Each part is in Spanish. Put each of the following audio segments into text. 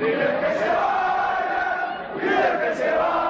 ¡Pide que se vayan! ¡Pide que se vayan!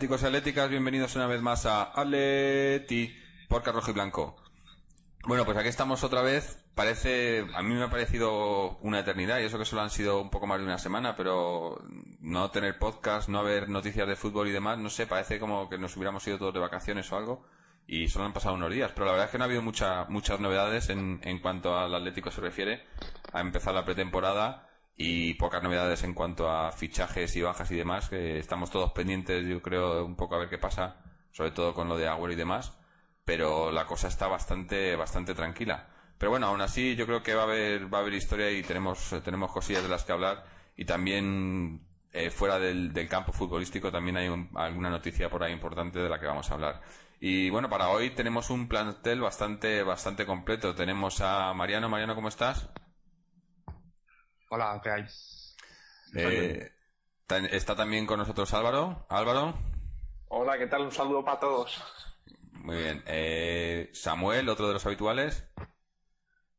Atléticos y atléticas, bienvenidos una vez más a Atleti por Rojo y Blanco. Bueno, pues aquí estamos otra vez. Parece, a mí me ha parecido una eternidad y eso que solo han sido un poco más de una semana, pero no tener podcast, no haber noticias de fútbol y demás, no sé, parece como que nos hubiéramos ido todos de vacaciones o algo y solo han pasado unos días. Pero la verdad es que no ha habido mucha, muchas novedades en, en cuanto al Atlético se refiere. A empezar la pretemporada y pocas novedades en cuanto a fichajes y bajas y demás, que estamos todos pendientes, yo creo, un poco a ver qué pasa, sobre todo con lo de Agüero y demás, pero la cosa está bastante, bastante tranquila. Pero bueno, aún así yo creo que va a haber, va a haber historia y tenemos, tenemos cosillas de las que hablar y también eh, fuera del, del, campo futbolístico también hay alguna noticia por ahí importante de la que vamos a hablar. Y bueno, para hoy tenemos un plantel bastante, bastante completo. Tenemos a Mariano. Mariano, ¿cómo estás? Hola, ¿qué hay? Eh, está también con nosotros Álvaro. Álvaro. Hola, ¿qué tal? Un saludo para todos. Muy bien. Eh, Samuel, otro de los habituales.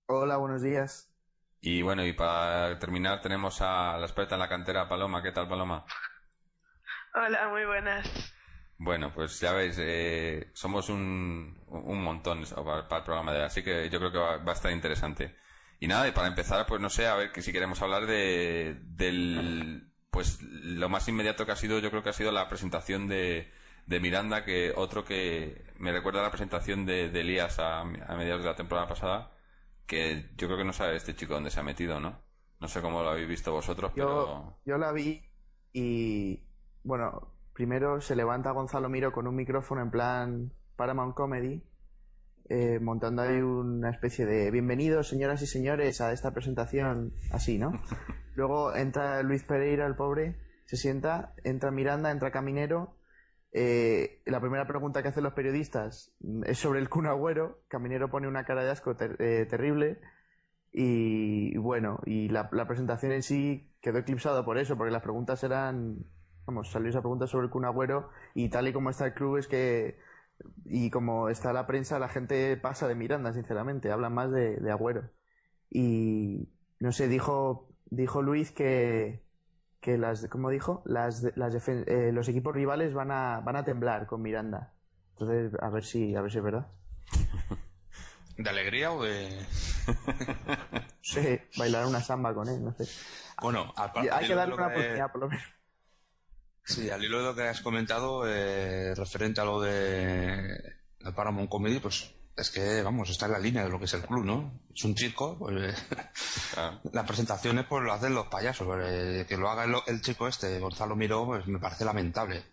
Hola, buenos días. Y bueno, y para terminar tenemos a la experta en la cantera, Paloma. ¿Qué tal, Paloma? Hola, muy buenas. Bueno, pues ya veis, eh, somos un, un montón para, el programa de hoy, así que yo creo que va a estar interesante. Y nada, y para empezar, pues no sé, a ver que si queremos hablar de, del, pues lo más inmediato que ha sido, yo creo que ha sido la presentación de, de Miranda, que otro que me recuerda a la presentación de, de Elías a, a, mediados de la temporada pasada, que yo creo que no sabe este chico dónde se ha metido, ¿no? No sé cómo lo habéis visto vosotros, pero... Yo la vi y, bueno, primero se levanta Gonzalo Miro con un micrófono en plan Paramount Comedy eh, montando ahí una especie de bienvenidos, señoras y señores, a esta presentación así, ¿no? Luego entra Luis Pereira, el pobre, se sienta, entra Miranda, entra Caminero. Eh, la primera pregunta que hacen los periodistas es sobre el Kun Agüero. Caminero pone una cara de asco eh, terrible. Y, bueno, y la, presentación en sí quedó eclipsada por eso, porque las preguntas eran. Vamos, salió esa pregunta sobre el Kun Agüero y tal y como está el club es que y como está la prensa, la gente pasa de Miranda, sinceramente, hablan más de, Agüero. Y no sé, dijo, dijo Luis que, que las, ¿cómo dijo? Las, las eh, los equipos rivales van a, van a temblar con Miranda. Entonces, a ver si, a ver si es verdad. ¿De alegría o de.? sí, bailar una samba con él, no sé. Bueno, hay que darle una oportunidad, por lo menos. Sí, al hilo de lo que has comentado, eh, referente a lo de la Paramount Comedy, pues es que, vamos, está en la línea de lo que es el club, ¿no? Es un chico, pues las presentaciones pues lo hacen los payasos, eh, que lo haga el, chico este, Gonzalo Miró, pues me parece lamentable.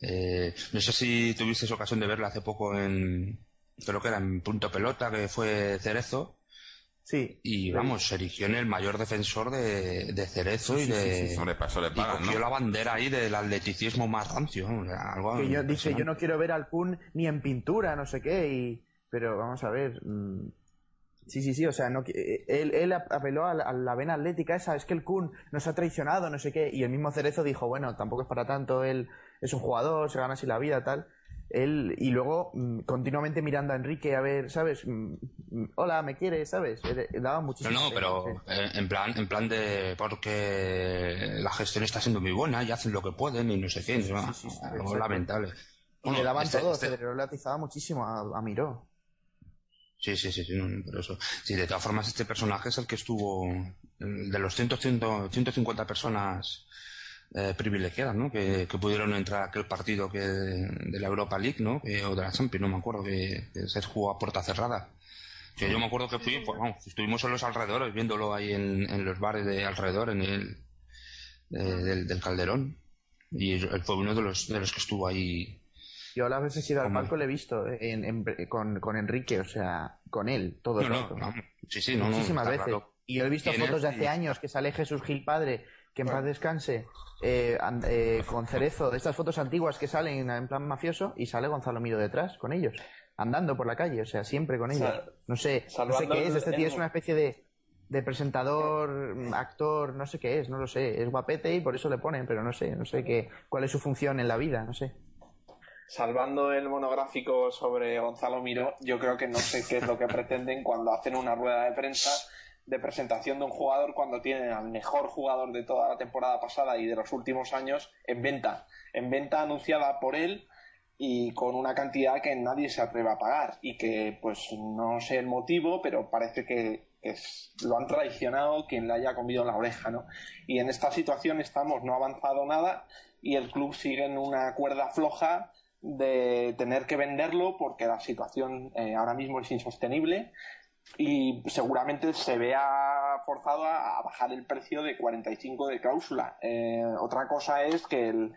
Eh, no sé si tuviste ocasión de verlo hace poco en, creo que era en Punto Pelota, que fue Cerezo, Sí. Y vamos, se erigió en el mayor defensor de, de Cerezo y de. Sí, paso le pagan, y cogió la bandera ahí del atleticismo más rancio. algo que yo dice, yo no quiero ver al Kun ni en pintura, no sé qué. Y... Pero vamos a ver. Mm, sí, sí, sí, o sea, no, él, él apeló a la, vena atlética esa, es que el Kun nos ha traicionado, no sé qué, y el mismo Cerezo dijo, bueno, tampoco es para tanto, él es un jugador, se gana así la vida, tal él y luego mm, continuamente mirando a Enrique a ver, ¿sabes? Mm, mm, hola, ¿me quieres? ¿Sabes? Daba muchísimo. No, no, pero eh, en plan, en plan de porque la gestión está siendo muy buena y hacen lo que pueden y no sé qué, algo lamentable. Y le daban este, todo, este... le atizaba muchísimo a, a Miró. Sí, sí, sí, sí, por eso. Sí, de todas formas, este personaje es el que estuvo de los 100, 150 personas eh, privilegiadas, ¿no? Que, pudieron entrar a aquel partido que de la Europa League, ¿no? o de la Champions, no me acuerdo, que, se jugó a puerta cerrada. Que yo me acuerdo que fui, pues vamos, estuvimos en los alrededores, viéndolo ahí en, los bares de alrededor, en el del, Calderón. Y él fue uno de los, de los que estuvo ahí Yo las veces he ido al palco le he visto con, con, Enrique, o sea, con él, todo el no, sí, sí, no, Muchísimas veces. Y yo he visto fotos de hace años que sale Jesús Gil Padre, que en paz descanse, eh, eh, con Cerezo, de estas fotos antiguas que salen en plan mafioso, y sale Gonzalo Miro detrás con ellos, andando por la calle, o sea, siempre con ellos. No sé, no sé qué es, este tío es una especie de de presentador, actor, no sé qué es, no lo sé. Es guapete y por eso le ponen, pero no sé, no sé qué, cuál es su función en la vida, no sé. Salvando el monográfico sobre Gonzalo Miró, yo creo que no sé qué es lo que pretenden cuando hacen una rueda de prensa de presentación de un jugador cuando tienen al mejor jugador de toda la temporada pasada y de los últimos años en venta. En venta anunciada por él y con una cantidad que nadie se atreve a pagar y que pues no sé el motivo, pero parece que lo han traicionado quien le haya comido la oreja, ¿no? Y en esta situación estamos, no ha avanzado nada y el club sigue en una cuerda floja de tener que venderlo porque la situación eh, ahora mismo es insostenible y seguramente se vea forzado a, bajar el precio de 45 de cláusula. Eh, otra cosa es que el,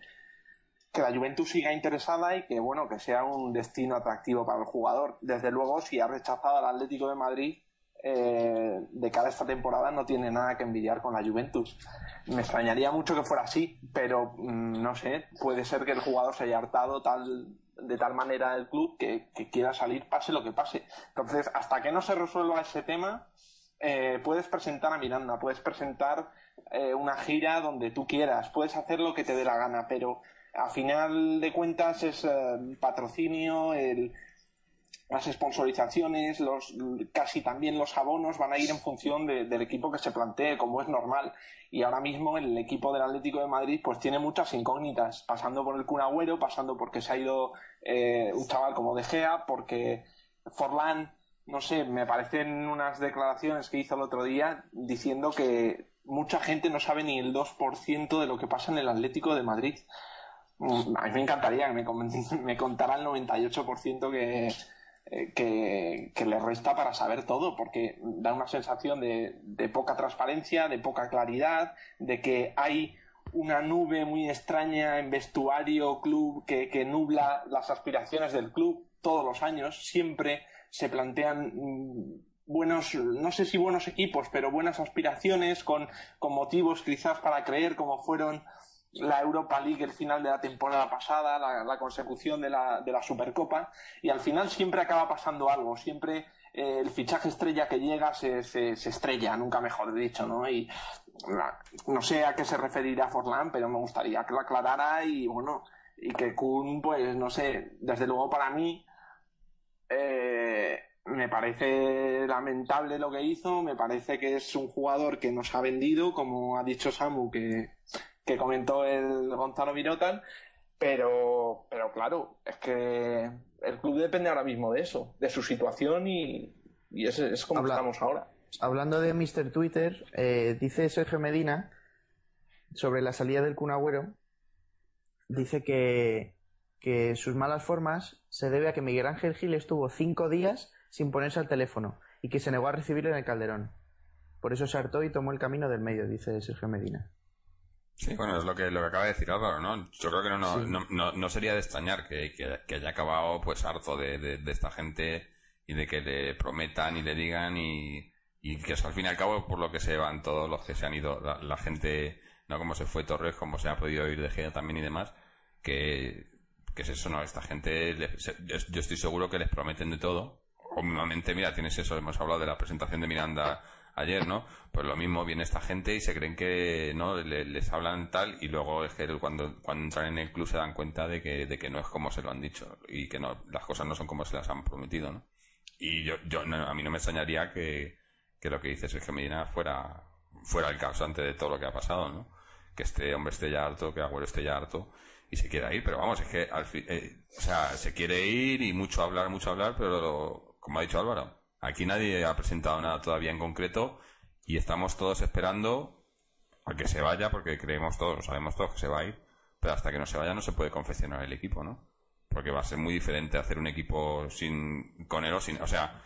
que la Juventus siga interesada y que bueno que sea un destino atractivo para el jugador. Desde luego, si ha rechazado al Atlético de Madrid, eh, de cada esta temporada no tiene nada que envidiar con la Juventus. Me extrañaría mucho que fuera así, pero mm, no sé, puede ser que el jugador se haya hartado tal, de tal manera del club que, quiera salir pase lo que pase. Entonces, hasta que no se resuelva ese tema, eh, puedes presentar a Miranda, puedes presentar eh, una gira donde tú quieras, puedes hacer lo que te dé la gana, pero a final de cuentas es patrocinio, el, las sponsorizaciones, los, casi también los abonos van a ir en función del equipo que se plantee, como es normal. Y ahora mismo el equipo del Atlético de Madrid pues tiene muchas incógnitas, pasando por el Kun pasando porque se ha ido eh, un chaval como De Gea, porque Forlán, no sé, me parecen unas declaraciones que hizo el otro día diciendo que mucha gente no sabe ni el 2% de lo que pasa en el Atlético de Madrid. Mm, a mí me encantaría que me, me contara el 98% que eh, que, le resta para saber todo, porque da una sensación de, poca transparencia, de poca claridad, de que hay una nube muy extraña en vestuario, club, que, nubla las aspiraciones del club todos los años. Siempre se plantean mm, buenos, no sé si buenos equipos, pero buenas aspiraciones con, con motivos quizás para creer como fueron la Europa League el final de la temporada pasada, la, consecución de la, de la, Supercopa, y al final siempre acaba pasando algo, siempre eh, el fichaje estrella que llega se, se, estrella, nunca mejor dicho, ¿no? Y no sé a qué se referirá Forlán, pero me gustaría que lo aclarara y bueno, y que Kuhn, pues no sé, desde luego para mí, eh, me parece lamentable lo que hizo, me parece que es un jugador que nos ha vendido, como ha dicho Samu, que que comentó el Gonzalo Mirotal, pero, pero claro, es que el club depende ahora mismo de eso, de su situación y, y es, es como estamos ahora. Hablando de Mr. Twitter, eh, dice Sergio Medina sobre la salida del Cunagüero, dice que, que sus malas formas se debe a que Miguel Ángel Gil estuvo cinco días sin ponerse al teléfono y que se negó a recibirlo en el Calderón. Por eso se hartó y tomó el camino del medio, dice Sergio Medina. Sí, bueno, es lo que, lo que acaba de decir Álvaro, ¿no? Yo creo que no, no, no, sería de extrañar que, que, haya acabado pues harto de, de, esta gente y de que le prometan y le digan y, y que al fin y al cabo por lo que se van todos los que se han ido, la, gente, no como se fue Torres, como se ha podido ir de Gea también y demás, que, que es eso, ¿no? Esta gente, yo estoy seguro que les prometen de todo. Obviamente, mira, tienes eso, hemos hablado de la presentación de Miranda ayer, ¿no? Pues lo mismo viene esta gente y se creen que no les hablan tal y luego es que cuando, cuando entran en el club se dan cuenta de que, de que no es como se lo han dicho y que no, las cosas no son como se las han prometido, ¿no? Y yo, yo a mí no me extrañaría que, que lo que dice Sergio Medina fuera, fuera el causante de todo lo que ha pasado, ¿no? Que este hombre esté ya harto, que Agüero esté ya harto y se quiera ir, pero vamos, es que al fin, eh, o sea, se quiere ir y mucho hablar, mucho hablar, pero como ha dicho Álvaro, Aquí nadie ha presentado nada todavía en concreto y estamos todos esperando a que se vaya porque creemos todos, sabemos todos que se va a ir, pero hasta que no se vaya no se puede confeccionar el equipo, ¿no? Porque va a ser muy diferente hacer un equipo sin con él o sin, o sea,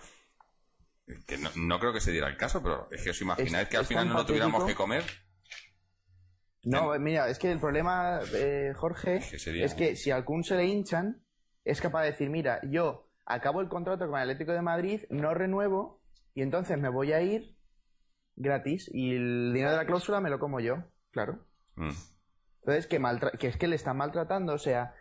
que no, creo que se diera el caso, pero es que os imagináis que al final no lo tuviéramos que comer. No, mira, es que el problema, eh, Jorge, es que, si a algún se le hinchan, es capaz de decir, mira, yo acabo el contrato con el Atlético de Madrid, no renuevo y entonces me voy a ir gratis y el dinero de la cláusula me lo como yo, claro. Mm. Entonces, que, maltra- que es que le están maltratando, o sea,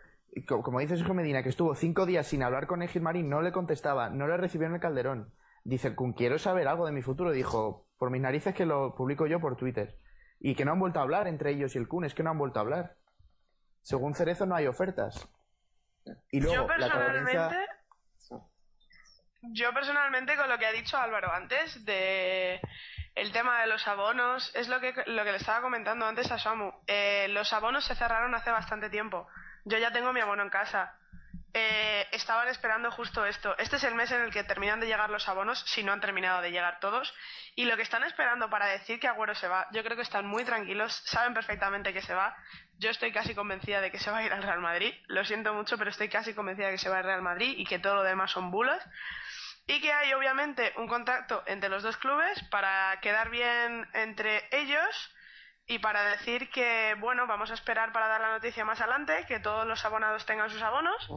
co- como dice Sergio Medina, que estuvo cinco días sin hablar con Egil Marín, no le contestaba, no le recibió en el Calderón. Dice, "Kun, quiero saber algo de mi futuro. Dijo, por mis narices que lo publico yo por Twitter. Y que no han vuelto a hablar entre ellos y el Kun, es que no han vuelto a hablar. Según Cerezo no hay ofertas. Y luego, yo la personalmente. Yo personalmente con lo que ha dicho Álvaro antes de el tema de los abonos, es lo que, lo que le estaba comentando antes a Samu. Eh, los abonos se cerraron hace bastante tiempo. Yo ya tengo mi abono en casa. Eh, estaban esperando justo esto. Este es el mes en el que terminan de llegar los abonos, si no han terminado de llegar todos. Y lo que están esperando para decir que Agüero se va, yo creo que están muy tranquilos, saben perfectamente que se va. Yo estoy casi convencida de que se va a ir al Real Madrid. Lo siento mucho, pero estoy casi convencida de que se va al Real Madrid y que todo lo demás son bulos. Y que hay obviamente un contacto entre los dos clubes para quedar bien entre ellos y para decir que, bueno, vamos a esperar para dar la noticia más adelante, que todos los abonados tengan sus abonos.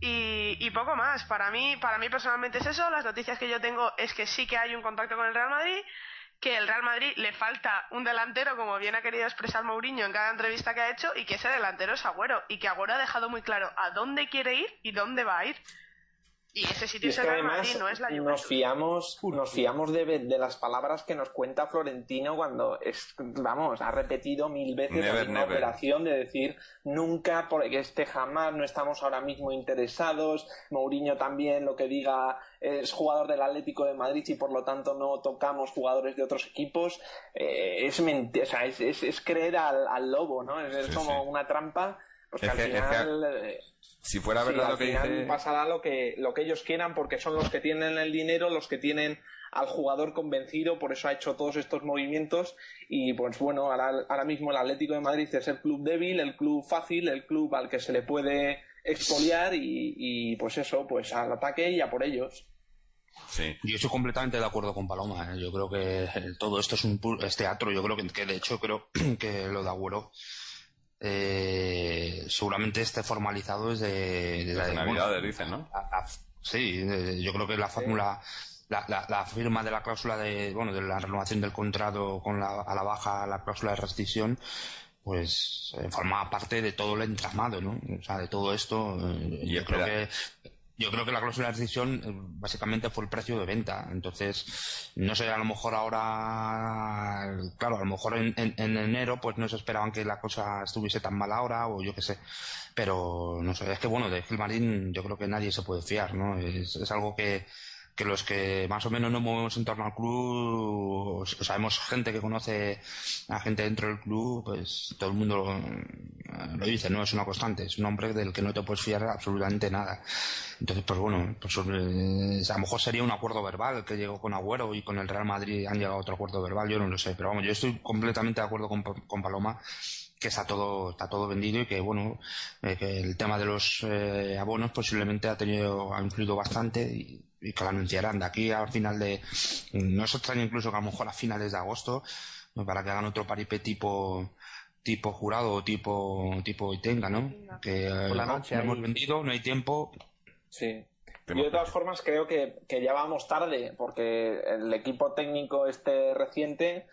Y, y poco más. Para mí, para mí personalmente es eso. Las noticias que yo tengo es que sí que hay un contacto con el Real Madrid, que el Real Madrid le falta un delantero, como bien ha querido expresar Mourinho en cada entrevista que ha hecho, y que ese delantero es Agüero, y que Agüero ha dejado muy claro a dónde quiere ir y dónde va a ir. Y ese Y sitio es es que el Real Madrid, no es la nos fiamos, nos fiamos de, de las palabras que nos cuenta Florentino cuando es, vamos, ha repetido mil veces la Never, misma never. operación de decir nunca, porque este jamás, no estamos ahora mismo interesados, Mourinho también lo que diga es jugador del Atlético de Madrid y por lo tanto no tocamos jugadores de otros equipos, eh, es, o sea, es, es, es creer al, al lobo, ¿no? Es, es Sí, como sí. una trampa, pues que al que- es que- final... Si fuera verdad al lo que final dice... pasará lo que, lo que ellos quieran porque son los que tienen el dinero, los que tienen al jugador convencido, por eso ha hecho todos estos movimientos y pues bueno, ahora, ahora mismo el Atlético de Madrid es el club débil, el club fácil, el club al que se le puede expoliar y, y, pues eso, pues al ataque y a por ellos. Sí. Yo estoy completamente de acuerdo con Paloma. ¿eh? Yo creo que todo esto es un pu- es teatro. Yo creo que, que de hecho creo que lo de Agüero eh, seguramente esté formalizado desde, desde Desde bueno, Navidades, dicen, ¿no? la- la- sí, yo creo que la fórmula, la, la- la firma de la cláusula de, bueno, de la renovación del contrato con la, a la baja la cláusula de rescisión, pues eh, formaba parte de todo el entramado, ¿no? O sea, de todo esto. eh, Y yo creo que yo creo que la cláusula de rescisión eh, básicamente fue el precio de venta. Entonces, no sé, a lo mejor ahora, claro, a lo mejor en, en- en enero pues no se esperaban que la cosa estuviese tan mal ahora o yo qué sé. Pero no sé, es que bueno, de Gilmarín yo creo que nadie se puede fiar, ¿no? Es, es algo que, los que más o menos nos movemos en torno al club, o sabemos gente que conoce a gente dentro del club, pues todo el mundo lo, eh, lo dice, ¿no? Es una constante, es un hombre del que no te puedes fiar absolutamente nada. Entonces, pues bueno, pues eh, a lo mejor sería un acuerdo verbal que llegó con Agüero y con el Real Madrid han llegado a otro acuerdo verbal, yo no lo sé, pero vamos, yo estoy completamente de acuerdo con, con Paloma que está todo está todo vendido y que bueno eh, que el tema de los eh, abonos posiblemente ha tenido ha influido bastante y, y que lo anunciarán de aquí al final de no es extraño incluso que a lo mejor a finales de agosto ¿no? para que hagan otro paripé tipo tipo jurado o tipo tipo tenga no que eh, Por la no, noche no hemos vendido no hay tiempo Sí. Yo de todas formas creo que, que ya vamos tarde, porque el equipo técnico este reciente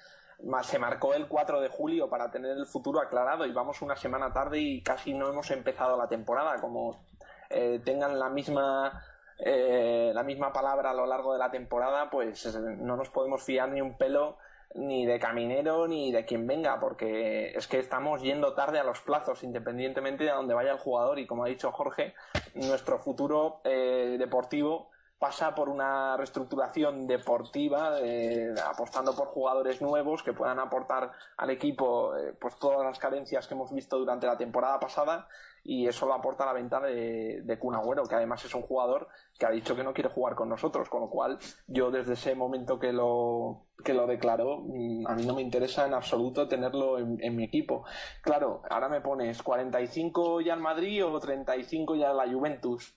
se marcó el 4 de julio para tener el futuro aclarado y vamos una semana tarde y casi no hemos empezado la temporada. Como eh, tengan la misma eh, la misma palabra a lo largo de la temporada, pues eh, no nos podemos fiar ni un pelo ni de Caminero ni de quien venga, porque es que estamos yendo tarde a los plazos, independientemente de a dónde vaya el jugador. Y como ha dicho Jorge, nuestro futuro eh, deportivo pasa por una reestructuración deportiva, eh, apostando por jugadores nuevos que puedan aportar al equipo eh, pues todas las carencias que hemos visto durante la temporada pasada y eso lo aporta la venta de, de que además es un jugador que ha dicho que no quiere jugar con nosotros, con lo cual yo desde ese momento que lo, que lo declaró, mm, a mí no me interesa en absoluto tenerlo en, en mi equipo. Claro, ahora me pones 45 ya al Madrid o 35 ya a la Juventus.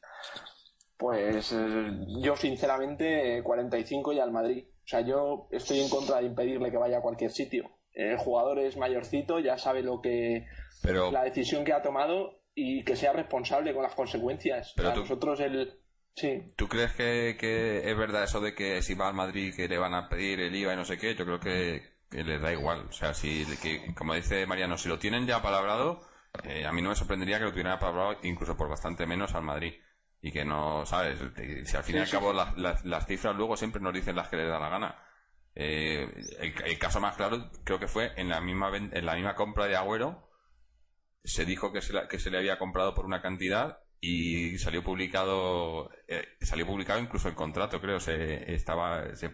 Pues eh, yo sinceramente eh, 45 ya al Madrid. O sea, yo estoy en contra de impedirle que vaya a cualquier sitio. El jugador es mayorcito, ya sabe lo que Pero, la decisión que ha tomado y que sea responsable con las consecuencias. Pero tú- nosotros el... Sí, ¿Tú crees que, que es verdad eso de que si va al Madrid que le van a pedir el IVA y no sé qué? Yo creo que, que les da igual. O sea, si, que, como dice Mariano, si lo tienen ya palabrado, eh, a mí no me sorprendería que lo tuvieran palabrado incluso por bastante menos al Madrid. Y que no, ¿sabes? Si al fin y al cabo las, las, las cifras luego siempre nos dicen las que les da la gana. Eh, el, el caso más claro creo que fue en la misma en la misma compra de Agüero se dijo que se, la- que se le había comprado por una cantidad y salió publicado eh, salió publicado incluso el contrato creo se estaba se,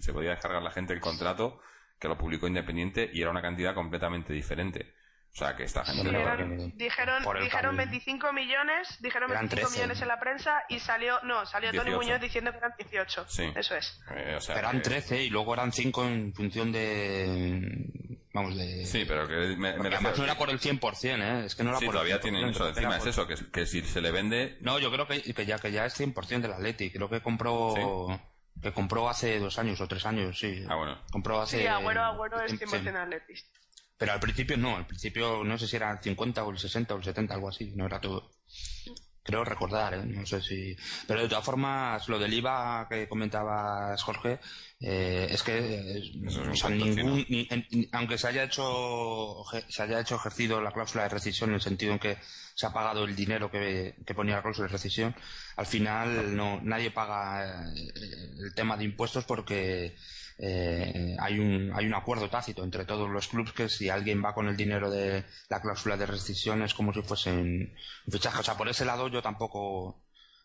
se podía descargar la gente el contrato que lo publicó Independiente y era una cantidad completamente diferente o sea que esta gente no- porque- Dijeron, dijeron, por el dijeron cambio. 25 millones, dijeron Eran 25 13. millones en la prensa y salió, no, salió Tony 18. Muñoz diciendo que eran 18. Sí. Eso es. eh, o sea Eran que- 13 y luego eran 5 en función de. Vamos, de. sí pero que me, me además no era por el 100%, ¿eh? Es que no era sí por todavía el 100%, tienen eso encima es por- eso que, que si se le vende No, yo creo que, que ya que ya es 100% del Atleti. Creo que compró que compró hace dos años o tres años, sí. ah bueno Compró hace... Sí, Agüero, Agüero es sí. 100% Atletis. Pero al principio no, al principio no sé si era el 50 o el 60 o el 70, algo así, no era todo. Creo recordar, ¿eh? no sé si... Pero de todas formas, lo del IVA que comentabas, Jorge, eh, es que eh, es o sea, ningún, ni- en- ni- aunque se haya hecho se haya hecho ejercido la cláusula de rescisión en el sentido en que se ha pagado el dinero que, que ponía la cláusula de rescisión, al final no nadie paga eh, el tema de impuestos porque eh, hay un hay un acuerdo tácito entre todos los clubes que si alguien va con el dinero de la cláusula de rescisión es como si fuese un fichaje. O sea, por ese lado yo tampoco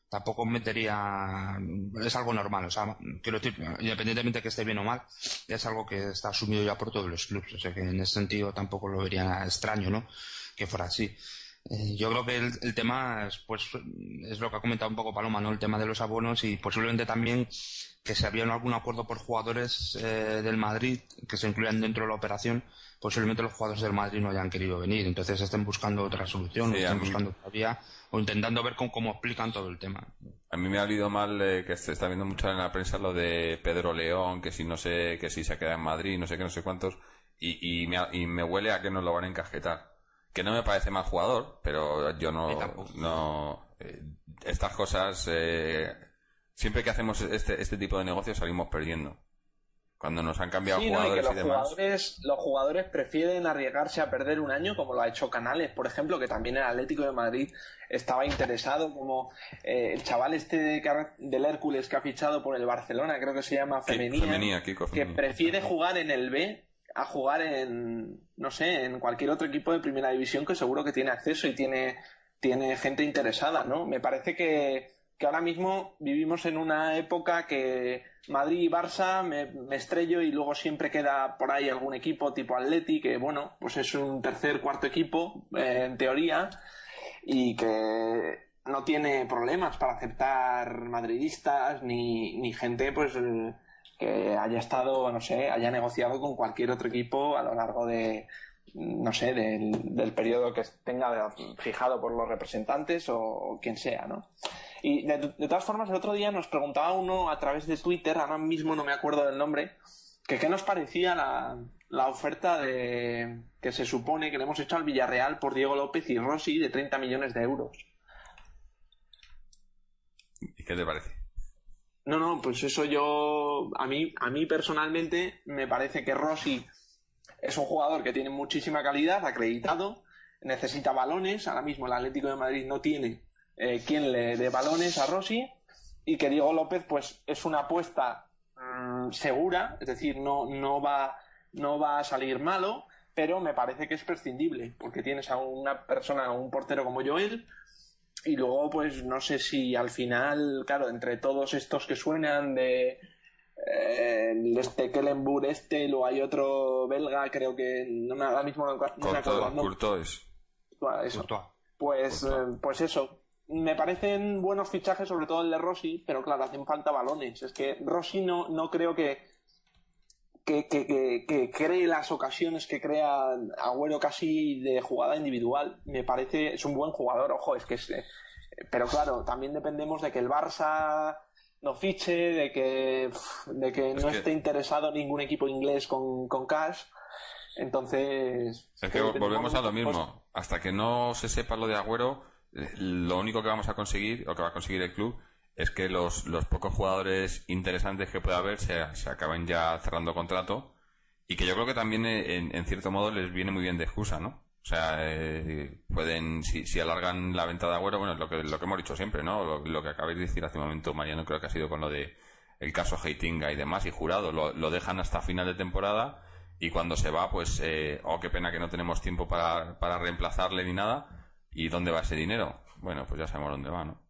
tampoco metería es algo normal. O sea quiero decir independientemente que esté bien o mal es algo que está asumido ya por todos los clubes. O sea que en ese sentido tampoco lo vería extraño no que fuera así Eh, yo creo que el, el tema es, pues es lo que ha comentado un poco Paloma no el tema de los abonos y posiblemente también que si había algún acuerdo por jugadores eh, del Madrid que se incluyan dentro de la operación posiblemente los jugadores del Madrid no hayan querido venir. Entonces estén buscando otra solución Sí, o estén buscando todavía o intentando ver cómo, cómo explican todo el tema. A mí me ha olido mal eh, que se está viendo mucho en la prensa lo de Pedro León, que si no sé, que si se queda en Madrid, no sé qué, no sé cuántos, y, y, me, y me huele a que nos lo van a encajetar. Que no me parece mal jugador, pero yo no, no, eh, estas cosas, eh, siempre que hacemos este, este tipo de negocios salimos perdiendo. Cuando nos han cambiado Sí, ¿no? y que jugadores los y demás. jugadores, los jugadores prefieren arriesgarse a perder un año, como lo ha hecho Canales, por ejemplo, que también el Atlético de Madrid estaba interesado, como eh, el chaval este de del Hércules que ha fichado por el Barcelona, creo que se llama Femenía, Femenía, Kiko que prefiere jugar en el B a jugar en, no sé, en cualquier otro equipo de primera división que seguro que tiene acceso y tiene, tiene gente interesada, ¿no? Me parece que, que ahora mismo vivimos en una época que Madrid y Barça me, me estrello y luego siempre queda por ahí algún equipo tipo Atleti que, bueno, pues es un tercer, cuarto equipo, eh, en teoría, y que no tiene problemas para aceptar madridistas ni, ni gente, pues... que haya estado, no sé, haya negociado con cualquier otro equipo a lo largo de, no sé, del, del periodo que tenga fijado por los representantes o quien sea, ¿no? Y de, de todas formas, el otro día nos preguntaba uno a través de Twitter, ahora mismo no me acuerdo del nombre, que qué nos parecía la, la oferta de que se supone que le hemos hecho al Villarreal por Diego López y Rossi de 30 millones de euros. ¿Y qué te parece? No, no, pues eso yo, a mí, a mí personalmente me parece que Rossi es un jugador que tiene muchísima calidad, acreditado, necesita balones, ahora mismo el Atlético de Madrid no tiene eh, quien le dé balones a Rossi. Y que Diego López pues es una apuesta mm, segura, es decir, no, no, va, no va a salir malo, pero me parece que es prescindible, porque tienes a una persona, a un portero como Joel, y luego, pues no sé si al final, claro, entre todos estos que suenan de eh, este Kellenburg este, luego hay otro belga, creo que no me, ahora mismo no, no me acuerdo. ¿no? Courtois. Eso. Courtois. Pues, Courtois. eh, pues eso. Me parecen buenos fichajes, sobre todo el de Rossi, pero claro, hacen falta balones. Es que Rossi no, no creo que, que, que, que, que cree las ocasiones que crea Agüero casi de jugada individual. Me parece, es un buen jugador, ojo, es que es. eh, Pero claro, también dependemos de que el Barça no fiche, de que, de que no esté interesado ningún equipo inglés con, con cash. Entonces. Es que volvemos a lo mismo. Hasta que no se sepa lo de Agüero, eh, lo único que vamos a conseguir, o que va a conseguir el club, es que los, los pocos jugadores interesantes que pueda haber se, se acaben ya cerrando contrato. Y que yo creo que también, eh, en, en cierto modo, les viene muy bien de excusa, ¿no? O sea, eh, pueden, si, si, alargan la venta de Agüero, bueno, es lo que, lo que hemos dicho siempre, ¿no? Lo, lo, que acabáis de decir hace un momento, Mariano, creo que ha sido con lo de el caso Heitinga y demás, y jurado, lo, lo dejan hasta final de temporada y cuando se va, pues, eh, oh, qué pena que no tenemos tiempo para, para reemplazarle ni nada. ¿Y dónde va ese dinero? Bueno, pues ya sabemos dónde va, ¿no?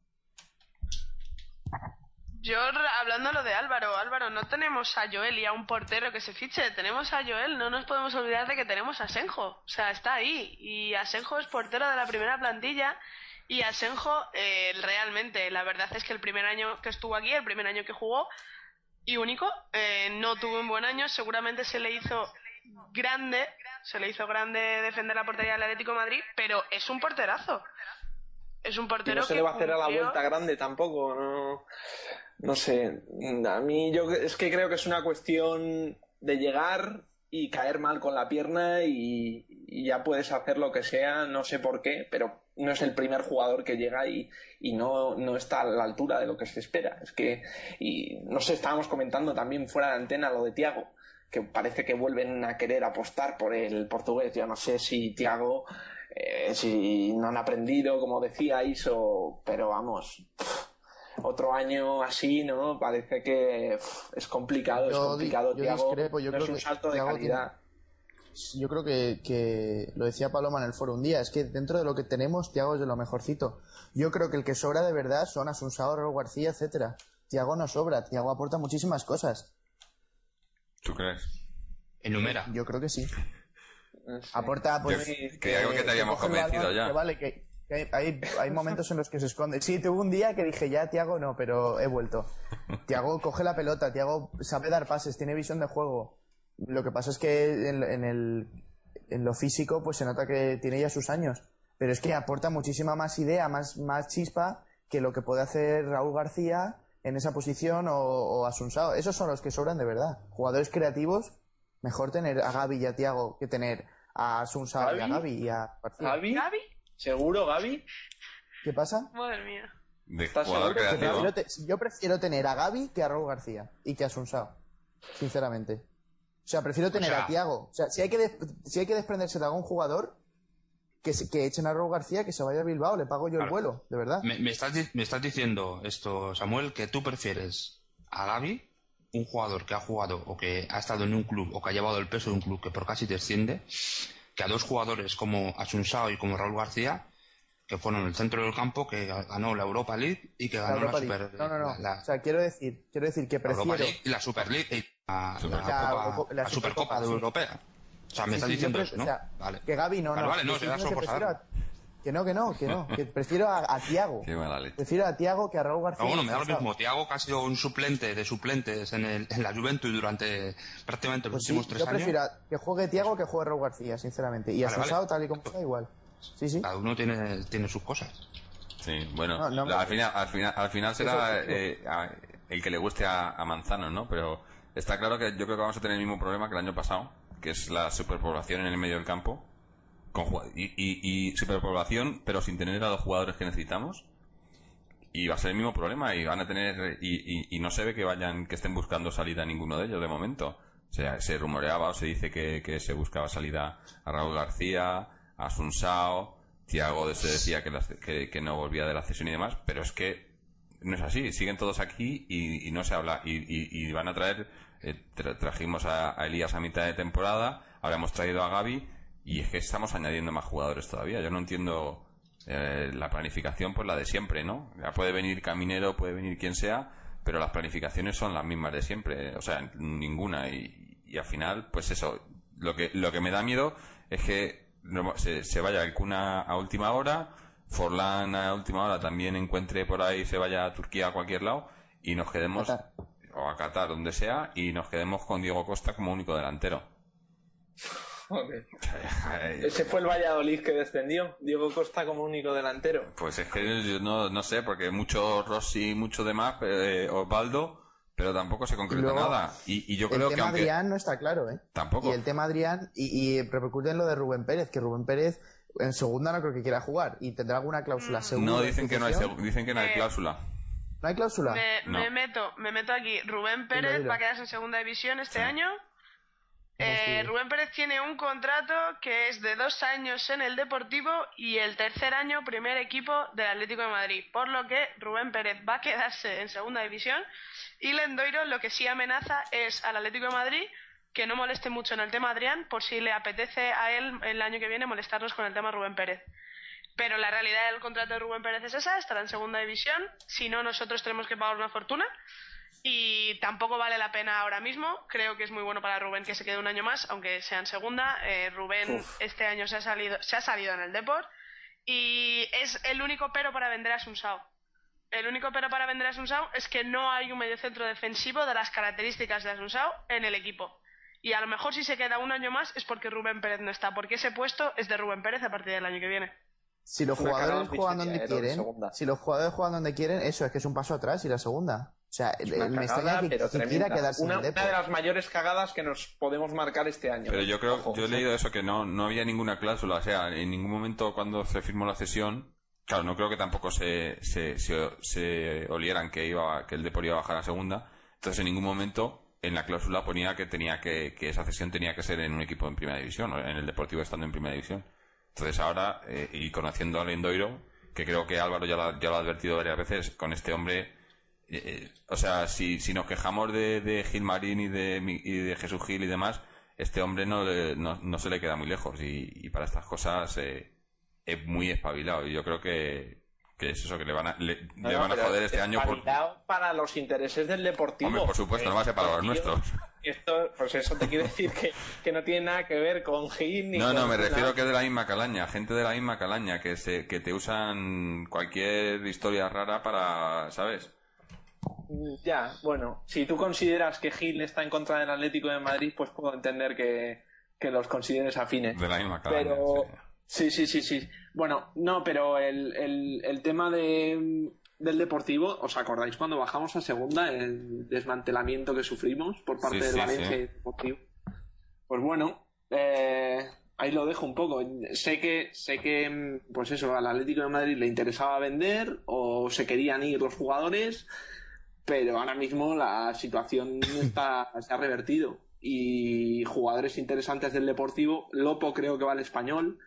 Yo, hablando lo de Álvaro, Álvaro, no tenemos a Joel y a un portero que se fiche, tenemos a Joel, no nos podemos olvidar de que tenemos a Senjo, o sea, está ahí, y Asenjo es portero de la primera plantilla, y Asenjo, eh, realmente, la verdad es que el primer año que estuvo aquí, el primer año que jugó, y único, eh, no tuvo un buen año, seguramente se le hizo grande, se le hizo grande defender la portería del Atlético Madrid, pero es un porterazo. Es un portero y no se que le va a hacer a la vuelta grande tampoco, no, no sé. A mí yo es que creo que es una cuestión de llegar y caer mal con la pierna y, y ya puedes hacer lo que sea, no sé por qué, pero no es el primer jugador que llega y, y no, no está a la altura de lo que se espera. Es que, y no sé, estábamos comentando también fuera de antena lo de Tiago, que parece que vuelven a querer apostar por el portugués. Yo no sé si Tiago, eh, si no han aprendido, como decíais, o, pero vamos, pff, otro año así, ¿no? Parece que pff, es complicado, es Yo di- complicado, yo Tiago. discrepo, yo no creo es un que salto de Thiago calidad. Yo creo que, que lo decía Paloma en el foro un día, es que dentro de lo que tenemos, Tiago es de lo mejorcito. Yo creo que el que sobra de verdad son Asunsao, Raúl García, etcétera. Tiago no sobra, Tiago aporta muchísimas cosas. ¿Tú crees? Enumera. Yo creo que sí. Aporta, pues. Yo creía que te habíamos convencido ya. que vale, que, que hay, hay, hay momentos en los que se esconde. Sí, tuve un día que dije ya, Tiago no, pero he vuelto. Tiago coge la pelota, Tiago sabe dar pases, tiene visión de juego. Lo que pasa es que en, en el, en lo físico, pues se nota que tiene ya sus años. Pero es que aporta muchísima más idea, más, más chispa que lo que puede hacer Raúl García en esa posición o, o Asunsao. Esos son los que sobran de verdad. Jugadores creativos, mejor tener a Gaby y a Tiago que tener a Asunsao y a ¿Gavi? Gaby y a García. ¿Gaby? ¿Gaby? ¿Seguro, Gaby? ¿Qué pasa? Madre mía. De ¿Estás jugador seguro que creativo. Prefiero te- yo prefiero tener a Gaby que a Raúl García y que a Asunsao, sinceramente. O sea, prefiero tener sea- a Tiago. O sea, si hay que, des- si hay que desprenderse de algún jugador, que, se- que echen a Raúl García, que se vaya a Bilbao, le pago yo el vuelo, de verdad. Me, me estás, me estás diciendo esto, Samuel, que tú prefieres a Gaby, un jugador que ha jugado o que ha estado en un club o que ha llevado el peso de un club que por casi desciende, que a dos jugadores como Asunsao y como Raúl García, que fueron el centro del campo, que ganó la Europa League y que La ganó la, Europa Super, League. No, no, no. la- la- O sea, quiero decir, quiero decir que la Europa prefiero. League y la Super League y la, la La Copa- Copa- la la Supercopa de sí. Europea. O sea, me Sí, estás sí, diciendo eso, ¿no? o sea, vale. Que Gaby no, Vale, no. vale, no, será estoy solo por diciendo que prefiero a- no, que no, que no. Que prefiero a, a Tiago. Qué mala leche. Prefiero a Tiago que a Raúl García. Pero bueno, y me da lo mismo. Tiago, que ha sido un suplente de suplentes en, el, en la Juventus durante prácticamente los Pues sí, últimos tres yo años. prefiero a- que juegue Tiago que juegue Raúl García, sinceramente. Y a Vale, Asunsao, vale. tal y como está, igual. Sí, sí. Cada uno tiene, tiene sus cosas. Sí, bueno, No, no, la- al, final, al, final, al final será eh, a- el que le guste a, a Manzano, ¿no? Pero está claro que yo creo que vamos a tener el mismo problema que el año pasado, que es la superpoblación en el medio del campo. Con, y, y, y superpoblación, pero sin tener a los jugadores que necesitamos. Y va a ser el mismo problema y van a tener y, no se ve que vayan que estén buscando salida a ninguno de ellos de momento. O sea, se rumoreaba o se dice que, que se buscaba salida a Raúl García, a Sunsao, Tiago se decía que, la- que, no volvía de la cesión y demás, pero es que no es así, siguen todos aquí y, no se habla. Y, van a traer eh, tra- trajimos a, a Elías a mitad de temporada, ahora traído a Gaby y es que estamos añadiendo más jugadores todavía. Yo no entiendo eh, la planificación, pues la de siempre, ¿no? Ya puede venir Caminero, puede venir quien sea, pero las planificaciones son las mismas de siempre, o sea, ninguna y, y al final, pues eso, lo que lo que me da miedo es que se, se vaya el Cuna a última hora, Forlán a última hora también encuentre por ahí, se vaya a Turquía a cualquier lado y nos quedemos Qatar. o a Qatar, donde sea, y nos quedemos con Diego Costa como único delantero. Ese fue el Valladolid que descendió. Diego Costa como único delantero. Pues es que yo no, no sé, porque mucho Rossi, mucho demás, eh, Osvaldo, pero tampoco se concreta Luego, nada. Y, y yo el creo que tema aunque... Adrián no está claro, ¿eh? Tampoco. Y el tema Adrián, y, y repercute en lo de Rubén Pérez, que Rubén Pérez en segunda no creo que quiera jugar y tendrá alguna cláusula segura. No, de dicen que no hay, dicen que no hay Eh, cláusula. ¿No hay cláusula? Me, No. me meto, me meto aquí. Rubén Pérez va a quedarse en segunda división este Sí. año. Eh. Rubén Pérez tiene un contrato que es de dos años en el Deportivo y el tercer año primer equipo del Atlético de Madrid. Por lo que Rubén Pérez va a quedarse en segunda división y Lendoiro lo que sí amenaza es al Atlético de Madrid que no moleste mucho en el tema Adrián por si le apetece a él el año que viene molestarnos con el tema Rubén Pérez. Pero la realidad del contrato de Rubén Pérez es esa, estará en segunda división, si no nosotros tenemos que pagar una fortuna y tampoco vale la pena ahora mismo. Creo que es muy bueno para Rubén que se quede un año más, aunque sea en segunda. Eh, Rubén Uf. este año se ha salido, se ha salido en el Deport y es el único pero para vender a Sunsao. El único pero para vender a Sunsao es que no hay un mediocentro defensivo de las características de Asunsao en el equipo. Y a lo mejor si se queda un año más es porque Rubén Pérez no está, porque ese puesto es de Rubén Pérez a partir del año que viene. Si los jugadores juegan donde eh, quieren, si los jugadores juegan donde quieren, eso es que es un paso atrás y la segunda. O sea, Es una me cagada, que, pero tremenda. quedarse una, en el una de las mayores cagadas que nos podemos marcar este año. Pero yo creo, Ojo. yo he leído eso, que no, no había ninguna cláusula. O sea, en ningún momento cuando se firmó la cesión, claro, no creo que tampoco se, se, se, se olieran que iba, que el Depor iba a bajar a segunda. Entonces, en ningún momento en la cláusula ponía que tenía que, que esa cesión tenía que ser en un equipo en primera división, o en el Deportivo estando en primera división. Entonces ahora, eh, y conociendo a Lendoiro, que creo que Álvaro ya lo, ya lo ha advertido varias veces, con este hombre, eh, eh, o sea, si, si nos quejamos de, de Gilmarín y de, y de Jesús Gil y demás, este hombre no, le- no, no se le queda muy lejos y, y para estas cosas eh, es muy espabilado y yo creo que, que es eso que le van a, le, No, le no, van a joder este año por... para los intereses del deportivo. Hombre, por supuesto, no va a ser para los nuestros. Esto, pues eso te quiero decir que, que no tiene nada que ver con Gil ni No, con no, me nada. refiero que es de la misma calaña, gente de la misma calaña, que se, que te usan cualquier historia rara para, ¿sabes? Ya, bueno, si tú consideras que Gil está en contra del Atlético de Madrid, pues puedo entender que, que los consideres afines. De la misma calaña. Pero sí. sí, sí, sí, sí. Bueno, no, pero el, el, el tema de, del deportivo, ¿os acordáis cuando bajamos a segunda el desmantelamiento que sufrimos por parte Sí, del sí, Valencia sí. Deportivo? Pues bueno, eh, ahí lo dejo un poco. Sé que, sé que, pues eso, al Atlético de Madrid le interesaba vender o se querían ir los jugadores, pero ahora mismo la situación está, se ha revertido. Y jugadores interesantes del Deportivo, Lopo creo que va al español,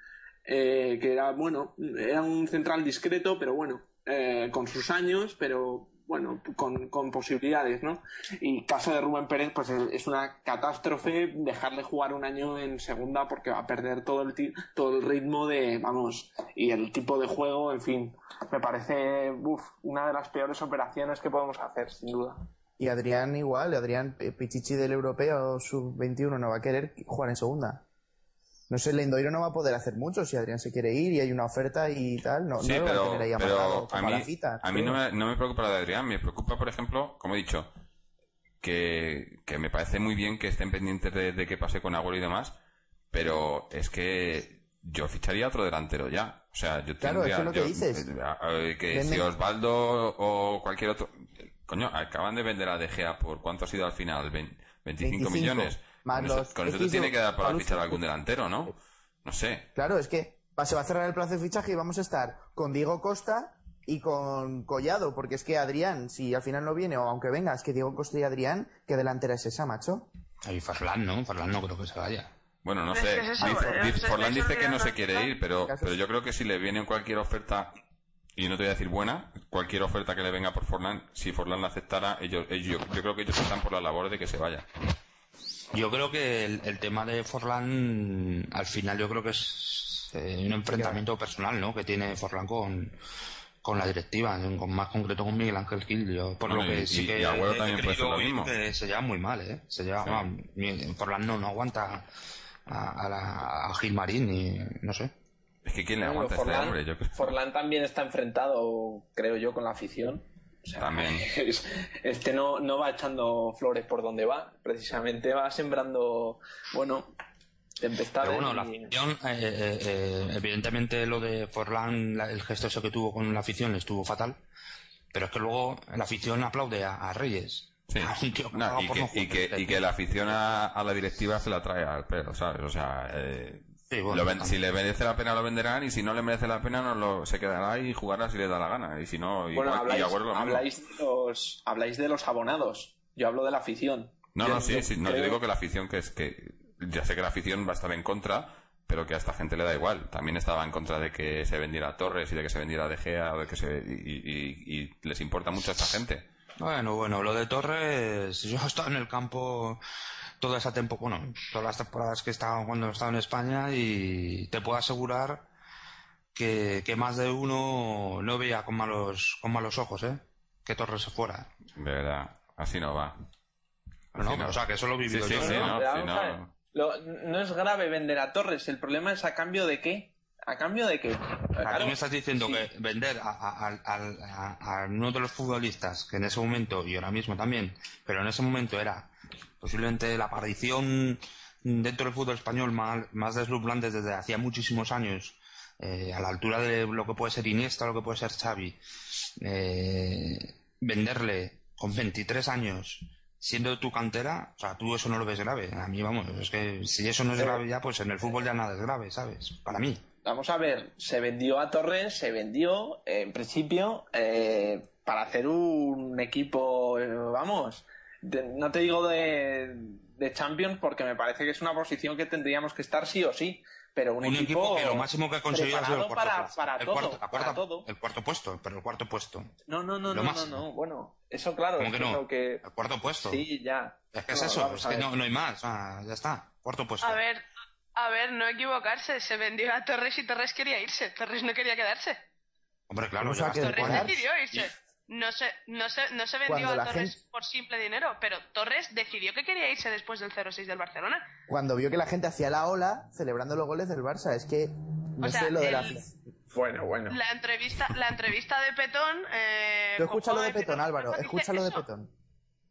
eh, que era, bueno, era un central discreto, pero bueno, eh, con sus años, pero bueno, con, con posibilidades, ¿no? Y caso de Rubén Pérez, pues es una catástrofe dejarle jugar un año en segunda porque va a perder todo el, todo el ritmo de, vamos, y el tipo de juego, en fin, me parece uf, una de las peores operaciones que podemos hacer, sin duda. Y Adrián igual, Adrián eh, Pichichi del europeo sub-21 no va a querer jugar en segunda. No sé, Lendoiro no va a poder hacer mucho si Adrián se quiere ir y hay una oferta y tal. No, Sí, no lo va a pero, tener ahí pero amarrado a mí, la cita. a mí no, me, no me preocupa lo de Adrián, me preocupa, por ejemplo, como he dicho, que, que me parece muy bien que estén pendientes de, de qué pase con Agüero y demás, pero es que yo ficharía otro delantero ya. O sea, yo Claro, tendría... eso es lo que dices. eh, a- a- que Venden- si Osvaldo o cualquier otro... Coño, acaban de vender a De Gea por cuánto ha sido al final, Vein- 25, 25, millones. Más con eso, con te tiene que dar para fichar algún delantero, ¿no? No sé. Claro, es que va- se va a cerrar el plazo de fichaje y vamos a estar con Diego Costa y con Collado, porque es que Adrián, si al final no viene o aunque venga, es que Diego Costa y Adrián, ¿qué delantera es esa, macho? Ahí Farlán, ¿no? Farlán no creo que se vaya. Bueno, no sé. que es eso, Dice- eh, dice- Forlán dice que no se quiere ir, pero, pero yo creo que si le viene cualquier oferta, y no te voy a decir buena, cualquier oferta que le venga por Forlán, si Forlán la aceptara, ellos, ellos, yo creo que ellos están por la labor de que se vaya. Yo creo que el, el tema de Forlán, al final yo creo que es eh, un enfrentamiento personal, ¿no? Que tiene Forlán con, con la directiva, con más concreto con Miguel Ángel Gil. Yo, por Bueno, lo que y- sí y- que y Agüero he también puede lo mismo. que se lleva muy mal, ¿eh? Se lleva, Sí. Forlán no, no aguanta a, a, la, a Gilmarín y no sé. Es que ¿quién le aguanta a este Forlán, hombre? Yo creo. Forlán también está enfrentado, creo yo, con la afición. O sea, También. es- este no, no va echando flores por donde va, precisamente va sembrando, bueno, tempestades. Pero bueno, la afición, eh, eh, eh, evidentemente lo de Forlán, la- el gesto ese que tuvo con la afición estuvo fatal, pero es que luego la afición aplaude a, a Reyes. Sí. A un tío que No, paga y, que, no y, que, y que la afición a, a la directiva se la trae al pelo, ¿sabes? O sea, eh, Sí, bueno, lo ven- si le merece la pena lo venderán y si no le merece la pena no lo, se quedará y jugará si le da la gana. Y si no, Bueno, igual, habláis, y Agüero lo mismo. habláis, de los, habláis de los abonados. Yo hablo de la afición. No, Yo- no, sí, yo sí, no, yo digo que la afición, que es que ya sé que la afición va a estar en contra, pero que a esta gente le da igual. También estaba en contra de que se vendiera Torres y de que se vendiera De Gea, o de que se, y, y- y les importa mucho a esta gente. Bueno, bueno, lo de Torres, yo he estado en el campo toda esa temporada, bueno, todas las temporadas que he estado cuando he estado en España y te puedo asegurar que, que más de uno no veía con malos, con malos ojos, ¿eh? Que Torres se fuera. De verdad, así no va. Así no, o sea, que eso lo he vivido Sí, yo. sí, ¿no? no, sí, no. ver. Lo- no es grave vender a Torres, el problema es a cambio de qué. ¿A cambio de qué? Claro, tú me estás diciendo sí. que vender a, a- a- a- a uno de los futbolistas, que en ese momento, y ahora mismo también, pero en ese momento era posiblemente la aparición dentro del fútbol español más, más deslumbrante desde hacía muchísimos años, eh, a la altura de lo que puede ser Iniesta, lo que puede ser Xavi, eh, venderle con 23 años, siendo tu cantera, o sea, tú eso no lo ves grave. A mí, vamos, es que si eso no es grave ya, pues en el fútbol ya nada es grave, ¿sabes? Para mí. Vamos a ver, se vendió a Torres, se vendió, eh, en principio, eh, para hacer un equipo, vamos, de- no te digo de, de Champions porque me parece que es una posición que tendríamos que estar sí o sí, pero un, un equipo, que lo máximo que ha conseguido ha sido el cuarto para, puesto. para el todo, cuarto, la para cuarta- todo. el cuarto puesto, pero el cuarto puesto. No, no, no, lo no, no, no, bueno, eso claro, ¿Cómo es que no? lo que... El cuarto puesto. Sí, ya. Es que es eso, es que no, no hay más, ah, ya está, cuarto puesto. A ver, a ver, no equivocarse. Se vendió a Torres y Torres quería irse. Torres no quería quedarse. Hombre, claro. Torres decidió irse. No se, no se, no se vendió Cuando a Torres gente- por simple dinero, pero Torres decidió que quería irse después del 0-6 del Barcelona. Cuando vio que la gente hacía la ola celebrando los goles del Barça, es que no O sea, sé lo de la... Bueno, bueno. La entrevista, la entrevista de Petón. Eh, Tú escucha lo cojo de Petón, Petón Álvaro, dice escucha lo de. Petón.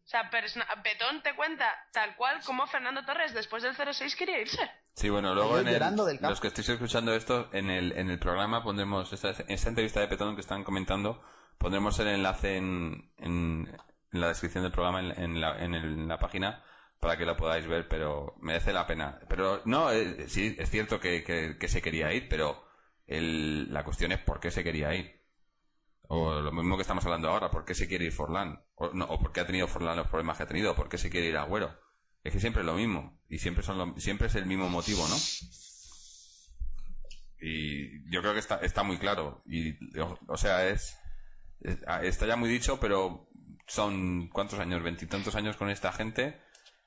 O sea, persona- Petón te cuenta tal cual como Fernando Torres después del 0-6 quería irse. Sí, bueno, luego en el- del los que estéis escuchando esto, en el, en el programa pondremos esta, esta entrevista de Petón que están comentando, pondremos el enlace en, en, la descripción del programa, en, en la, el- en la página, para que lo podáis ver, pero merece la pena. Pero no, eh, sí, es cierto que, se quería ir, pero el, la cuestión es por qué se quería ir. O lo mismo que estamos hablando ahora, ¿por qué se quiere ir Forlán? O, no, o por qué ha tenido Forlán los problemas que ha tenido, ¿por qué se quiere ir Agüero? Es que siempre es lo mismo, y siempre, son lo- siempre es el mismo motivo, ¿no? Y yo creo que está, está muy claro. Y, o, sea, es, Está ya muy dicho, pero son. ¿Cuántos años? Veintitantos años con esta gente.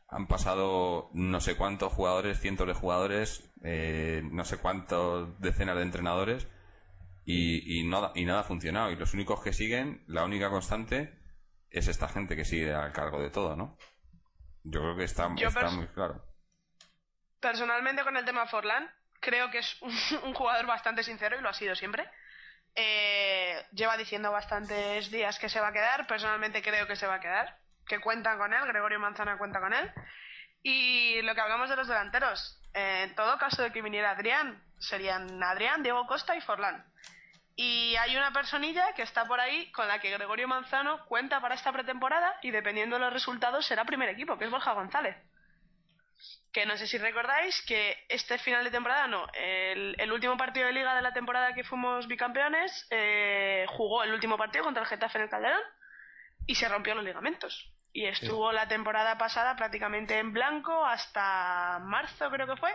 Han pasado no sé cuántos jugadores, cientos de jugadores, eh, no sé cuántos decenas de entrenadores. Y, y, nada, y nada ha funcionado. Y los únicos que siguen, la única constante, es esta gente que sigue al cargo de todo, ¿no? Yo creo que está, muy claro. Personalmente con el tema Forlán, creo que es un, un jugador bastante sincero y lo ha sido siempre. Eh, lleva diciendo bastantes días que se va a quedar. Personalmente creo que se va a quedar. Que cuentan con él. Gregorio Manzana cuenta con él. Y lo que hablamos de los delanteros. eh, en todo caso de que viniera Adrián, serían Adrián, Diego Costa y Forlán. Y hay una personilla que está por ahí con la que Gregorio Manzano cuenta para esta pretemporada y dependiendo de los resultados será primer equipo, que es Borja González que no sé si recordáis que este final de temporada, no, el, el último partido de liga de la temporada que fuimos bicampeones, eh, jugó el último partido contra el Getafe en el Calderón y se rompió los ligamentos. Y estuvo la temporada pasada prácticamente en blanco hasta marzo creo que fue,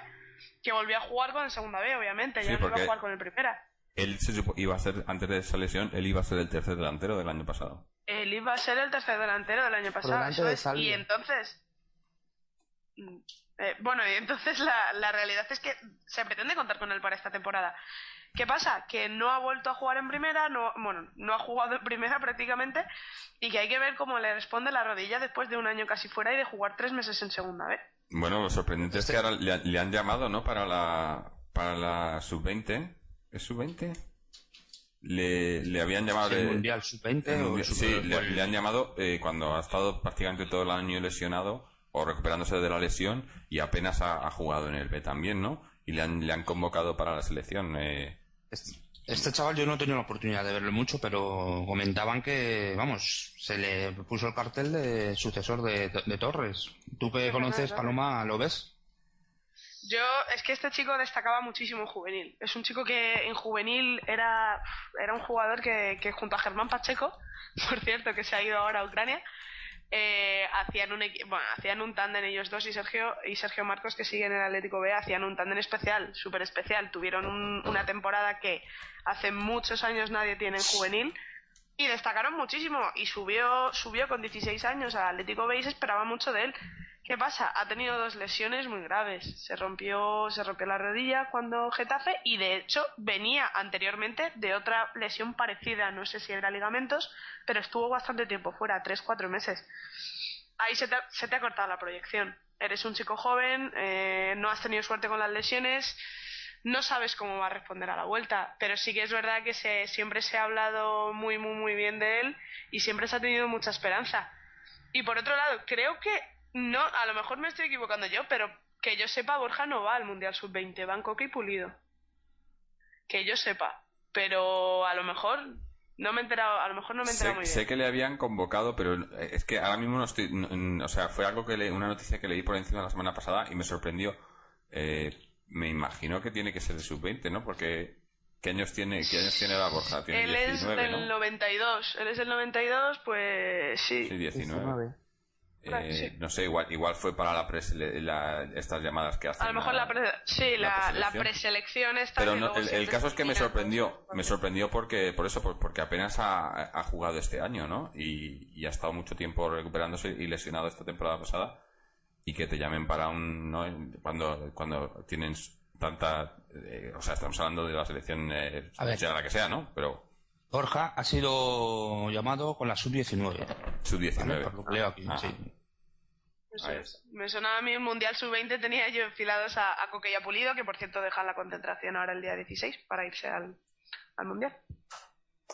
que volvió a jugar con el segunda B, obviamente, ya no iba a jugar con el primera. Él se supo- iba a ser, antes de esa lesión, él iba a ser el tercer delantero del año pasado. Él iba a ser el tercer delantero del año pasado. eso de es. Y entonces. Eh, bueno, y entonces la, la realidad es que se pretende contar con él para esta temporada. ¿Qué pasa? Que no ha vuelto a jugar en primera, no, bueno, no ha jugado en primera prácticamente, y que hay que ver cómo le responde la rodilla después de un año casi fuera y de jugar tres meses en segunda vez. Bueno, lo sorprendente es que ahora le, han- le han llamado, ¿no? Para la, para la sub-20. ¿Es sub-20? Le, le habían llamado... ¿El de- Mundial Sub-20 el o Mundial- Sub- sí, le han llamado eh, cuando ha estado prácticamente todo el año lesionado o recuperándose de la lesión y apenas ha, ha jugado en el B también, ¿no? Y le han, le han convocado para la selección. eh, Es- Este chaval yo no he tenido la oportunidad de verlo mucho, pero comentaban que, vamos, se le puso el cartel de sucesor de, de Torres. ¿Tú que conoces, Paloma, lo ves? Yo, es que este chico destacaba muchísimo en juvenil. Es un chico que en juvenil era, era un jugador que, que junto a Germán Pacheco, por cierto, que se ha ido ahora a Ucrania, eh, hacían un bueno, hacían un tándem ellos dos y Sergio y Sergio Marcos que siguen en el Atlético B hacían un tándem especial, súper especial. Tuvieron una temporada que hace muchos años nadie tiene en juvenil y destacaron muchísimo y subió subió con 16 años al Atlético B y se esperaba mucho de él. ¿Qué pasa? Ha tenido dos lesiones muy graves. Se rompió, se rompió la rodilla cuando Getafe y de hecho venía anteriormente de otra lesión parecida, no sé si era ligamentos, pero estuvo bastante tiempo fuera, tres, cuatro meses. Ahí se te, se te ha cortado la proyección. Eres un chico joven, eh, no has tenido suerte con las lesiones, no sabes cómo va a responder a la vuelta, pero sí que es verdad que se, siempre se ha hablado muy, muy, muy bien de él y siempre se ha tenido mucha esperanza. Y por otro lado, creo que no, a lo mejor me estoy equivocando yo, pero que yo sepa, Borja no va al Mundial Sub-20, van Coque y Pulido. Que yo sepa. Pero a lo mejor no me he enterado, a lo mejor no me he enterado sé, muy bien. Sé que le habían convocado, pero es que ahora mismo no estoy. o sea, fue algo que le, una noticia que leí por encima la semana pasada y me sorprendió. Eh, me imagino que tiene que ser de sub-20, ¿no? Porque ¿qué años tiene, qué años tiene la Borja? Tiene él 19, es del ¿no? 92, él es del 92, pues sí. Sí, 19. 19. Claro, Eh, sí. No sé, igual, igual fue para la, presele- la estas llamadas que hacen. A lo mejor la, pre- sí, la la, la preselección. Pero no, el, caso es que me sorprendió, me sorprendió porque, por eso, por- porque apenas ha, ha jugado este año, ¿no? Y, y ha estado mucho tiempo recuperándose y lesionado esta temporada pasada y que te llamen para un, ¿no? Cuando, cuando tienen tanta, eh, o sea, estamos hablando de la selección, eh, A ver. sea la que sea, ¿no? Pero Borja ha sido llamado con la sub-19. sub-19. ¿vale? Por lo que leo aquí, Ah. sí. Eso Ahí es. Me sonaba a mí el Mundial Sub-20, tenía yo enfilados a, a a Pulido, que por cierto dejan la concentración ahora el día 16 para irse al, al Mundial.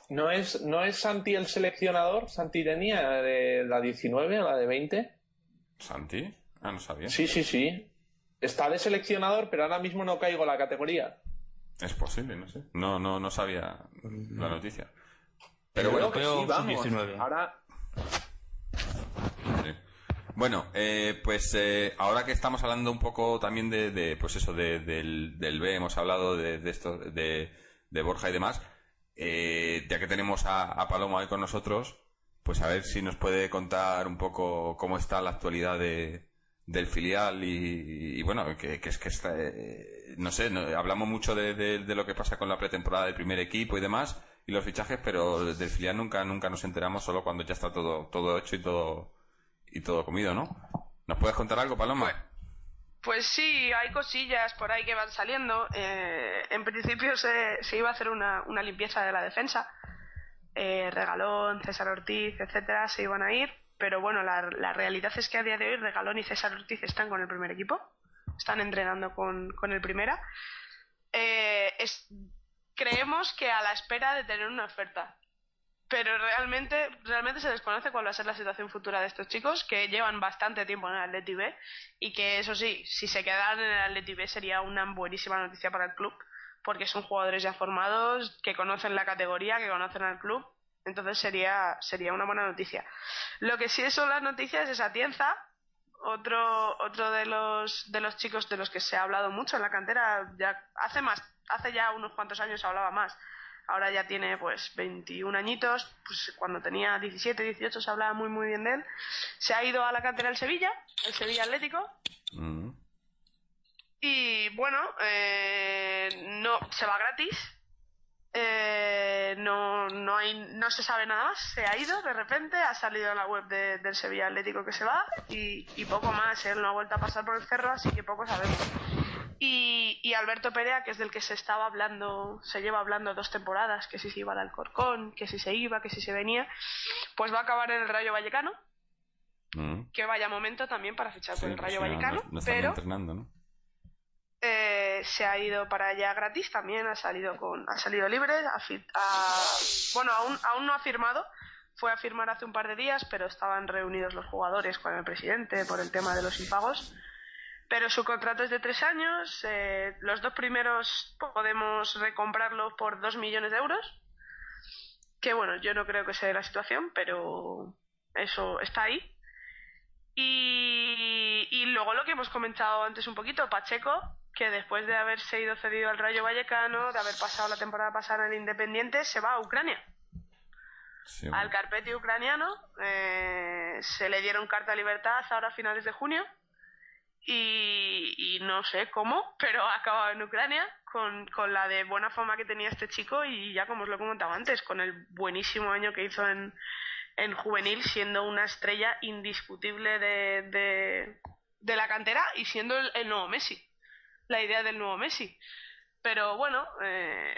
¿No es, ¿No es Santi el seleccionador? ¿Santi tenía de la 19 o la de 20? ¿Santi? Ah, no sabía. Sí, sí, sí. Está de seleccionador, pero ahora mismo no caigo en la categoría. Es posible, no sé. No, no, no sabía la noticia. Pero Creo bueno, que creo sí, vamos. sub-19. Ahora, Sí. Bueno, eh, pues eh, ahora que estamos hablando un poco también de, de, pues eso, de- del, del B, hemos hablado de, de esto, de, de Borja y demás, eh, ya que tenemos a, a Paloma hoy con nosotros, pues a ver si nos puede contar un poco cómo está la actualidad de, del filial y, y bueno, que, que es que está, eh, no sé, no- hablamos mucho de, de- lo que pasa con la pretemporada del primer equipo y demás y los fichajes, pero del filial nunca, nunca nos enteramos solo cuando ya está todo, todo hecho y todo, y todo comido, ¿no? ¿Nos puedes contar algo, Paloma? Pues sí, hay cosillas por ahí que van saliendo. Eh, en principio se, se iba a hacer una, una limpieza de la defensa. Eh, Regalón, César Ortiz, etcétera, se iban a ir. Pero bueno, la, la realidad es que a día de hoy Regalón y César Ortiz están con el primer equipo. Están entrenando con, con el primera. Eh, es- creemos que a la espera de tener una oferta. Pero realmente, realmente se desconoce cuál va a ser la situación futura de estos chicos que llevan bastante tiempo en el Atleti B y que eso sí, si se quedaran en el Atleti B sería una buenísima noticia para el club porque son jugadores ya formados, que conocen la categoría, que conocen al club, entonces sería, sería una buena noticia. Lo que sí son las noticias es Atienza, otro, otro de los, de los chicos de los que se ha hablado mucho en la cantera, ya hace más, hace ya unos cuantos años se hablaba más. Ahora ya tiene pues 21 añitos, pues cuando tenía 17, 18 se hablaba muy muy bien de él. Se ha ido a la cantera del Sevilla, el Sevilla Atlético, Mm. y bueno, eh, no se va gratis. Eh, no, no, hay, no se sabe nada más. Se ha ido de repente, ha salido en la web de- del Sevilla Atlético que se va y, y poco más. Él no ha vuelto a pasar por el cerro, así que poco sabemos. Y, y Alberto Perea, que es del que se estaba hablando, se lleva hablando dos temporadas, que si se iba al Alcorcón, que si se iba, que si se venía, pues va a acabar en el Rayo Vallecano. Mm. Que vaya momento también para fichar Sí, por el pues Rayo no- Vallecano, no, pero entrenando, ¿no? Eh, se ha ido para allá gratis también, ha salido con, ha salido libre, ha bueno, aún, aún no ha firmado, fue a firmar hace un par de días, pero estaban reunidos los jugadores con el presidente por el tema de los impagos. Pero su contrato es de tres años, eh, los dos primeros podemos recomprarlo por dos millones de euros, que bueno, yo no creo que sea la situación, pero eso está ahí. Y, y luego lo que hemos comentado antes un poquito, Pacheco, que después de haberse ido cedido al Rayo Vallecano, de haber pasado la temporada pasada en el Independiente, se va a Ucrania. al Carpeti ucraniano eh, se le dieron carta de libertad ahora a finales de junio y, no sé cómo, pero ha acabado en Ucrania con, con, la de buena fama que tenía este chico y ya como os lo he comentado antes, con el buenísimo año que hizo en, en juvenil, siendo una estrella indiscutible de, de, de la cantera y siendo el, nuevo Messi, la idea del nuevo Messi. Pero bueno, eh,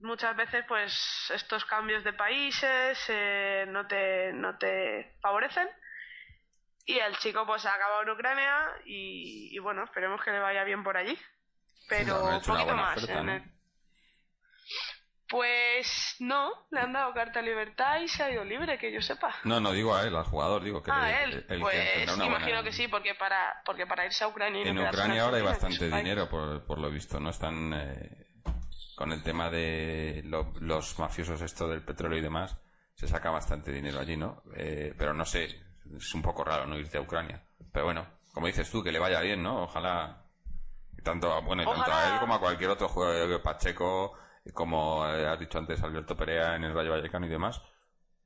muchas veces pues estos cambios de países eh, no, te, no te favorecen y el chico pues ha acabado en Ucrania y, bueno, esperemos que le vaya bien por allí. Pero un poquito más. Pues no, le han dado carta de libertad y se ha ido libre, que yo sepa. No, no digo a él, al jugador, digo que ah, él. pues imagino que sí, porque para, porque para irse a Ucrania. en Ucrania ahora hay bastante dinero, por, por lo visto, ¿no? Están eh, con el tema de los mafiosos, esto del petróleo y demás, se saca bastante dinero allí, ¿no? Eh, pero no sé, es un poco raro no irte a Ucrania. Pero bueno, como dices tú, que le vaya bien, ¿no? Ojalá. tanto, bueno, y tanto a él como a cualquier otro jugador, Pacheco, como eh, has dicho antes, Alberto Perea en el Rayo Vallecano y demás.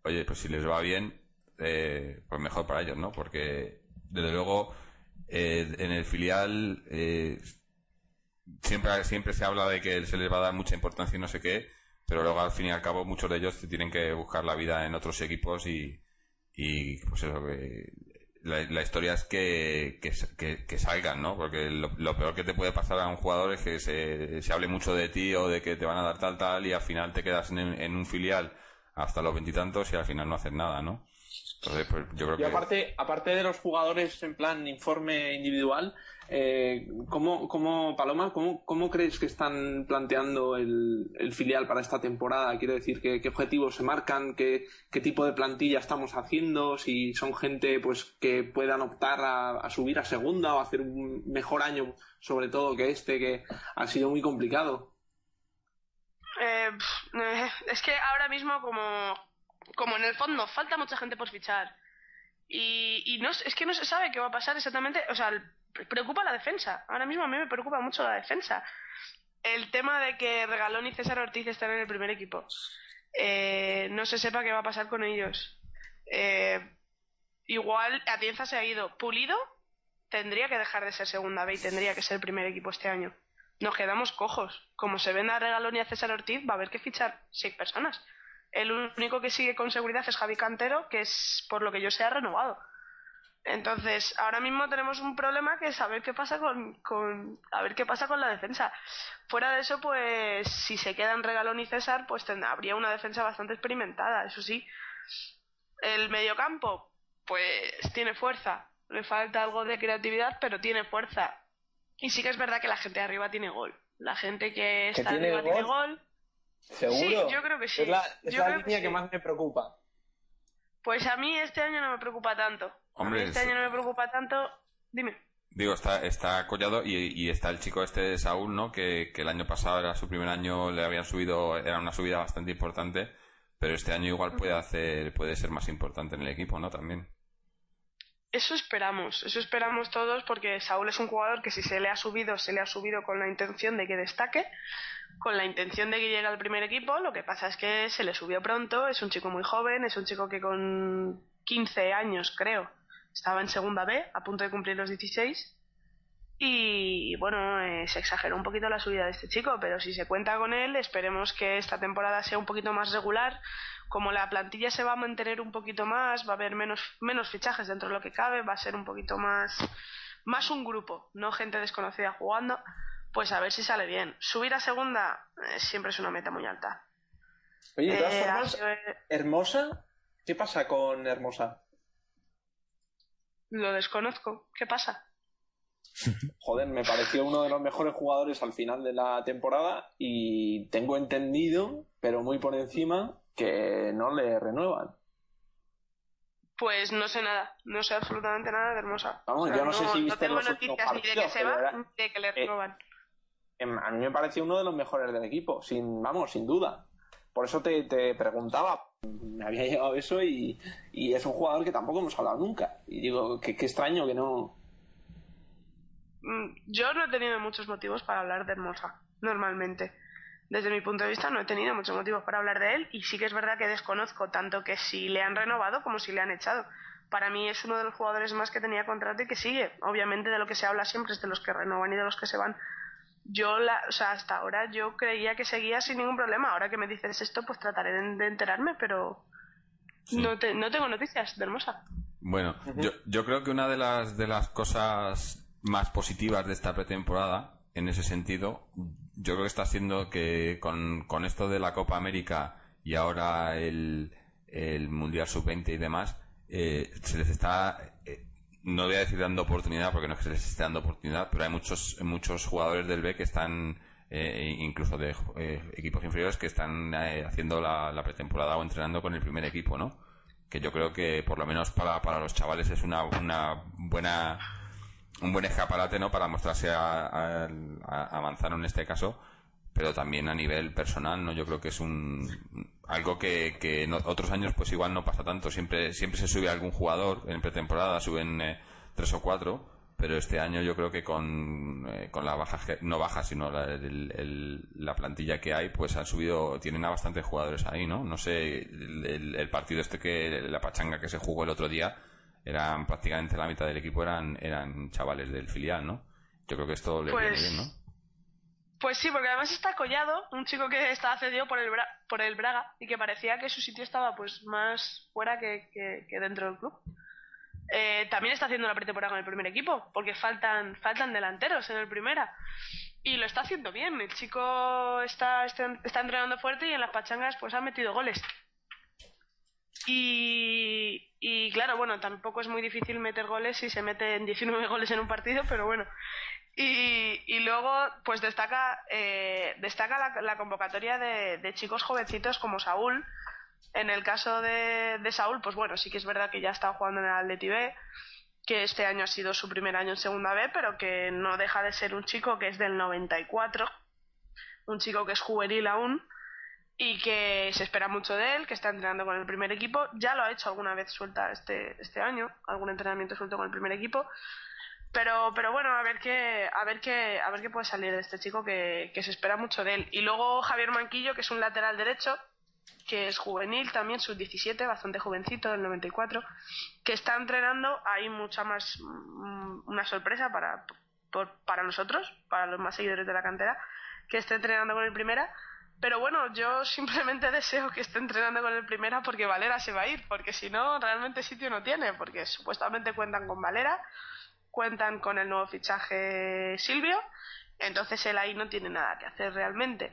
Oye, pues si les va bien, eh, pues mejor para ellos, ¿no? Porque, desde luego, eh, en el filial siempre, siempre se habla de que se les va a dar mucha importancia y no sé qué, pero luego al fin y al cabo muchos de ellos tienen que buscar la vida en otros equipos y, y pues eso, que la, historia es que, que, salgan, ¿no? Porque lo, peor que te puede pasar a un jugador es que se, se hable mucho de ti o de que te van a dar tal, tal y al final te quedas en, en un filial hasta los veintitantos y, al final no haces nada, ¿no? Entonces, pues yo creo y aparte, aparte de los jugadores en plan informe individual, eh, ¿cómo, cómo, Paloma, cómo, cómo crees que están planteando el, filial para esta temporada? Quiero decir, ¿qué, qué objetivos se marcan? ¿Qué, ¿Qué, tipo de plantilla estamos haciendo? Si son gente pues que puedan optar a, subir a segunda o hacer un mejor año, sobre todo que este, que ha sido muy complicado. Eh es que ahora mismo como como en el fondo falta mucha gente por fichar y, y no, es que no se sabe qué va a pasar exactamente, o sea, preocupa la defensa. Ahora mismo a mí me preocupa mucho la defensa. El tema de que Regalón y César Ortiz están en el primer equipo. Eh, no se sepa qué va a pasar con ellos. Eh, igual Atienza se ha ido. Pulido tendría que dejar de ser segunda B y tendría que ser primer equipo este año. Nos quedamos cojos. Como se ven a Regalón y a César Ortiz, va a haber que fichar seis personas. El único que sigue con seguridad es Javi Cantero, que es por lo que yo sé ha renovado. Entonces, ahora mismo tenemos un problema que es saber qué pasa con, con, a ver qué pasa con la defensa. Fuera de eso, pues si se quedan Regalón y César, pues habría una defensa bastante experimentada, eso sí. El mediocampo, pues tiene fuerza. Le falta algo de creatividad, pero tiene fuerza. Y sí que es verdad que la gente de arriba tiene gol. La gente que está arriba tiene gol. ¿Seguro? Sí, yo creo que sí. Es la, línea que, más me preocupa. Pues a mí este año no me preocupa tanto. Hombre, este año no me preocupa tanto. Dime. Digo, está, está Collado y, está el chico este de Saúl, ¿no? Que, el año pasado era su primer año, le habían subido, era una subida bastante importante, pero este año igual puede hacer, puede ser más importante en el equipo, ¿no? También. Eso esperamos, eso esperamos todos porque Saúl es un jugador que si se le ha subido, se le ha subido con la intención de que destaque, con la intención de que llegue al primer equipo. Lo que pasa es que se le subió pronto, es un chico muy joven, es un chico que con 15 años, creo, estaba en segunda B, a punto de cumplir los 16. Y bueno, eh, se exageró un poquito la subida de este chico, pero si se cuenta con él, esperemos que esta temporada sea un poquito más regular. Como la plantilla se va a mantener un poquito más, va a haber menos, menos fichajes dentro de lo que cabe, va a ser un poquito más, más un grupo, no gente desconocida jugando pues a ver si sale bien. Subir a segunda eh, siempre es una meta muy alta. Oye, de todas eh, formas, Hermosa, ¿qué pasa con Hermosa? Lo desconozco. ¿Qué pasa? Joder, me pareció uno de los mejores jugadores al final de la temporada y tengo entendido, pero muy por encima, que no le renuevan. Pues no sé nada, no sé absolutamente nada de Hermosa. Vamos, yo no, sé si viste no tengo los noticias ni de que se va, era- ni de que le eh, renovan. em, a mí me pareció uno de los mejores del equipo, sin, vamos, sin duda. Por eso te, te preguntaba, me había llegado eso y, y es un jugador que tampoco hemos hablado nunca. Y digo, qué qué extraño que no... Mm, Yo no he tenido muchos motivos para hablar de Hermosa, normalmente. Desde mi punto de vista no he tenido muchos motivos para hablar de él y sí que es verdad que desconozco tanto que si le han renovado como si le han echado. Para mí es uno de los jugadores más que tenía contrato y que sigue. Obviamente de lo que se habla siempre es de los que renovan y de los que se van. Yo, la, o sea, hasta ahora yo creía que seguía sin ningún problema. Ahora que me dices esto, pues trataré de, de enterarme, pero Sí. no, te- no tengo noticias de Hermosa. Bueno, yo, yo creo que una de las, de las cosas más positivas de esta pretemporada, en ese sentido, yo creo que está siendo que con, con esto de la Copa América y ahora el, el Mundial Sub-20 y demás, eh, se les está, no voy a decir dando oportunidad porque no es que se les esté dando oportunidad, pero hay muchos, muchos jugadores del B que están, eh, incluso de eh, equipos inferiores, que están eh, haciendo la, pretemporada o entrenando con el primer equipo, ¿no? que yo creo que por lo menos para, para los chavales es una, una buena un buen escaparate no para mostrarse a, a- en este caso pero también a nivel personal no yo creo que es un algo que, que en otros años pues igual no pasa tanto. Siempre siempre se sube algún jugador en pretemporada suben eh, tres o cuatro pero este año yo creo que con, eh, con la baja no baja sino la, el- el- la plantilla que hay pues han subido tienen a bastantes jugadores ahí no no sé el partido este que la pachanga que se jugó el otro día eran prácticamente la mitad del equipo eran eran chavales del filial no yo creo que esto le Pues- viene bien no Pues sí, porque además está Collado, un chico que estaba cedido por el, Bra- por el Braga y que parecía que su sitio estaba pues más fuera que, que- que dentro del club. Eh, también está haciendo la pretemporada con el primer equipo, porque faltan, faltan delanteros en el primera. Y lo está haciendo bien. El chico está, está, entrenando fuerte y en las pachangas pues ha metido goles. Y, y claro, bueno, tampoco es muy difícil meter goles si se meten 19 goles en un partido, pero bueno. Y, y luego, pues destaca, eh, destaca la, convocatoria de, chicos jovencitos como Saúl. En el caso de, de Saúl, pues bueno, sí que es verdad que ya está jugando en el Atleti B, que este año ha sido su primer año en Segunda B, pero que no deja de ser un chico que es del 94, un chico que es juvenil aún y que se espera mucho de él, que está entrenando con el primer equipo. Ya lo ha hecho alguna vez suelta este, este año, algún entrenamiento suelto con el primer equipo. Pero, pero bueno, a ver qué, a ver qué, a ver qué puede salir de este chico que, que se espera mucho de él. Y luego Javier Manquillo, que es un lateral derecho, que es juvenil también, sub-17, bastante jovencito, del 94, que está entrenando. Hay mucha más, mm, una sorpresa para, por- para nosotros, para los más seguidores de la cantera, que esté entrenando con el primera. Pero bueno, yo simplemente deseo que esté entrenando con el primera porque Valera se va a ir, porque si no, realmente sitio no tiene, porque supuestamente cuentan con Valera, cuentan con el nuevo fichaje Silvio, entonces él ahí no tiene nada que hacer realmente.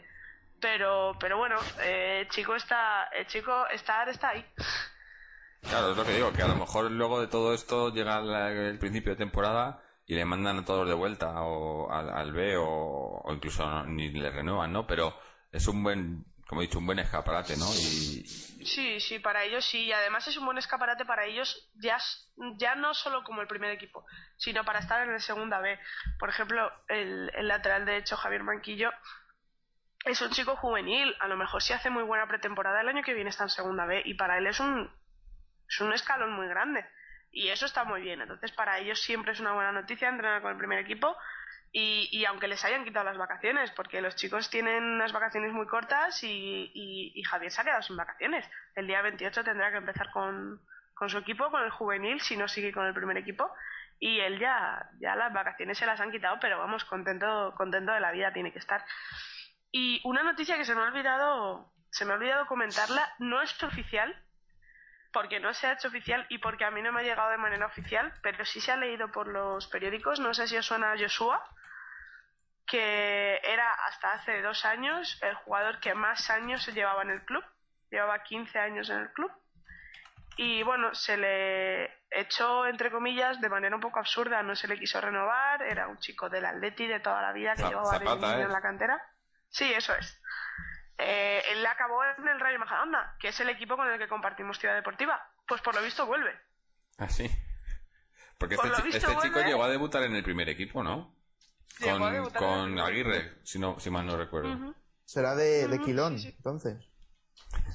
Pero, pero bueno, eh, chico está, el chico está, está ahí. Claro, es lo que digo, que a lo mejor luego de todo esto llega el principio de temporada y le mandan a todos de vuelta o al, B o, incluso ni le renuevan, ¿no? Pero es un buen, como he dicho, un buen escaparate, ¿no? Y Sí, sí, para ellos sí. Y además es un buen escaparate para ellos, ya, ya no solo como el primer equipo, sino para estar en el segunda B. Por ejemplo, el, el lateral derecho, Javier Manquillo, es un chico juvenil. A lo mejor si hace muy buena pretemporada, el año que viene está en segunda B. Y para él es un, es un escalón muy grande. Y eso está muy bien. Entonces, para ellos siempre es una buena noticia entrenar con el primer equipo. Y, aunque les hayan quitado las vacaciones, porque los chicos tienen unas vacaciones muy cortas y, Javier se ha quedado sin vacaciones. El día 28 tendrá que empezar con, con su equipo, con el juvenil, si no sigue con el primer equipo. Y él ya, ya las vacaciones se las han quitado, pero vamos, contento, contento de la vida tiene que estar. Y una noticia que se me ha olvidado, se me ha olvidado comentarla, no es oficial, porque no se ha hecho oficial y porque a mí no me ha llegado de manera oficial, pero sí se ha leído por los periódicos, no sé si os suena Joshua, que era hasta hace dos años el jugador que más años se llevaba en el club, llevaba 15 años en el club, y bueno, se le echó, entre comillas, de manera un poco absurda, no se le quiso renovar, era un chico del Atleti de toda la vida que Zap- llevaba Zapata, 20 años ¿eh? en la cantera. Sí, eso es. Eh, él acabó en el Rayo Majadahonda, que es el equipo con el que compartimos Ciudad Deportiva. Pues por lo visto vuelve. ¿Ah, sí? Porque Por este, visto, este chico vuelve. llegó a debutar en el primer equipo, ¿no? Con, Aguirre, si, no, si mal no recuerdo. Será de, de Quilón, sí, sí. entonces.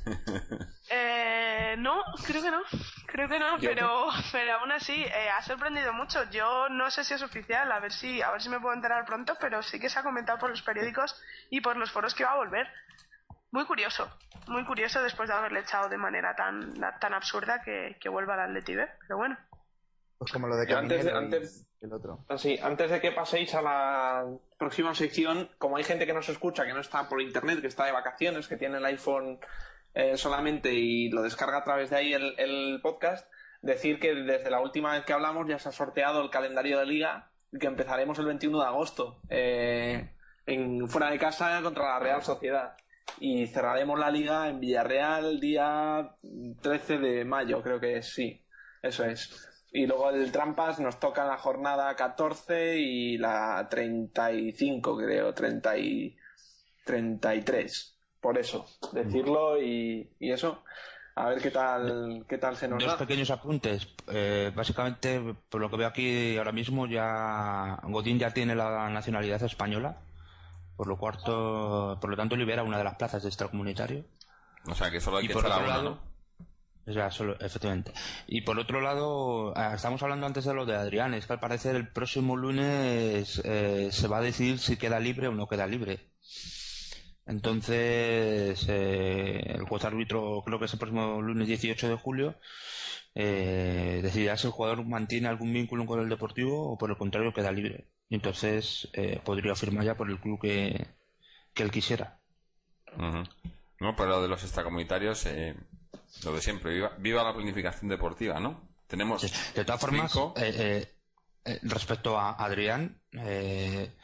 Eh, no, creo que no. Creo que no, Yo- pero, pero aún así eh, ha sorprendido mucho. Yo no sé si es oficial, a ver si, a ver si me puedo enterar pronto, pero sí que se ha comentado por los periódicos y por los foros que va a volver. Muy curioso, muy curioso después de haberle echado de manera tan, tan absurda que, que vuelva al Atleti B. Pero bueno, Pues como lo de Yo antes de- antes- el otro. Así, antes de que paséis a la próxima sección, como hay gente que no se escucha, que no está por internet, que está de vacaciones, que tiene el iPhone eh, solamente y lo descarga a través de ahí el, el podcast, decir que desde la última vez que hablamos ya se ha sorteado el calendario de liga y que empezaremos el 21 de agosto eh, en, fuera de casa contra la Real Sociedad. Y cerraremos la liga en Villarreal día 13 de mayo, creo que es, sí. Eso es. Y luego el Trampas nos toca la jornada 14 y la 35, creo, 30 y 33. Por eso, decirlo y, y eso. A ver qué tal, qué tal se nos Dos da. pequeños apuntes. Eh, básicamente, por lo que veo aquí ahora mismo, ya Godín ya tiene la nacionalidad española, por lo cuarto, por lo tanto libera una de las plazas de extracomunitario. O sea, que solo hay Y que por echar a otro uno, lado- ¿no? O sea, efectivamente. Y por otro lado, ah, estamos hablando antes de lo de Adrián. Es que al parecer el próximo lunes eh, se va a decidir si queda libre o no queda libre. Entonces, eh, el juez árbitro, creo que es el próximo lunes 18 de julio, eh, decidirá si el jugador mantiene algún vínculo con el Deportivo o por el contrario queda libre. Y entonces eh, podría firmar ya por el club que, que él quisiera. No, pero lo de los extracomunitarios, lo de siempre. Viva, viva la planificación deportiva, ¿no? Tenemos De todas formas, cinco. eh, eh, eh, respecto a Adrián, eh,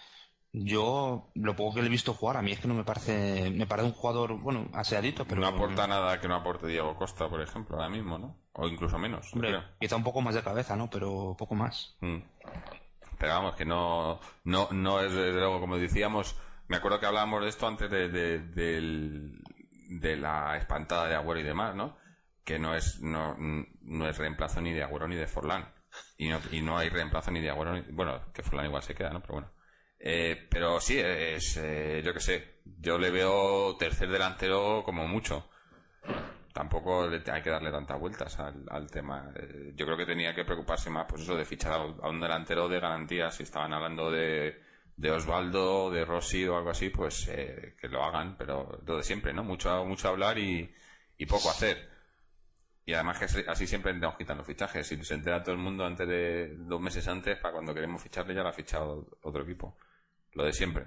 yo lo poco que le he visto jugar, a mí es que no me parece, me parece un jugador, bueno, aseadito, pero no aporta nada que no aporte Diego Costa, por ejemplo, ahora mismo, ¿no? O incluso menos, Hombre, creo. quizá un poco más de cabeza, ¿no? Pero poco más. Mm. Pero vamos, que no, no, no es desde luego, como decíamos, me acuerdo que hablábamos de esto antes de, de, del- de la espantada de Agüero y demás, ¿no? Que no es, no, no es reemplazo ni de Agüero ni de Forlán. Y no, y no hay reemplazo ni de Agüero ni, bueno, que Forlán igual se queda, ¿no? Pero bueno. Eh, pero sí, es, eh, yo qué sé, yo le veo tercer delantero como mucho. Tampoco le- hay que darle tantas vueltas al, al tema. Eh, yo creo que tenía que preocuparse más, pues eso, de fichar a, a un delantero de garantía. Si estaban hablando de, de Osvaldo, de Rossi o algo así, pues eh, que lo hagan, pero lo de siempre, ¿no? Mucho, mucho hablar y, y poco hacer. Y además que así- siempre nos quitan los fichajes. Si se entera todo el mundo antes de dos meses antes, para cuando queremos ficharle ya lo ha fichado otro equipo. Lo de siempre.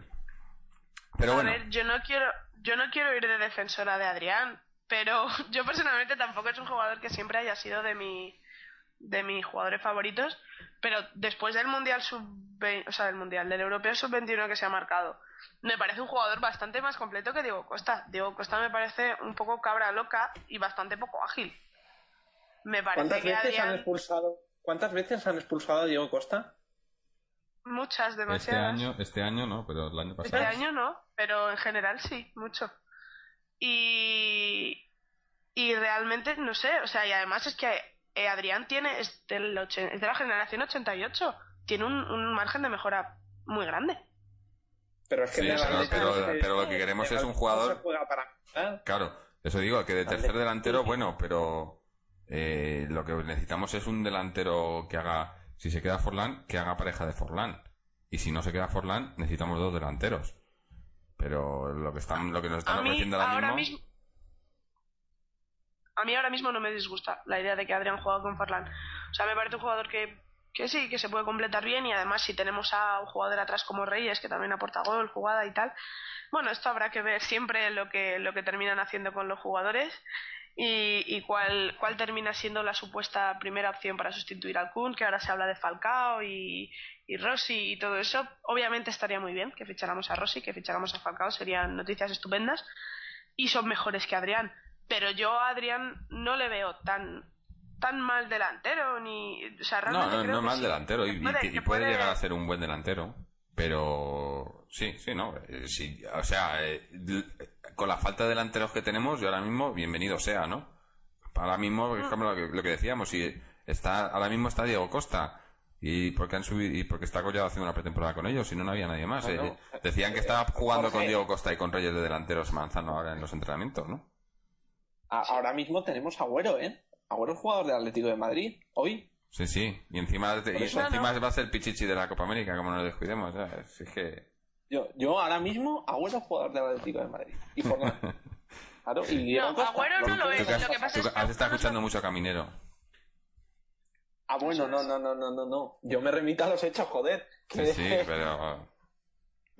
Pero a bueno, ver, yo no quiero, yo no quiero ir de defensora de Adrián, pero yo personalmente tampoco es un jugador que siempre haya sido de mi, de mis jugadores favoritos, pero después del mundial sub, o sea, del mundial del europeo sub 21 que se ha marcado, me parece un jugador bastante más completo que Diego Costa. Diego Costa me parece un poco cabra loca y bastante poco ágil. Me parece ¿Cuántas que veces han expulsado? ¿Cuántas veces han expulsado a Diego Costa? muchas, este demasiadas. año, este año no, pero el año Este pasado. año no, pero en general sí, mucho. Y, y realmente, no sé, o sea, y además es que eh, Adrián tiene, es, del es de la generación 88, tiene un, un margen de mejora muy grande. Pero es que Sí, pero- pero- es que- pero lo que queremos es un jugador- no se juega para ganar. Claro, eso digo, que de tercer delantero, bueno, pero eh, lo que necesitamos es un delantero que haga, si se queda Forlán, que haga pareja de Forlán. Y si no se queda Forlán, necesitamos dos delanteros. Pero lo que están, lo que nos están A mí ofreciendo ahora, ahora mismo, mismo... A mí ahora mismo no me disgusta la idea de que Adrián juegue con Forlán. O sea, me parece un jugador que, que sí, que se puede completar bien y además si tenemos a un jugador atrás como Reyes, que también aporta gol, jugada y tal, bueno, esto habrá que ver siempre lo que, lo que terminan haciendo con los jugadores y, cuál, cuál termina siendo la supuesta primera opción para sustituir al Kun, que ahora se habla de Falcao y Rossi y todo eso. Obviamente estaría muy bien que ficháramos a Rossi, que ficháramos a Falcao, serían noticias estupendas y son mejores que Adrián. Pero yo a Adrián no le veo tan tan mal delantero ni o sea no, no, creo no que mal sí, delantero y, y puede- y llegar a ser un buen delantero. Pero sí, sí, no. eh, sí, o sea, eh, con la falta de delanteros que tenemos, yo ahora mismo, bienvenido sea, ¿no? Ahora mismo, Mm. es como lo que, lo que decíamos, si está, ahora mismo está Diego Costa. Y porque han subido, y porque está Collado haciendo una pretemporada con ellos, si no, no había nadie más. Bueno, Eh, decían que estaba jugando con. Diego Costa y con Reyes de delanteros Manzano ahora en los entrenamientos, ¿no? A- ahora mismo tenemos a Agüero, ¿eh? Agüero es jugador del Atlético de Madrid. Hoy. Sí, sí. Y encima, y Por eso encima va a ser Pichichi de la Copa América, como no lo descuidemos. ¿sabes? Es que... Yo, yo ahora mismo, Agüero es jugador del Atlético de Madrid. Y Forlán. Claro, y No, Costa. Agüero no lo es, has, lo que pasa tú es que has estado escuchando no- mucho a Caminero. Ah, bueno, no, no, no, no, no, no. Yo me remito a los hechos, joder. Sí, sí, pero...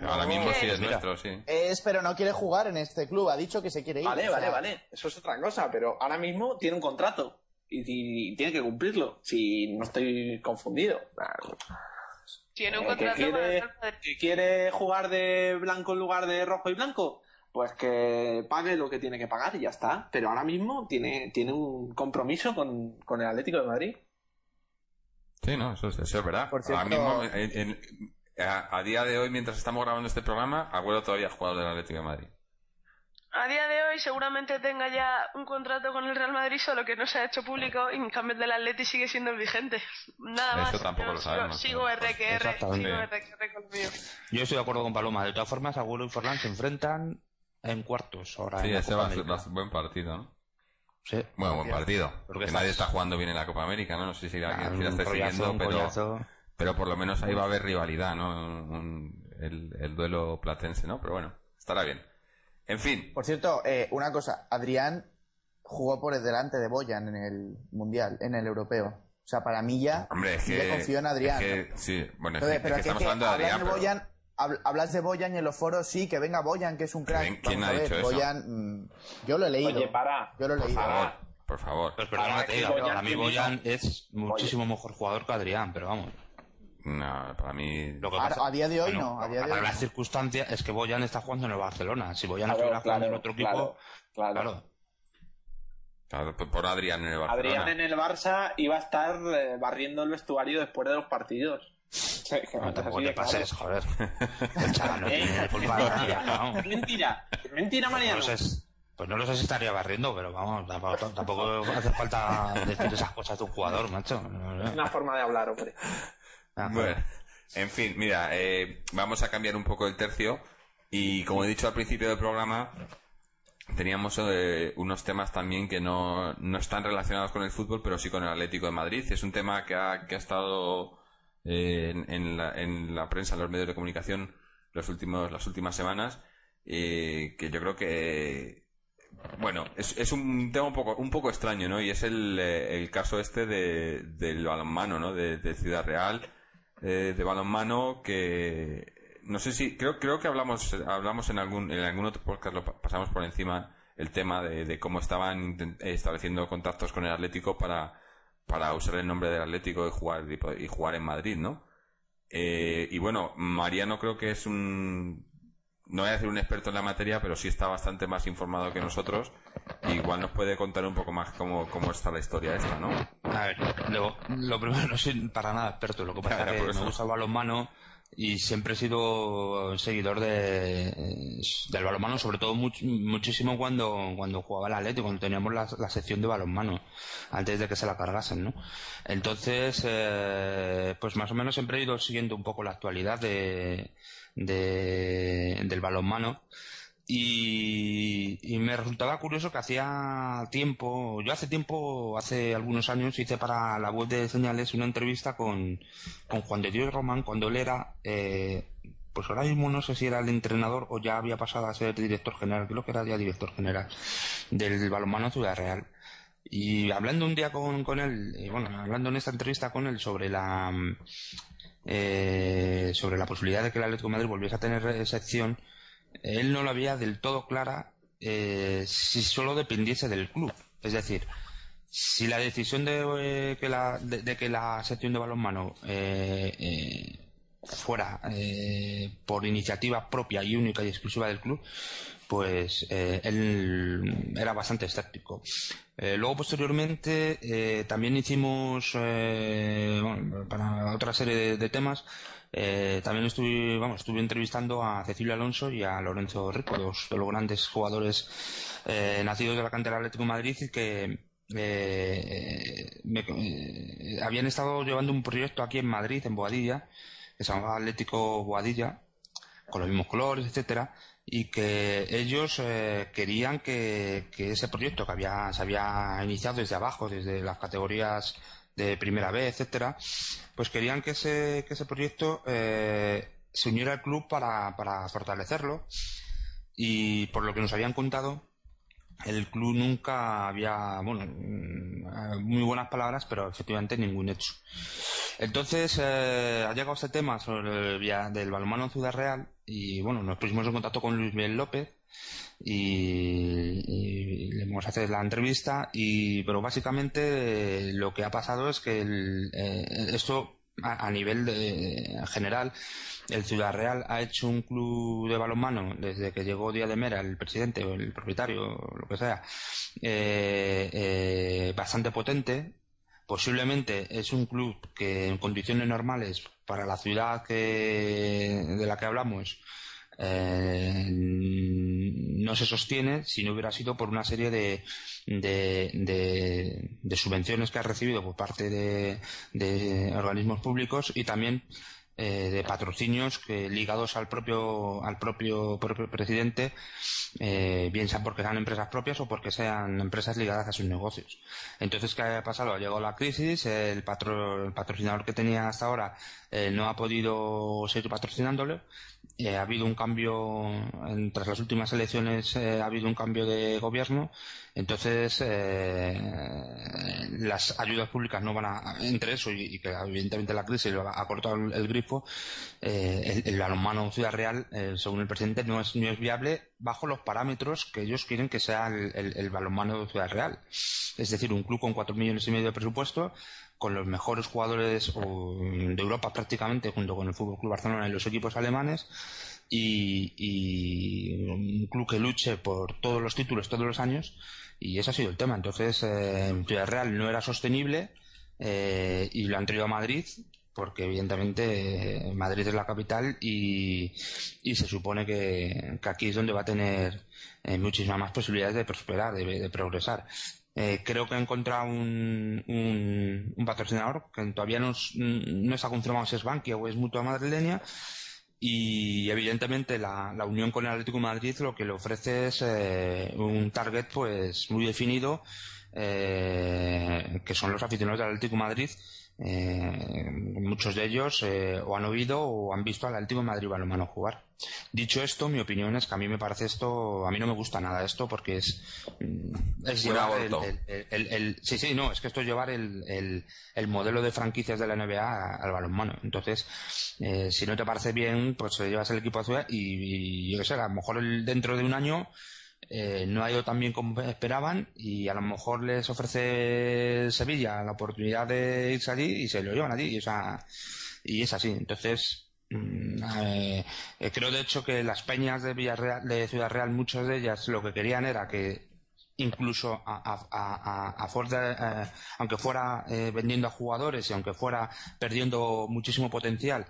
ahora mismo sí es mira. nuestro, sí. Es, pero no quiere jugar en este club. Ha dicho que se quiere ir. Vale, vale, sea, vale. Eso es otra cosa, pero ahora mismo tiene un contrato. Y, y tiene que cumplirlo. Si no estoy confundido. Tiene un Eh, que contrato con el quiere- jugar de blanco en lugar de rojo y blanco, pues que pague lo que tiene que pagar y ya está. Pero ahora mismo tiene, tiene un compromiso con, con el Atlético de Madrid. Sí, no, eso, es- eso es verdad. Por Ahora mismo, en- en- a, a día de hoy, mientras estamos grabando este programa, Agüero todavía es jugador del Atlético de Madrid. A día de hoy seguramente tenga ya un contrato con el Real Madrid, solo que no se ha hecho público y en cambio el del Atleti sigue siendo el vigente. Nada Eso más. tampoco Yo lo sabemos, Sigo RQR, sigo RQR con lo mío. Yo estoy de acuerdo con Paloma. De todas formas, Agüero y Forlán se enfrentan en cuartos ahora. Sí, en ese va a ser ser buen partido, ¿no? Sí. Bueno, buen partido. Porque que nadie está jugando bien en la Copa América, ¿no? No sé si alguien si un la está siguiendo, un pero. Pero por lo menos ahí va a haber rivalidad, ¿no? Un- el, el duelo platense, ¿no? Pero bueno, estará bien. En fin, Por cierto, eh, una cosa. Adrián jugó por delante de Boyan en el Mundial, en el Europeo. O sea, para mí ya... hombre, es yo que... confío en Adrián. es que- sí, bueno, es Entonces, pero es que estamos que hablando de hablas Adrián, de pero- Boyan, hab- hablas de Boyan y en los foros sí, que venga Boyan, que es un crack. ¿Quién- ha a dicho eso? Boyan, mm, yo lo he leído. Oye, para. Yo lo he por leído. favor, por favor. Pues perdona Para que te que diga, Boyan para mí Boyan es muchísimo mejor jugador que Adrián, pero vamos. No, para mí... Lo que A- pasa- a día de hoy bueno, no, a día de para hoy las no. circunstancias es que Boyan está jugando en el Barcelona. Si Boyan Claro, estuviera jugando claro, en otro equipo, claro, claro. claro. Claro, por- Adrián en el Barcelona. Adrián en el Barça iba a estar eh, barriendo el vestuario después de los partidos. Sí, que No, es tampoco así te pases, joder. El chaval no Eh, tiene culpa de nada, vamos. Es mentira, es mentira, No Mariano. sé, pues no lo sé si estaría barriendo, pero vamos, tampoco, tampoco hace falta decir esas cosas de un jugador, macho. Es una forma de hablar, hombre. Bueno, en fin, mira, eh, vamos a cambiar un poco el tercio y como he dicho al principio del programa, teníamos eh, unos temas también que no, no están relacionados con el fútbol, pero sí con el Atlético de Madrid. Es un tema que ha, que ha estado eh, en, la, en la prensa, en los medios de comunicación los últimos, las últimas semanas, eh, que yo creo que bueno, es, es un tema un poco, un poco extraño, ¿no? Y es el, eh, el caso este de, del balonmano, ¿no? De Ciudad Real, eh, de balonmano que no sé si creo creo que hablamos hablamos en algún en algún otro podcast lo pa- pasamos por encima el tema de, cómo estaban eh, estableciendo contactos con el Atlético para para usar el nombre del Atlético y jugar y, y jugar en Madrid, ¿no? Eh, y bueno, Mariano creo que es un no voy a decir un experto en la materia, pero sí está bastante más informado que nosotros. Y igual nos puede contar un poco más cómo, cómo está la historia esta, ¿no? A ver, lo, lo primero, no soy para nada experto, lo que pasa es que me gusta el balonmano y siempre he sido seguidor de, del balonmano, sobre todo much- muchísimo cuando, cuando jugaba el Atlético, cuando teníamos la, la sección de balonmano, antes de que se la cargasen, ¿no? Entonces, eh, pues más o menos siempre he ido siguiendo un poco la actualidad de, de, del balonmano. Y, me resultaba curioso que hacía tiempo, yo hace tiempo, hace algunos años, hice para la web de señales una entrevista con, con Juan de Dios Román cuando él era, eh, pues ahora mismo no sé si era el entrenador o ya había pasado a ser director general, creo que era ya director general del balonmano Ciudad Real. Y hablando un día con, con él, y bueno, hablando en esta entrevista con él sobre la, eh, sobre la posibilidad de que el Atlético de Madrid volviese a tener sección, él no lo había del todo clara eh, si solo dependiese del club. Es decir, si la decisión de, eh, que, la, de, que la sección de balonmano eh, eh, fuera por iniciativa propia y única y exclusiva del club, pues eh, él era bastante escéptico. Eh, luego, posteriormente, eh, también hicimos, para otra serie de, temas, también estuve, vamos, estuve entrevistando a Cecilio Alonso y a Lorenzo Rico, dos de los grandes jugadores nacidos de la cantera Atlético de Madrid y que, eh, habían estado llevando un proyecto aquí en Madrid, en Boadilla, que se llamaba Atlético Boadilla, con los mismos colores, etcétera, y que ellos eh, querían que, ese proyecto que había, se había iniciado desde abajo, desde las categorías de primera vez, etcétera, pues querían que ese, que ese proyecto se uniera al club para, para fortalecerlo y por lo que nos habían contado el club nunca había, bueno, mm, muy buenas palabras, pero efectivamente ningún hecho. Entonces eh, ha llegado este tema sobre el del balonmano en Ciudad Real y bueno, nos pusimos en contacto con Luis Miguel López y, le vamos a hacer la entrevista y pero básicamente eh, lo que ha pasado es que eh, esto a, nivel de, general el Ciudad Real ha hecho un club de balonmano desde que llegó Díaz de Mera, el presidente o el propietario, lo que sea, eh, eh, bastante potente. Posiblemente es un club que en condiciones normales para la ciudad de la que hablamos eh, no se sostiene si no hubiera sido por una serie de, de, subvenciones que ha recibido por parte de organismos públicos y también eh, de patrocinios que ligados al propio al propio, presidente eh, bien sean porque sean empresas propias o porque sean empresas ligadas a sus negocios. Entonces qué ha pasado llegado la crisis el, patrocinador que tenía hasta ahora eh, no ha podido seguir patrocinándolo ha habido un cambio tras las últimas elecciones ha habido un cambio de gobierno. Entonces, eh, las ayudas públicas no van a, entre eso y, que evidentemente la crisis ha cortado el, grifo, eh, el, balonmano Ciudad Real, eh, según el presidente, no es, no es viable bajo los parámetros que ellos quieren que sea el, el, balonmano Ciudad Real. Es decir, un club con cuatro millones y medio de presupuesto, con los mejores jugadores de Europa prácticamente, junto con el Fútbol Club Barcelona y los equipos alemanes, y, un club que luche por todos los títulos todos los años y ese ha sido el tema. Entonces, eh, Ciudad Real no era sostenible eh, y lo han traído a Madrid porque evidentemente eh, Madrid es la capital y, se supone que, aquí es donde va a tener muchísimas más posibilidades de prosperar, de, progresar. creo que ha encontrado un, un, patrocinador que todavía no, no está confirmado si es Bankia o es Mutua Madrileña, y evidentemente la, unión con el Atlético Madrid lo que le ofrece es eh, un target pues muy definido eh, que son los aficionados del Atlético Madrid eh, muchos de ellos eh, o han oído o han visto al Atlético de Madrid balonmano jugar. Dicho esto, mi opinión es que a mí me parece esto, a mí no me gusta nada esto porque es, mm, es llevar el, sí, sí, no, es que esto es llevar el, el, modelo de franquicias de la NBA al balonmano. Entonces, eh, si no te parece bien, pues llevas el equipo a ciudad y, y yo qué sé, a lo mejor dentro de un año eh, no ha ido tan bien como esperaban y a lo mejor les ofrece Sevilla la oportunidad de irse allí y se lo llevan allí. Y, y es así. Entonces, mm, eh, creo de hecho que las peñas de, Villarreal, de Ciudad Real, muchas de ellas lo que querían era que incluso a, a, eh, aunque fuera vendiendo a jugadores y aunque fuera perdiendo muchísimo potencial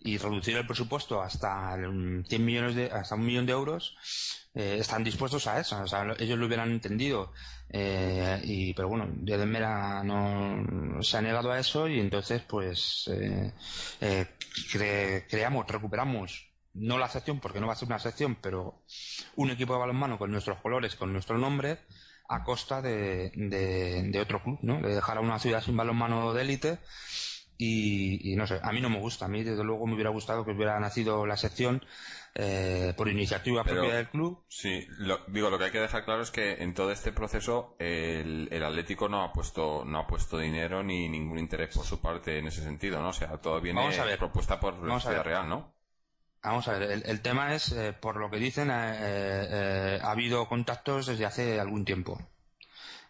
y reducir el presupuesto hasta 100 millones de, hasta un millón de euros, eh, están dispuestos a eso. Ellos lo hubieran entendido. Eh, y, pero bueno, de Mera no se ha negado a eso y entonces, pues, eh, creamos, recuperamos, no la sección, porque no va a ser una sección, pero un equipo de balonmano con nuestros colores, con nuestro nombre, a costa de, de, otro club, ¿no? De dejar a una ciudad sin balonmano de élite. Y, y no sé, a mí no me gusta. A mí, desde luego, me hubiera gustado que hubiera nacido la sección eh, por iniciativa propia del club. Sí, digo, lo que hay que dejar claro es que en todo este proceso el, Atlético no ha puesto no ha puesto dinero ni ningún interés por su parte en ese sentido, ¿no? O sea, todo viene propuesta por la Ciudad Real, ¿no? Vamos a ver, el, tema es, eh, por lo que dicen, eh, ha habido contactos desde hace algún tiempo.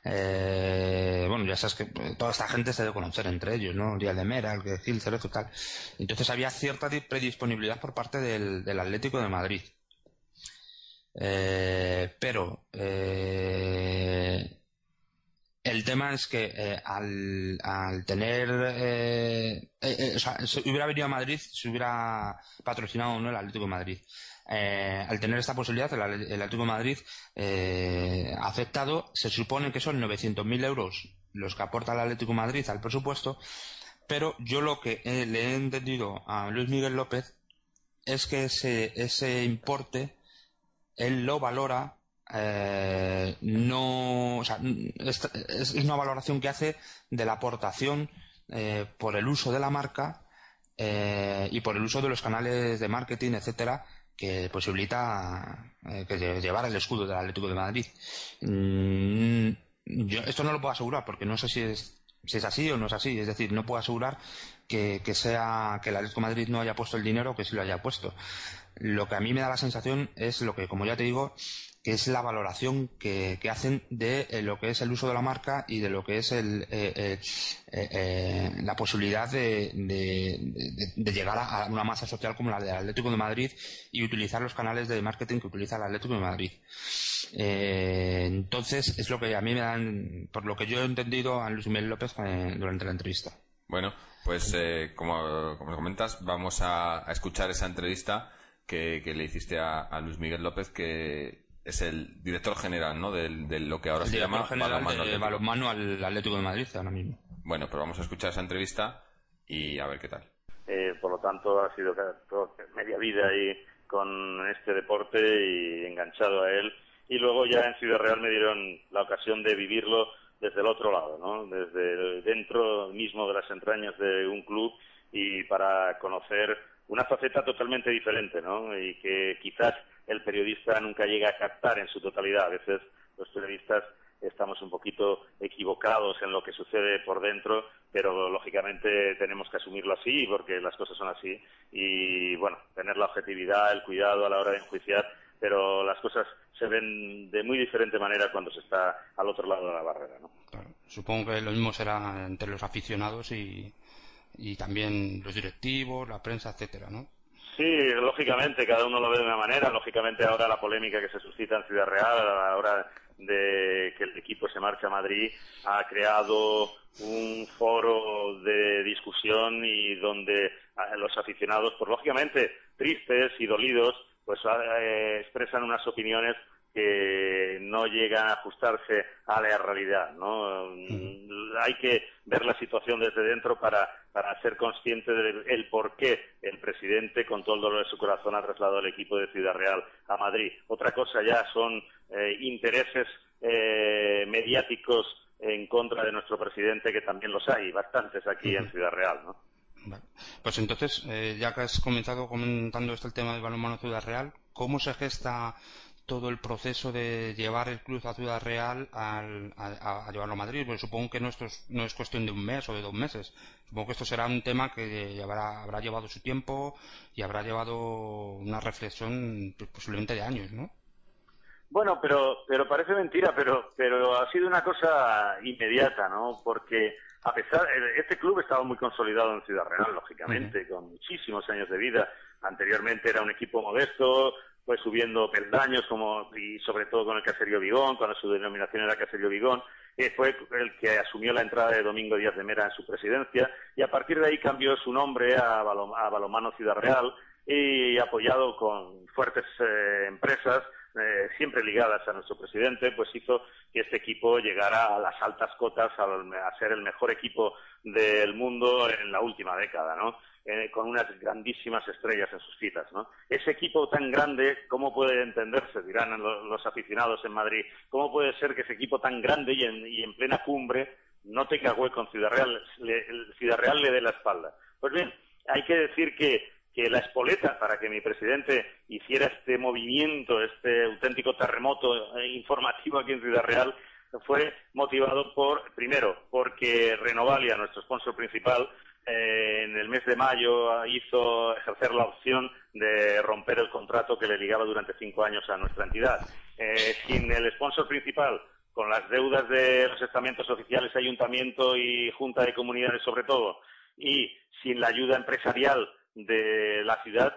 Eh, bueno, ya sabes que eh, toda esta gente se debe conocer entre ellos, ¿no? Díaz de Mera, Gil, Cerezo tal. Entonces había cierta predisponibilidad por parte del, Atlético de Madrid. Eh, pero El tema es que eh, al, tener. Eh, eh, o sea, si hubiera venido a Madrid, si hubiera patrocinado o no el Atlético Madrid. al tener esta posibilidad, el, Atlético Madrid ha aceptado, se supone que son 900.000 euros los que aporta el Atlético Madrid al presupuesto, pero yo lo que le he entendido a Luis Miguel López es que ese, ese importe él lo valora eh, no, es, una valoración que hace de la aportación eh, por el uso de la marca eh, y por el uso de los canales de marketing, etcétera, que posibilita que llevar el escudo del Atlético de Madrid. Mm, yo esto no lo puedo asegurar porque no sé si es, si es así o no es así. Es decir, no puedo asegurar que, sea que el Atlético de Madrid no haya puesto el dinero que sí lo haya puesto. Lo que a mí me da la sensación es lo que, como ya te digo, que es la valoración que, hacen de eh, lo que es el uso de la marca y de lo que es el, eh, eh, la posibilidad de, llegar a una masa social como la del Atlético de Madrid y utilizar los canales de marketing que utiliza el Atlético de Madrid. entonces, es lo que a mí me dan, por lo que yo he entendido a Luis Miguel López durante la entrevista. Bueno, pues como, comentas, vamos a, escuchar esa entrevista que, le hiciste a, a Luis Miguel López, que es el director general, ¿no? De, lo que ahora se llama balonmano, de, balonmano al Atlético de Madrid ahora mismo. Bueno, pues vamos a escuchar esa entrevista y a ver qué tal. Eh, por lo tanto, ha sido media vida ahí con este deporte y enganchado a él. Y luego ya en Ciudad Real me dieron la ocasión de vivirlo desde el otro lado, ¿no? Desde dentro mismo de las entrañas de un club y para conocer una faceta totalmente diferente, ¿no? Y que quizás el periodista nunca llega a captar en su totalidad. A veces los periodistas estamos un poquito equivocados en lo que sucede por dentro, pero lógicamente tenemos que asumirlo así porque las cosas son así y bueno, tener la objetividad, el cuidado a la hora de enjuiciar, pero las cosas se ven de muy diferente manera cuando se está al otro lado de la barrera, ¿no? Supongo que lo mismo será entre los aficionados y, y también los directivos, la prensa, etcétera, ¿no? Sí, lógicamente, cada uno lo ve de una manera. Lógicamente, ahora la polémica que se suscita en Ciudad Real a la hora de que el equipo se marcha a Madrid ha creado un foro de discusión y donde los aficionados, pues lógicamente tristes y dolidos, pues eh, expresan unas opiniones que no llegan a ajustarse a la realidad, ¿no? Hay que ver la situación desde dentro para, para ser consciente del por qué el presidente, con todo el dolor de su corazón, ha trasladado al equipo de Ciudad Real a Madrid. Otra cosa ya son eh, intereses eh, mediáticos en contra de nuestro presidente, que también los hay, bastantes aquí en Ciudad Real, ¿no? Pues entonces, eh, ya que has comenzado comentando este el tema del balonmano Ciudad Real, ¿cómo se gesta todo el proceso de llevar el club a Ciudad Real a, llevarlo a Madrid. Porque supongo que no, esto es, no es cuestión de un mes o de dos meses. Supongo que esto será un tema que habrá llevado su tiempo y habrá llevado una reflexión pues, posiblemente de años, ¿no? Bueno, pero, pero parece mentira, pero, pero ha sido una cosa inmediata, ¿no? Porque a pesar, este club estaba muy consolidado en Ciudad Real, lógicamente, con muchísimos años de vida. Anteriormente era un equipo modesto, fue subiendo peldaños como y sobre todo con el Caserío Vigón, cuando su denominación era Caserío Vigón, eh, fue el que asumió la entrada de Domingo Díaz de Mera en su presidencia y a partir de ahí cambió su nombre a, Balomano Ciudad Real y apoyado con fuertes eh, empresas eh, siempre ligadas a nuestro presidente, pues hizo que este equipo llegara a las altas cotas, a, ser el mejor equipo del mundo en la última década, ¿no? Eh, con unas grandísimas estrellas en sus filas, ¿no? Ese equipo tan grande, ¿cómo puede entenderse? Dirán los, aficionados en Madrid. ¿Cómo puede ser que ese equipo tan grande y en, y en plena cumbre no tenga hueco en Ciudad Real, Ciudad Real le dé la espalda? Pues bien, hay que decir que que la espoleta para que mi presidente hiciera este movimiento, este auténtico terremoto eh, informativo aquí en Ciudad Real, fue motivado por, primero, porque Renovalia, nuestro sponsor principal, eh, en el mes de mayo hizo ejercer la opción de romper el contrato que le ligaba durante cinco años a nuestra entidad. Eh, sin el sponsor principal, con las deudas de los estamentos oficiales, ayuntamiento y junta de comunidades sobre todo, y sin la ayuda empresarial de la ciudad,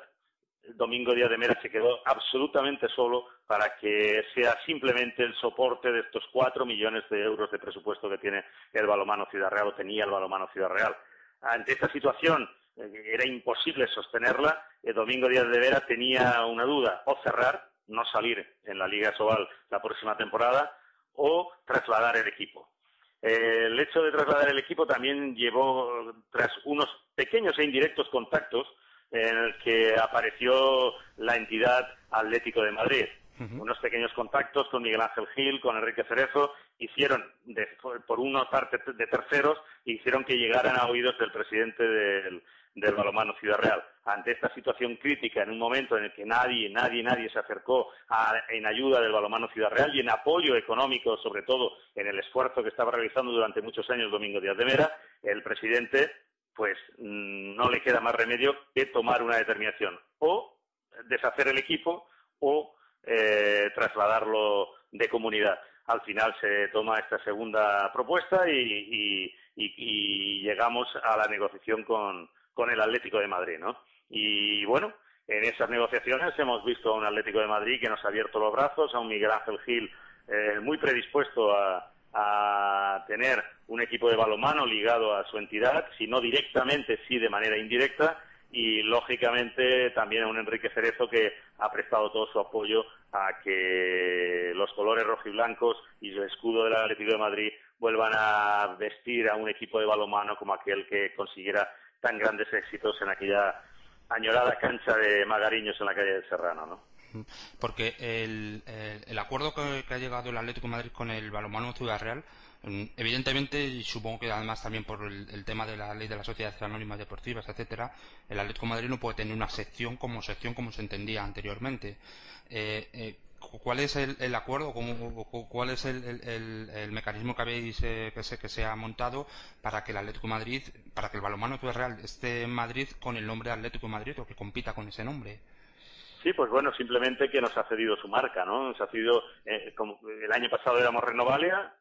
Domingo Díaz de Mera se quedó absolutamente solo para que sea simplemente el soporte de estos cuatro millones de euros de presupuesto que tiene el balomano Ciudad Real o tenía el balomano Ciudad Real. Ante esta situación eh, era imposible sostenerla. El Domingo Díaz de Vera tenía una duda, o cerrar, no salir en la Liga Sobal la próxima temporada, o trasladar el equipo. Eh, el hecho de trasladar el equipo también llevó, tras unos pequeños e indirectos contactos, en el que apareció la entidad Atlético de Madrid. Unos pequeños contactos con Miguel Ángel Gil, con Enrique Cerezo, hicieron, por una parte de terceros, hicieron que llegaran a oídos del presidente del, del balomano Ciudad Real. Ante esta situación crítica, en un momento en el que nadie, nadie, nadie se acercó en ayuda del balomano Ciudad Real y en apoyo económico, sobre todo en el esfuerzo que estaba realizando durante muchos años Domingo Díaz de Mera, el presidente pues mm, no le queda más remedio que tomar una determinación o deshacer el equipo o eh, trasladarlo de comunidad. Al final se toma esta segunda propuesta y, llegamos a la negociación con, el Atlético de Madrid, ¿no? Y bueno, en esas negociaciones hemos visto a un Atlético de Madrid que nos ha abierto los brazos, a un Miguel Ángel Gil eh, muy predispuesto a, a tener un equipo de balonmano ligado a su entidad, si no directamente, sí de manera indirecta, y lógicamente también a un Enrique Cerezo que ha prestado todo su apoyo a que los colores rojiblancos y el escudo del Atlético de Madrid vuelvan a vestir a un equipo de balonmano como aquel que consiguiera tan grandes éxitos en aquella añorada cancha de Magariños en la calle del Serrano, ¿no? Porque el, el, acuerdo que, ha llegado el Atlético de Madrid con el balonmano Ciudad Real, mm, evidentemente, y supongo que además también por el, tema de la ley de las sociedades anónimas deportivas, etcétera, el Atlético de Madrid no puede tener una sección como sección como se entendía anteriormente. Eh, eh, ¿Cuál es el, acuerdo? ¿Cuál es el, mecanismo que habéis eh, que, se, que se ha montado para que el Atlético de Madrid, para que el balonmano Ciudad Real esté en Madrid con el nombre Atlético de Madrid o que compita con ese nombre? Sí, pues bueno, simplemente que nos ha cedido su marca, ¿no? Nos ha cedido, eh, como el año pasado éramos Renovalia,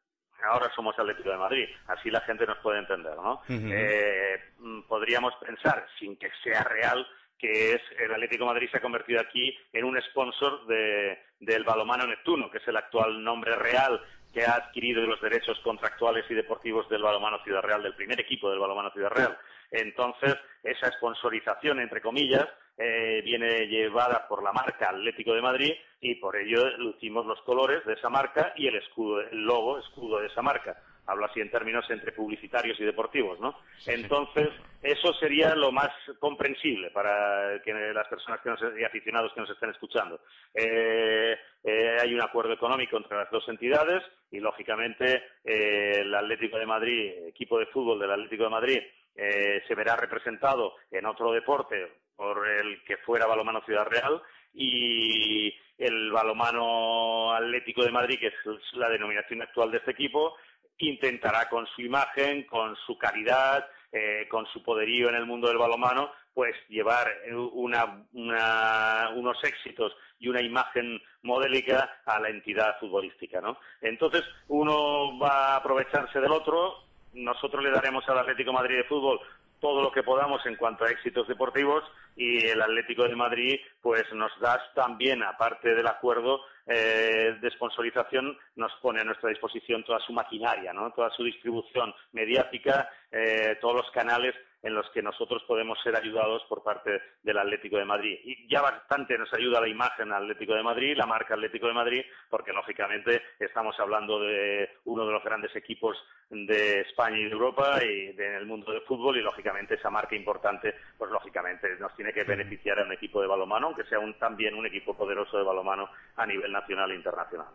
ahora somos Atlético de Madrid. Así la gente nos puede entender, ¿no? Eh, mm, podríamos pensar, sin que sea real, que es el Atlético de Madrid se ha convertido aquí en un sponsor de, del balomano Neptuno, que es el actual nombre real que ha adquirido los derechos contractuales y deportivos del balomano Ciudad Real, del primer equipo del balomano Ciudad Real. Entonces, esa sponsorización, entre comillas, eh, viene llevada por la marca Atlético de Madrid y por ello lucimos los colores de esa marca y el escudo, el logo, escudo de esa marca. Hablo así en términos entre publicitarios y deportivos, ¿no? Entonces, eso sería lo más comprensible para que las personas que nos, y aficionados que nos estén escuchando. Eh, eh, hay un acuerdo económico entre las dos entidades y, lógicamente, el Atlético de Madrid, equipo de fútbol del Atlético de Madrid, se verá representado en otro deporte por el que fuera Balomano Ciudad Real y el Balomano Atlético de Madrid, que es la denominación actual de este equipo, intentará con su imagen, con su calidad, eh, con su poderío en el mundo del balomano, pues llevar unos éxitos y una imagen modélica a la entidad futbolística, ¿no? Entonces, uno va a aprovecharse del otro, nosotros le daremos al Atlético Madrid de Fútbol todo lo que podamos en cuanto a éxitos deportivos y el Atlético de Madrid pues nos da también, aparte del acuerdo eh, de sponsorización, nos pone a nuestra disposición toda su maquinaria, ¿no? toda su distribución mediática, eh, todos los canales en los que nosotros podemos ser ayudados por parte del Atlético de Madrid. Y ya bastante nos ayuda la imagen Atlético de Madrid, la marca Atlético de Madrid, porque lógicamente estamos hablando de uno de los grandes equipos de España y de Europa y en el mundo del fútbol y lógicamente esa marca importante, pues lógicamente nos tiene que beneficiar a un equipo de balomano, aunque sea también un equipo poderoso de balomano a nivel nacional e internacional.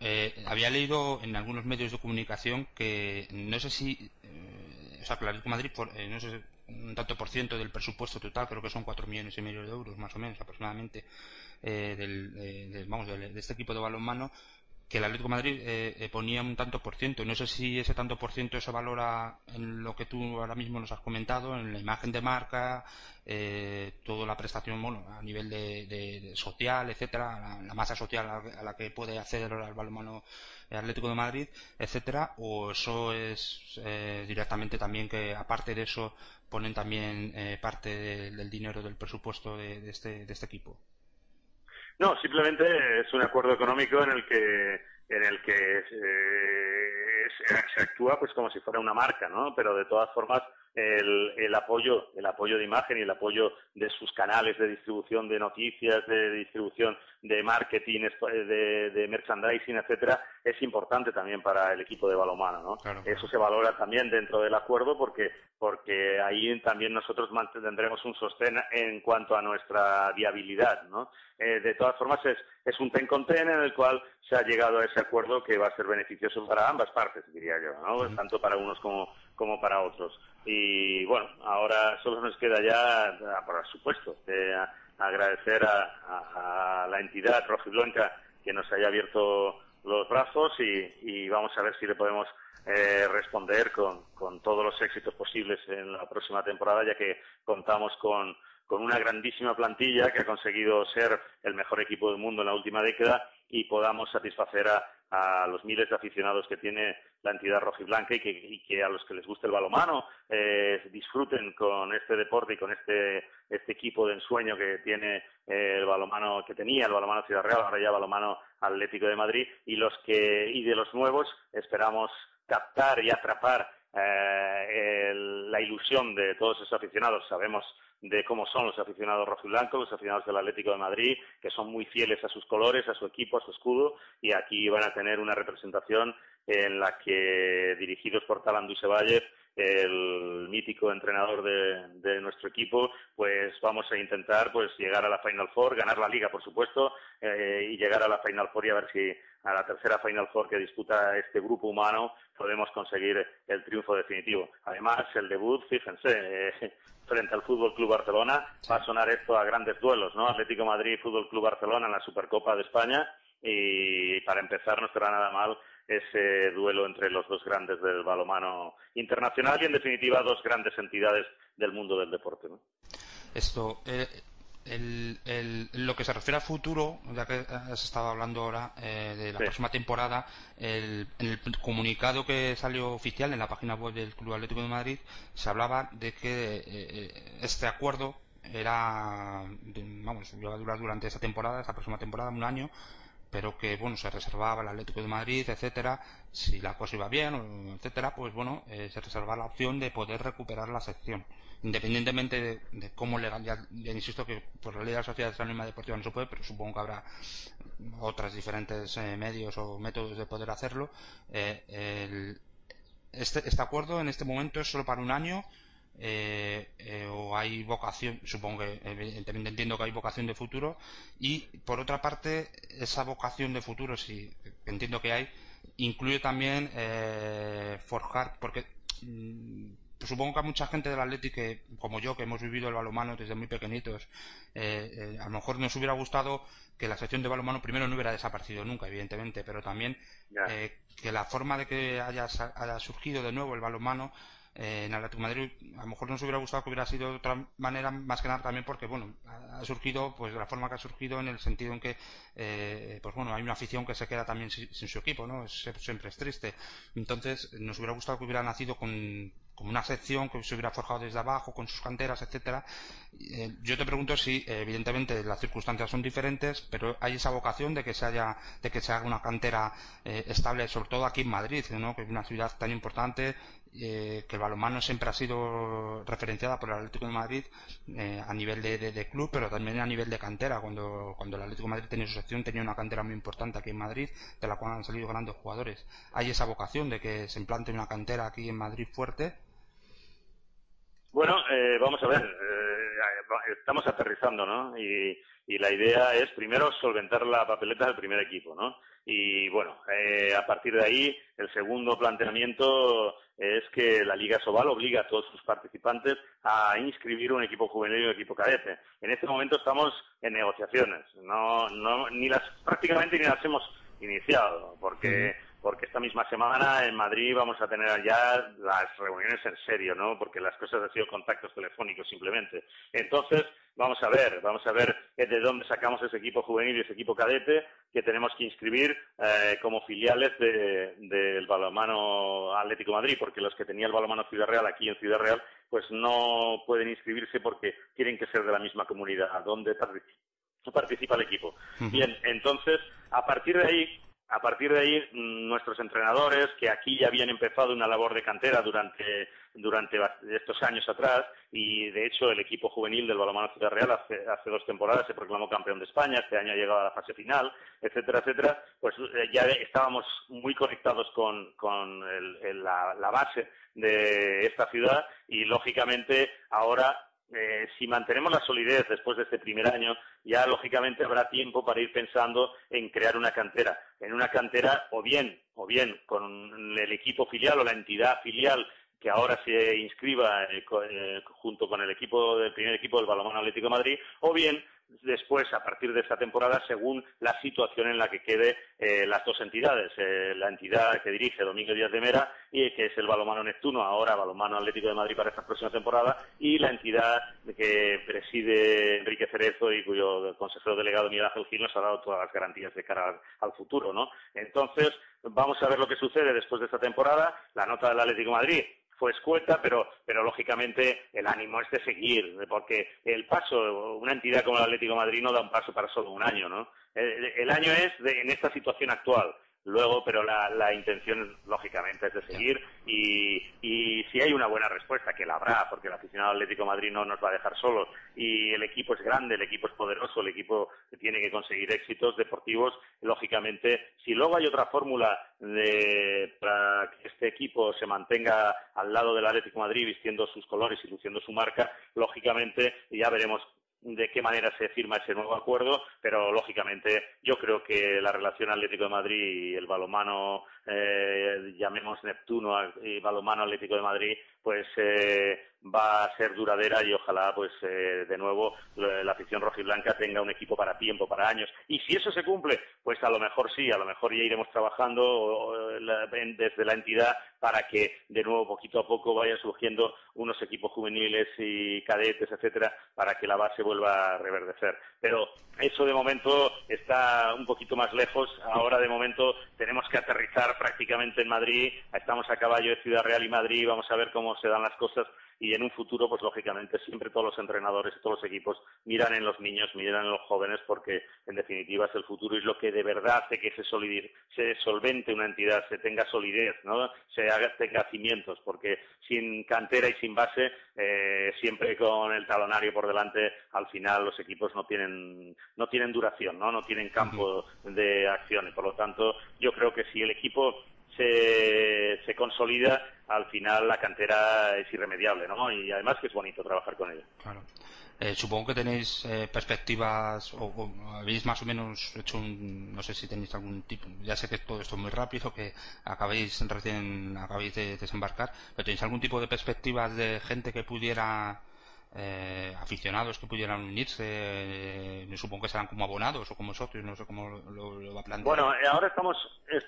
Eh, había leído en algunos medios de comunicación que no sé si eh, o sea, el Madrid, por, eh, no sé, un tanto por ciento del presupuesto total, creo que son cuatro millones y medio de euros, más o menos, aproximadamente, eh, del, vamos, de, este equipo de balonmano, que el Atlético de Madrid eh, eh, ponía un tanto por ciento. No sé si ese tanto por ciento se valora en lo que tú ahora mismo nos has comentado, en la imagen de marca, eh, toda la prestación bueno, a nivel de, social, etcétera, la, masa social a, la que puede acceder el balonmano Atlético de Madrid, etcétera, o eso es eh, directamente también que aparte de eso ponen también parte del dinero del presupuesto de, este, de este equipo. No, simplemente es un acuerdo económico en el que en el que eh, se actúa pues como si fuera una marca, ¿no? Pero de todas formas el, el, apoyo, el apoyo de imagen y el apoyo de sus canales de distribución de noticias, de distribución de marketing, de, de merchandising, etcétera, es importante también para el equipo de balomano, ¿no? Eso se valora también dentro del acuerdo porque porque ahí también nosotros mantendremos un sostén en cuanto a nuestra viabilidad, ¿no? Eh, de todas formas es, es un ten con ten en el cual se ha llegado a ese acuerdo que va a ser beneficioso para ambas partes, diría yo, ¿no? Tanto para unos como, como para otros. Y bueno, ahora solo nos queda ya, por supuesto, agradecer a, la entidad rojiblanca que nos haya abierto los brazos y, vamos a ver si le podemos eh, responder con, todos los éxitos posibles en la próxima temporada, ya que contamos con, con una grandísima plantilla que ha conseguido ser el mejor equipo del mundo en la última década y podamos satisfacer a, a los miles de aficionados que tiene la entidad rojiblanca y que, y que a los que les guste el balomano eh, disfruten con este deporte y con este, este equipo de ensueño que tiene eh, el balomano que tenía el balomano Ciudad Real ahora ya balomano Atlético de Madrid y los que y de los nuevos esperamos captar y atrapar eh, la ilusión de todos esos aficionados. Sabemos de cómo son los aficionados rojiblancos, los aficionados del Atlético de Madrid, que son muy fieles a sus colores, a su equipo, a su escudo, y aquí van a tener una representación en la que, dirigidos por Talan Dusevalle, el mítico entrenador de, nuestro equipo, pues vamos a intentar pues llegar a la Final Four, ganar la liga, por supuesto, eh, y llegar a la Final Four y a ver si a la tercera Final Four que disputa este grupo humano podemos conseguir el triunfo definitivo. Además, el debut, fíjense, eh, frente al Fútbol Club Barcelona, va a sonar esto a grandes duelos, ¿no? Atlético Madrid, Fútbol Club Barcelona en la Supercopa de España y para empezar no será nada mal ese duelo entre los dos grandes del balomano internacional y en definitiva dos grandes entidades del mundo del deporte. ¿no? Esto, eh, el, lo que se refiere a futuro, ya que has estado hablando ahora eh, de la próxima temporada, el, en el comunicado que salió oficial en la página web del Club Atlético de Madrid se hablaba de que eh, este acuerdo era, vamos, iba a durar durante esa temporada, esta próxima temporada, un año, pero que bueno se reservaba el Atlético de Madrid, etcétera, si la cosa iba bien, etcétera, pues bueno, eh, se reservaba la opción de poder recuperar la sección, independientemente de, cómo legal, ya, insisto que por la ley de la sociedad anónima deportiva no se puede, pero supongo que habrá otros diferentes eh, medios o métodos de poder hacerlo. Eh, este, este acuerdo en este momento es solo para un año eh, eh, o hay vocación, supongo que evidentemente entiendo que hay vocación de futuro y por otra parte esa vocación de futuro, si entiendo que hay, incluye también eh, forjar, porque mm, supongo que a mucha gente del Atlético, como yo, que hemos vivido el balonmano desde muy pequeñitos, a lo mejor nos hubiera gustado que la sección de balonmano primero no hubiera desaparecido nunca, evidentemente, pero también que la forma de que haya, haya surgido de nuevo el balonmano eh, en Atlético Madrid a lo mejor nos hubiera gustado que hubiera sido de otra manera más que nada también porque bueno ha surgido pues de la forma que ha surgido en el sentido en que eh, pues bueno hay una afición que se queda también sin, su equipo no siempre es triste entonces nos hubiera gustado que hubiera nacido con una sección que se hubiera forjado desde abajo con sus canteras, etcétera. Eh, yo te pregunto si, evidentemente, las circunstancias son diferentes, pero hay esa vocación de que se haya, de que se haga una cantera eh, estable, sobre todo aquí en Madrid, ¿no? que es una ciudad tan importante, eh, que el balonmano siempre ha sido referenciada por el Atlético de Madrid a nivel de, club, pero también a nivel de cantera. Cuando, cuando el Atlético de Madrid tenía su sección, tenía una cantera muy importante aquí en Madrid, de la cual han salido grandes jugadores. Hay esa vocación de que se implante una cantera aquí en Madrid fuerte bueno, eh, vamos a ver, eh, estamos aterrizando, ¿no? Y, la idea es primero solventar la papeleta del primer equipo, ¿no? Y bueno, eh, a partir de ahí, el segundo planteamiento es que la Liga Sobal obliga a todos sus participantes a inscribir un equipo juvenil y un equipo cadete. En este momento estamos en negociaciones, no, no, ni las, prácticamente ni las hemos iniciado, porque porque esta misma semana en Madrid vamos a tener ya las reuniones en serio, ¿no? Porque las cosas han sido contactos telefónicos simplemente. Entonces, vamos a ver, vamos a ver de dónde sacamos ese equipo juvenil y ese equipo cadete que tenemos que inscribir eh, como filiales del balonmano Atlético Madrid, porque los que tenía el balonmano Ciudad Real aquí en Ciudad Real, pues no pueden inscribirse porque tienen que ser de la misma comunidad donde participa el equipo. Bien, entonces, a partir de ahí, a partir de ahí, mm, nuestros entrenadores, que aquí ya habían empezado una labor de cantera durante, durante estos años atrás, y de hecho el equipo juvenil del Balonmano Ciudad Real hace, hace, dos temporadas se proclamó campeón de España, este año ha llegado a la fase final, etcétera, etcétera, pues eh, ya estábamos muy conectados con, con la, la base de esta ciudad y lógicamente ahora eh, si mantenemos la solidez después de este primer año, ya lógicamente habrá tiempo para ir pensando en crear una cantera. En una cantera, o bien, o bien con el equipo filial o la entidad filial que ahora se inscriba eh, eh, junto con el equipo del primer equipo del Balonmano Atlético de Madrid, o bien después, a partir de esta temporada, según la situación en la que quede eh, las dos entidades. Eh, la entidad que dirige Domingo Díaz de Mera, y que es el Balomano Neptuno, ahora Balomano Atlético de Madrid para esta próxima temporada, y la entidad que preside Enrique Cerezo y cuyo consejero delegado Miguel Ángel Gil nos ha dado todas las garantías de cara al futuro. ¿no? Entonces, vamos a ver lo que sucede después de esta temporada. La nota del Atlético de Madrid fue escueta, pero, pero lógicamente el ánimo es de seguir, porque el paso, una entidad como el Atlético de Madrid no da un paso para solo un año, ¿no? El, año es en esta situación actual luego, pero la, la, intención, lógicamente, es de seguir. Y, y, si hay una buena respuesta, que la habrá, porque el aficionado Atlético Madrid no nos va a dejar solos. Y el equipo es grande, el equipo es poderoso, el equipo tiene que conseguir éxitos deportivos, lógicamente, si luego hay otra fórmula para que este equipo se mantenga al lado del Atlético Madrid vistiendo sus colores y luciendo su marca, lógicamente ya veremos de qué manera se firma ese nuevo acuerdo, pero lógicamente yo creo que la relación Atlético de Madrid y el balomano, eh, llamemos Neptuno y balomano Atlético de Madrid, pues eh, va a ser duradera y ojalá pues eh, de nuevo la, afición rojiblanca tenga un equipo para tiempo, para años. Y si eso se cumple, pues a lo mejor sí, a lo mejor ya iremos trabajando desde la entidad para que de nuevo poquito a poco vayan surgiendo unos equipos juveniles y cadetes, etcétera, para que la base vuelva a reverdecer. Pero eso de momento está un poquito más lejos. Ahora de momento tenemos que aterrizar prácticamente en Madrid. Estamos a caballo de Ciudad Real y Madrid. Vamos a ver cómo se dan las cosas y en un futuro, pues lógicamente, siempre todos los entrenadores y todos los equipos miran en los niños, miran en los jóvenes, porque en definitiva es el futuro y es lo que de verdad hace que se, se solvente una entidad, se tenga solidez, ¿no? se haga, tenga cimientos, porque sin cantera y sin base, eh, siempre con el talonario por delante, al final los equipos no tienen, no tienen duración, ¿no? no tienen campo de acción y por lo tanto yo creo que si el equipo se, se consolida, al final la cantera es irremediable, ¿no? Y además que es bonito trabajar con ella. Claro. Eh, supongo que tenéis eh, perspectivas o, habéis más o menos hecho un, no sé si tenéis algún tipo, ya sé que todo esto es muy rápido, que acabéis recién, acabáis de desembarcar, pero tenéis algún tipo de perspectivas de gente que pudiera eh, aficionados que pudieran unirse, eh, supongo que serán como abonados o como socios, no sé cómo lo, va a plantear. Bueno, eh, ahora estamos,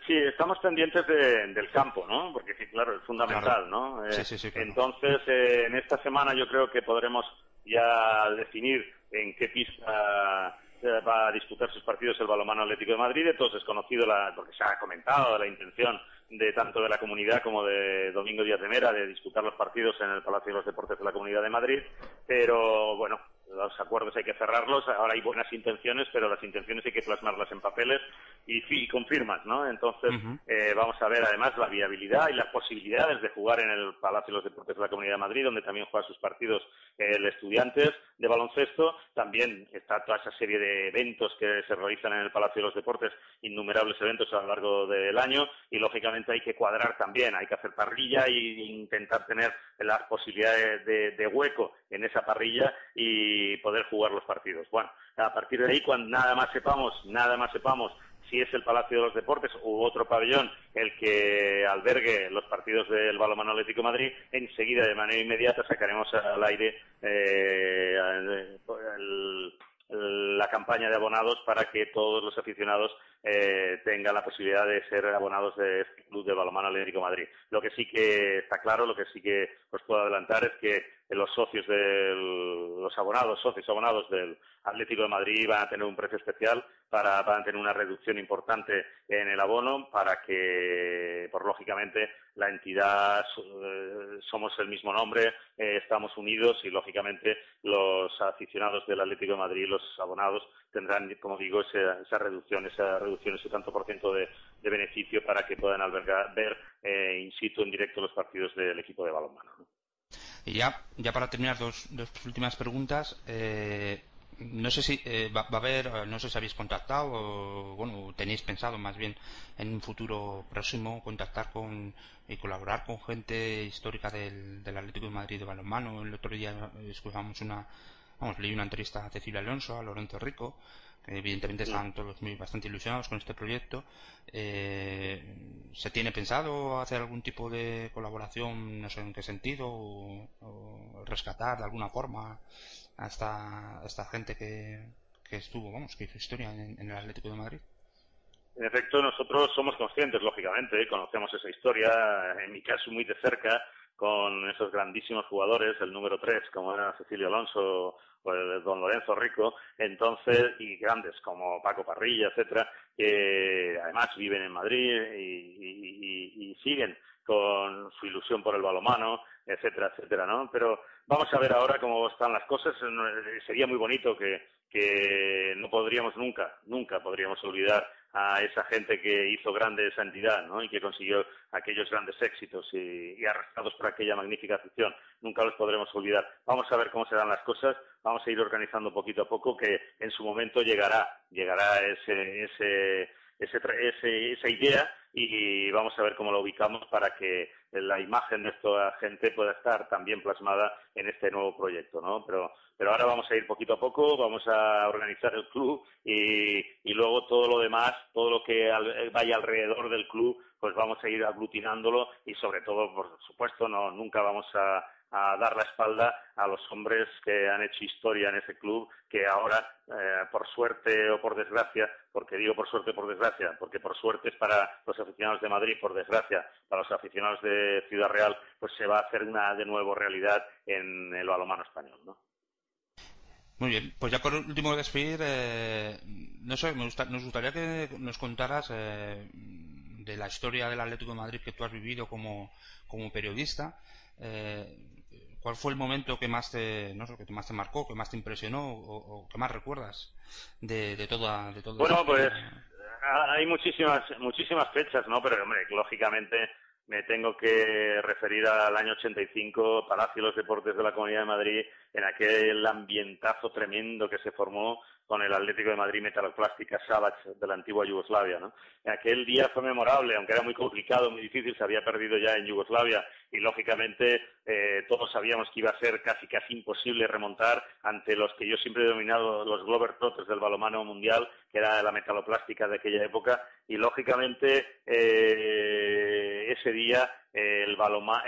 sí, estamos pendientes del campo, ¿no? Porque sí, claro, es fundamental, ¿no? Entonces, en esta semana yo creo que podremos ya definir en qué pista va a disputar sus partidos el balomano Atlético de Madrid. Entonces es conocido, la, porque se ha comentado la intención de tanto de la comunidad como de Domingo Díaz de Mera de disputar los partidos en el Palacio de los Deportes de la Comunidad de Madrid. Pero bueno, los acuerdos hay que cerrarlos, ahora hay buenas intenciones, pero las intenciones hay que plasmarlas en papeles y, y confirmas, ¿no? Entonces, eh, vamos a ver además la viabilidad y las posibilidades de jugar en el Palacio de los Deportes de la Comunidad de Madrid, donde también juega sus partidos el Estudiantes de baloncesto. También está toda esa serie de eventos que se realizan en el Palacio de los Deportes, innumerables eventos a lo largo del año, y lógicamente hay que cuadrar también, hay que hacer parrilla e intentar tener las posibilidades de hueco en esa parrilla y poder jugar los partidos. Bueno, a partir de ahí, cuando nada más sepamos, nada más sepamos si es el Palacio de los Deportes u otro pabellón el que albergue los partidos del Balonmano Atlético de Madrid, enseguida, de manera inmediata, sacaremos al aire eh, la campaña de abonados para que todos los aficionados eh, tengan la posibilidad de ser abonados de este Club de Balonmano Atlético Madrid. Lo que sí que está claro, lo que sí que os puedo adelantar es que los socios del, los abonados, socios abonados del Atlético de Madrid van a tener un precio especial para, van a tener una reducción importante en el abono para que, por lógicamente, la entidad eh, somos el mismo nombre, eh, estamos unidos y lógicamente los aficionados del Atlético de Madrid, los abonados, tendrán, como digo, esa, esa reducción, esa reducción, ese tanto por ciento de, beneficio para que puedan albergar, ver eh, in situ en directo los partidos del equipo de balonmano. Y ya, ya para terminar, dos, dos últimas preguntas. Eh, no sé si eh, va, a haber, eh, no sé si habéis contactado o, bueno, tenéis pensado más bien en un futuro próximo contactar con y colaborar con gente histórica del, del Atlético de Madrid de balonmano. El otro día escuchamos una, vamos, leí una entrevista a Cecilia Alonso, a Lorenzo Rico, evidentemente están todos muy bastante ilusionados con este proyecto. Eh, ¿Se tiene pensado hacer algún tipo de colaboración, no sé en qué sentido, o, rescatar de alguna forma a esta, gente que, estuvo, vamos, que hizo historia en, el Atlético de Madrid? En efecto, nosotros somos conscientes, lógicamente, conocemos esa historia, en mi caso muy de cerca, con esos grandísimos jugadores, el número 3, como era Cecilio Alonso pues, don Lorenzo Rico, entonces, y grandes como Paco Parrilla, etcétera, que además viven en Madrid y, siguen con su ilusión por el balomano, etcétera, etcétera, ¿no? Pero vamos a ver ahora cómo están las cosas. Sería muy bonito que, que no podríamos nunca, nunca podríamos olvidar a esa gente que hizo grande esa entidad ¿no? y que consiguió aquellos grandes éxitos y, arrastrados por aquella magnífica afición. Nunca los podremos olvidar. Vamos a ver cómo se dan las cosas, vamos a ir organizando poquito a poco que en su momento llegará, llegará ese, ese, ese, esa idea y vamos a ver cómo la ubicamos para que la imagen de esta gente pueda estar también plasmada en este nuevo proyecto, ¿no? Pero, pero ahora vamos a ir poquito a poco, vamos a organizar el club y, y luego todo lo demás, todo lo que vaya alrededor del club, pues vamos a ir aglutinándolo y sobre todo, por supuesto, no nunca vamos a, a dar la espalda a los hombres que han hecho historia en ese club, que ahora, eh, por suerte o por desgracia, porque digo por suerte o por desgracia, porque por suerte es para los aficionados de Madrid, por desgracia para los aficionados de Ciudad Real, pues se va a hacer una de nuevo realidad en el balonmano español, ¿no? Muy bien, pues ya por último despedir, eh, no sé, me nos gustaría que nos contaras eh, de la historia del Atlético de Madrid que tú has vivido como, como periodista. Eh, ¿Cuál fue el momento que más te, no sé, que más te marcó, que más te impresionó o, que más recuerdas de, de toda, de todo Bueno, pues hay muchísimas, muchísimas fechas, ¿no? Pero, hombre, lógicamente me tengo que referir al año 85, Palacio de los Deportes de la Comunidad de Madrid, en aquel ambientazo tremendo que se formó con el Atlético de Madrid Metaloplástica Savage de la antigua Yugoslavia. ¿no? Aquel día fue memorable, aunque era muy complicado, muy difícil, se había perdido ya en Yugoslavia y lógicamente eh, todos sabíamos que iba a ser casi casi imposible remontar ante los que yo siempre he denominado los Glover Trotters del balomano mundial, que era la metaloplástica de aquella época. Y lógicamente eh, ese día el,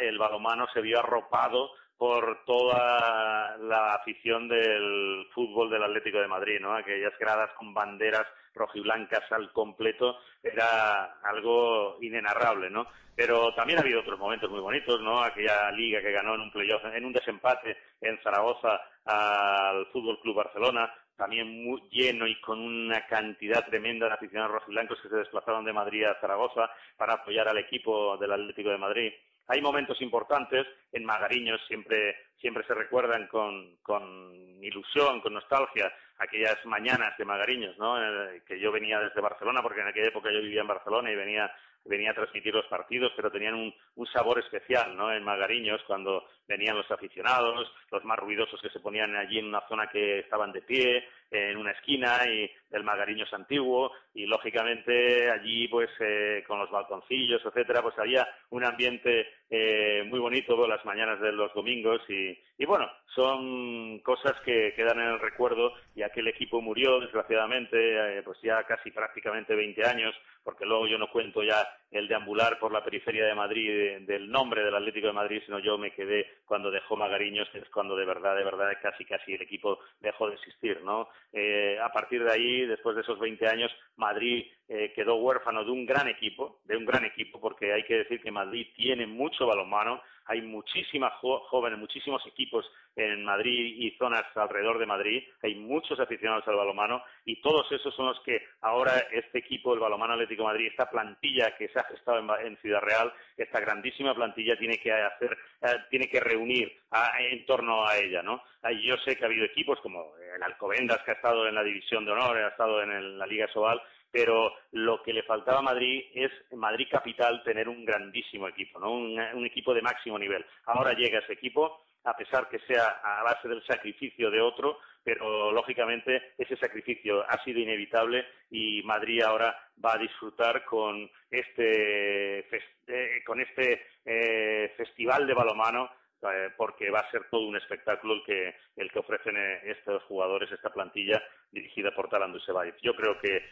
el balomano se vio arropado por toda la afición del fútbol del Atlético de Madrid, ¿no? Aquellas gradas con banderas rojiblancas al completo era algo inenarrable, ¿no? Pero también ha habido otros momentos muy bonitos, ¿no? Aquella liga que ganó en un playoff, en un desempate en Zaragoza al Fútbol Club Barcelona, también muy lleno y con una cantidad tremenda de aficionados rojiblancos que se desplazaron de Madrid a Zaragoza para apoyar al equipo del Atlético de Madrid. Hay momentos importantes, en Magariños siempre, siempre se recuerdan con, con ilusión, con nostalgia, aquellas mañanas de Magariños, ¿no? Eh, que yo venía desde Barcelona, porque en aquella época yo vivía en Barcelona y venía venía a transmitir los partidos, pero tenían un, sabor especial, ¿no? En Magariños, cuando venían los aficionados, los más ruidosos que se ponían allí en una zona que estaban de pie, en una esquina y del Magariños antiguo y lógicamente allí pues eh, con los balconcillos etcétera pues había un ambiente eh, muy bonito las mañanas de los domingos y, y, bueno son cosas que quedan en el recuerdo y aquel equipo murió desgraciadamente eh, pues ya casi prácticamente 20 años porque luego yo no cuento ya el deambular por la periferia de Madrid del nombre del Atlético de Madrid, sino yo me quedé cuando dejó Magariños, que es cuando de verdad, de verdad, casi casi el equipo dejó de existir, ¿no? Eh, a partir de ahí, después de esos 20 años, Madrid eh, quedó huérfano de un gran equipo, de un gran equipo, porque hay que decir que Madrid tiene mucho balonmano, hay muchísimas jóvenes, muchísimos equipos en Madrid y zonas alrededor de Madrid, hay muchos aficionados al balonmano y todos esos son los que ahora este equipo, el Balomano Atlético de Madrid, esta plantilla que se ha gestado en, Ciudad Real, esta grandísima plantilla tiene que hacer, eh, tiene que reunir en torno a ella, ¿no? Yo sé que ha habido equipos como el Alcobendas que ha estado en la División de Honor, ha estado en la Liga Sobal, pero lo que le faltaba a Madrid es Madrid Capital tener un grandísimo equipo, ¿no? un, equipo de máximo nivel. Ahora llega ese equipo, a pesar que sea a base del sacrificio de otro, pero lógicamente ese sacrificio ha sido inevitable y Madrid ahora va a disfrutar con este, eh, con este eh, festival de balomano eh, porque va a ser todo un espectáculo el que, el que ofrecen eh, estos jugadores, esta plantilla dirigida por Talandu Sebaif. Yo creo que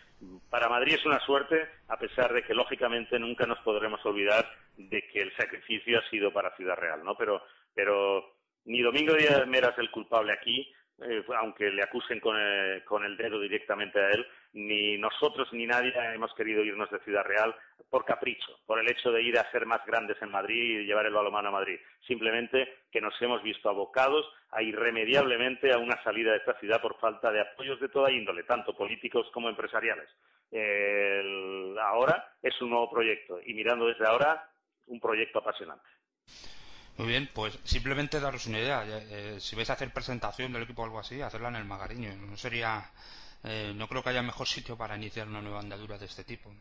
para Madrid es una suerte, a pesar de que lógicamente nunca nos podremos olvidar de que el sacrificio ha sido para Ciudad Real, ¿no? Pero, pero ni Domingo Díaz Mera es el culpable aquí, eh, aunque le acusen con el, dedo directamente a él, ni nosotros ni nadie hemos querido irnos de Ciudad Real por capricho, por el hecho de ir a ser más grandes en Madrid y llevar el balonmano a Madrid. Simplemente que nos hemos visto abocados a irremediablemente a una salida de esta ciudad por falta de apoyos de toda índole, tanto políticos como empresariales. ahora es un nuevo proyecto y mirando desde ahora, un proyecto apasionante. Muy bien, pues simplemente daros una idea. Eh, si vais a hacer presentación del equipo o algo así, hacerla en el Magariño. No sería, eh, no creo que haya mejor sitio para iniciar una nueva andadura de este tipo.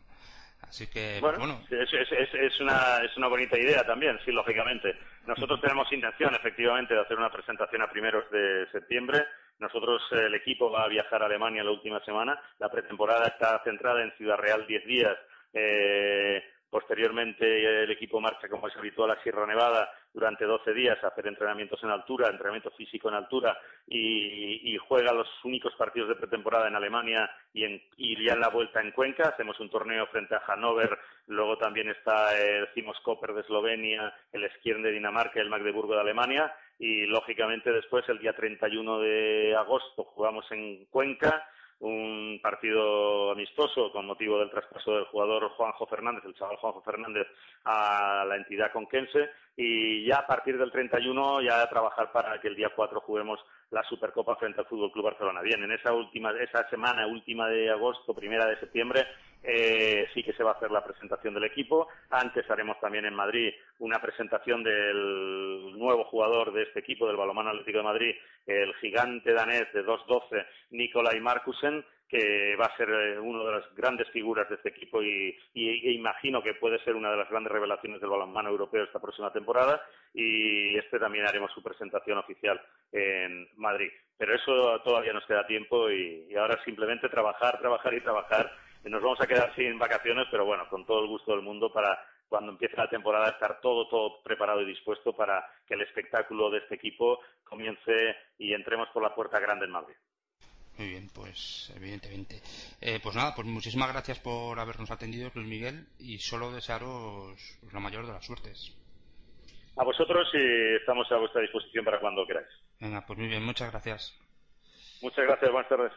Así que, pues bueno, Es, una, es una bonita idea también, sí, lógicamente. Nosotros tenemos intención, efectivamente, de hacer una presentación a primeros de septiembre. Nosotros, el equipo va a viajar a Alemania la última semana. La pretemporada está centrada en Ciudad Real 10 días. Eh, Posteriormente el equipo marcha, como es habitual, a Sierra Nevada durante 12 días hacer entrenamientos en altura, entrenamiento físico en altura y, juega los únicos partidos de pretemporada en Alemania y, en, ya en la vuelta en Cuenca. Hacemos un torneo frente a Hannover, luego también está el Cimos Koper de Eslovenia, el Skiern de Dinamarca el Magdeburgo de Alemania y lógicamente después el día 31 de agosto jugamos en Cuenca un partido amistoso con motivo del traspaso del jugador Juanjo Fernández, el chaval Juanjo Fernández, a la entidad conquense y ya a partir del 31 ya a trabajar para que el día 4 juguemos la Supercopa frente al Fútbol Club Barcelona. Bien, en esa última, esa semana última de agosto, primera de septiembre, eh, sí que se va a hacer la presentación del equipo. Antes haremos también en Madrid una presentación del nuevo jugador de este equipo, del Balomano Atlético de Madrid, el gigante danés de 2-12, Nikolai Markusen, que va a ser eh, una de las grandes figuras de este equipo y, e imagino que puede ser una de las grandes revelaciones del balonmano europeo esta próxima temporada y este también haremos su presentación oficial en Madrid. Pero eso todavía nos queda tiempo y, y ahora simplemente trabajar, trabajar y trabajar. Nos vamos a quedar sin vacaciones, pero bueno, con todo el gusto del mundo para cuando empiece la temporada estar todo, todo preparado y dispuesto para que el espectáculo de este equipo comience y entremos por la puerta grande en Madrid. Muy bien, pues evidentemente. Eh, pues nada, pues muchísimas gracias por habernos atendido, Luis Miguel, y solo desearos la mayor de las suertes. A vosotros y estamos a vuestra disposición para cuando queráis. Venga, pues muy bien, muchas gracias. Muchas gracias, buenas tardes.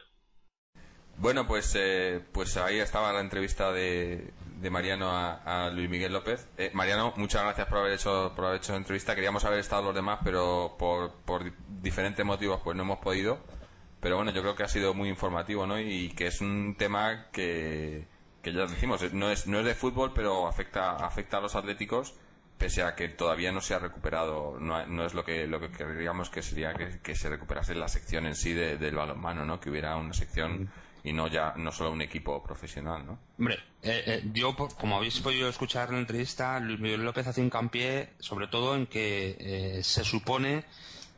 Bueno, pues, eh, pues ahí estaba la entrevista de, de Mariano a, Luis Miguel López. Eh, Mariano, muchas gracias por haber hecho por haber hecho la entrevista. Queríamos haber estado los demás, pero por, por diferentes motivos pues no hemos podido. Pero bueno, yo creo que ha sido muy informativo, ¿no? Y que es un tema que, que ya decimos, no es, no es de fútbol, pero afecta, afecta a los atléticos, pese a que todavía no se ha recuperado, no, no es lo que, lo que queríamos que sería que, se recuperase la sección en sí del balonmano, ¿no? Que hubiera una sección y no ya no solo un equipo profesional, ¿no? Hombre, eh, eh, yo, como habéis podido escuchar en la entrevista, Luis Miguel López hace hincapié sobre todo en que eh, se supone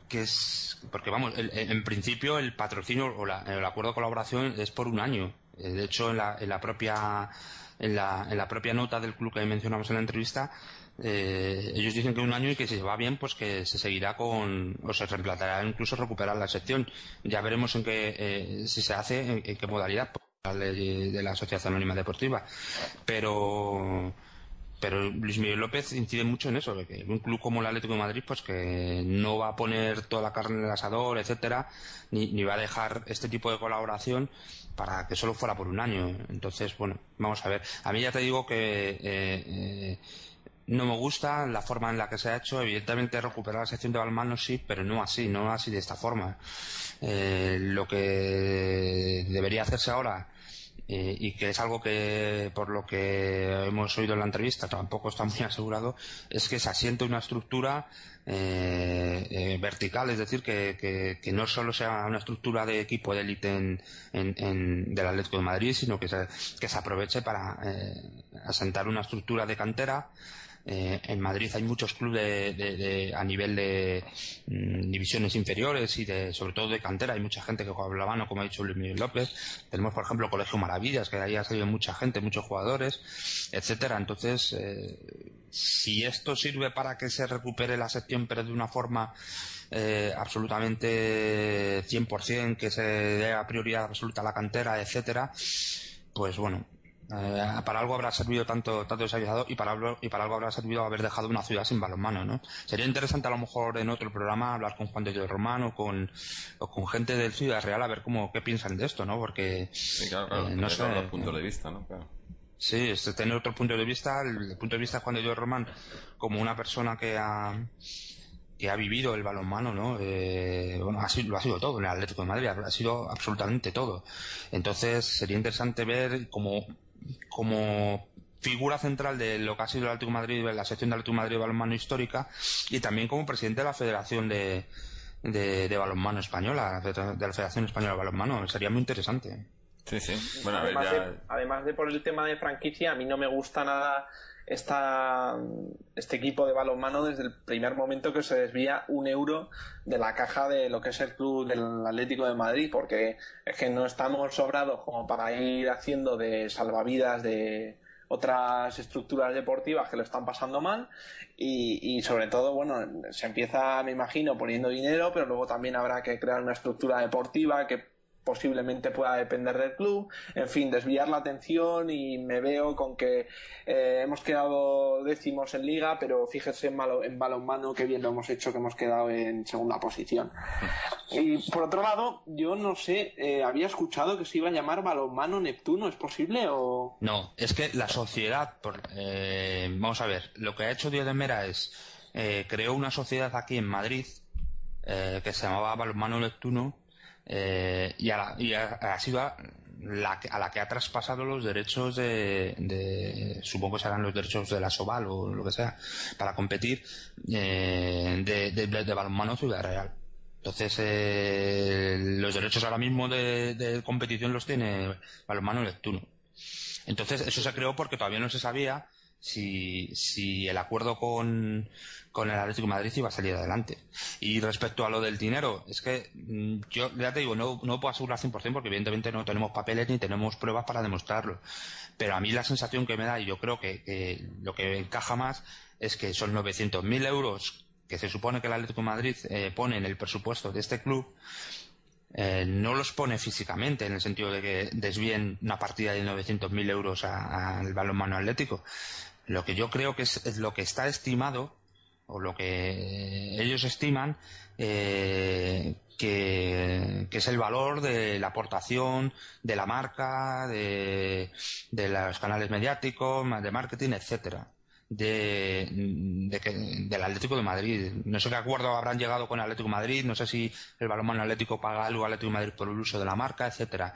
que es porque vamos en principio el patrocinio o el acuerdo de colaboración es por un año eh, de hecho en la, en la propia en la, en la propia nota del club que mencionamos en la entrevista eh, ellos dicen que un año y que si va bien pues que se seguirá con o se reemplazará incluso recuperar la sección ya veremos en qué eh, si se hace en, qué modalidad de la asociación anónima deportiva pero pero Luis Miguel López incide mucho en eso, que un club como el Atlético de Madrid, pues que no va a poner toda la carne en el asador, etcétera, ni, ni va a dejar este tipo de colaboración para que solo fuera por un año. Entonces, bueno, vamos a ver. A mí ya te digo que eh, eh, no me gusta la forma en la que se ha hecho. Evidentemente, recuperar la sección de balmano sí, pero no así, no así de esta forma. Eh, lo que debería hacerse ahora eh, y que es algo que, por lo que hemos oído en la entrevista, tampoco está muy asegurado, es que se asiente una estructura eh, eh, vertical, es decir, que, que, no solo sea una estructura de equipo de élite en, en, del Atlético de Madrid, sino que se, que se aproveche para asentar una estructura de cantera eh, en Madrid hay muchos clubes de, a nivel de mm, divisiones inferiores y de, sobre todo de cantera. Hay mucha gente que juega la mano, como ha dicho Luis Miguel López. Tenemos, por ejemplo, Colegio Maravillas, que de ahí ha salido mucha gente, muchos jugadores, etcétera. Entonces, eh, si esto sirve para que se recupere la sección, pero de una forma eh, absolutamente 100%, que se dé a prioridad absoluta a la cantera, etcétera, pues bueno, eh, para algo habrá servido tanto, tanto y para, algo, y para algo habrá servido haber dejado una ciudad sin balonmano, ¿no? Sería interesante a lo mejor en otro programa hablar con Juan de Dios Romano o con, o con gente del Ciudad Real a ver cómo, qué piensan de esto, ¿no? Porque, sí, claro, eh, no sé, puntos de vista, ¿no? Sí, es tener otro punto de vista, el, punto de vista de Juan de Dios Román como una persona que ha, que ha vivido el balonmano, ¿no? Eh, bueno, ha sido, lo ha sido todo en el Atlético de Madrid, ha sido absolutamente todo. Entonces sería interesante ver cómo como figura central de lo que ha sido el Atlético Madrid, la sección del Atlético Madrid de balonmano histórica, y también como presidente de la Federación de, de, Balonmano Española, de la Federación Española de Balonmano. Sería muy interesante. Sí, sí. Bueno, además, de, además de por el tema de franquicia, a mí no me gusta nada esta, este equipo de balonmano desde el primer momento que se desvía un euro de la caja de lo que es el club del Atlético de Madrid, porque es que no estamos sobrados como para ir haciendo de salvavidas de otras estructuras deportivas que lo están pasando mal. Y, y sobre todo, bueno, se empieza, me imagino, poniendo dinero, pero luego también habrá que crear una estructura deportiva que posiblemente pueda depender del club, en fin, desviar la atención y me veo con que eh, hemos quedado décimos en liga, pero fíjese en, en balonmano que bien lo hemos hecho, que hemos quedado en segunda posición. Y por otro lado, yo no sé, eh, había escuchado que se iba a llamar balonmano Neptuno, ¿es posible o...? No, es que la sociedad, por, eh, vamos a ver, lo que ha hecho Dios de Mera es, creó una sociedad aquí en Madrid, que se llamaba Balonmano Neptuno, eh, y, ha sido a la, a la que ha traspasado los derechos de, supongo que serán los derechos de la Soval o lo que sea, para competir eh, de, de, balonmano Ciudad Real. Entonces, eh, los derechos ahora mismo de, competición los tiene Balonmano Neptuno. Entonces, eso se creó porque todavía no se sabía si, si el acuerdo con, con el Atlético de Madrid iba a salir adelante. Y respecto a lo del dinero, es que mm, yo ya te digo, no, no puedo asegurar 100% porque evidentemente no tenemos papeles ni tenemos pruebas para demostrarlo. Pero a mí la sensación que me da, y yo creo que, lo que encaja más, es que son 900.000 euros que se supone que el Atlético Madrid eh, pone en el presupuesto de este club, eh, no los pone físicamente, en el sentido de que desvíen una partida de 900.000 euros al balonmano atlético. Lo que yo creo que es, lo que está estimado, o lo que ellos estiman, eh, que, es el valor de la aportación de la marca, de, los canales mediáticos, de marketing, etcétera. De, del Atlético de Madrid. No sé qué acuerdo habrán llegado con el Atlético de Madrid, no sé si el balonmano atlético paga algo al Atlético de Madrid por el uso de la marca, etcétera.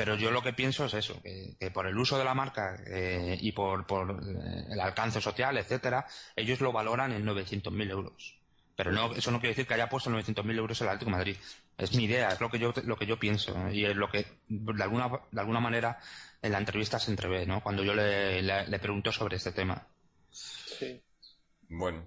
Pero yo lo que pienso es eso, que, por el uso de la marca eh, y por, eh, el alcance social, etcétera, ellos lo valoran en 900.000 euros. Pero no, eso no quiere decir que haya puesto 900.000 euros el Atlético de Madrid. Es mi idea, es lo que yo, lo que yo pienso. Y es lo que, de alguna, de alguna manera, en la entrevista se entrevé, ¿no? Cuando yo le, le pregunto sobre este tema. Sí. Bueno,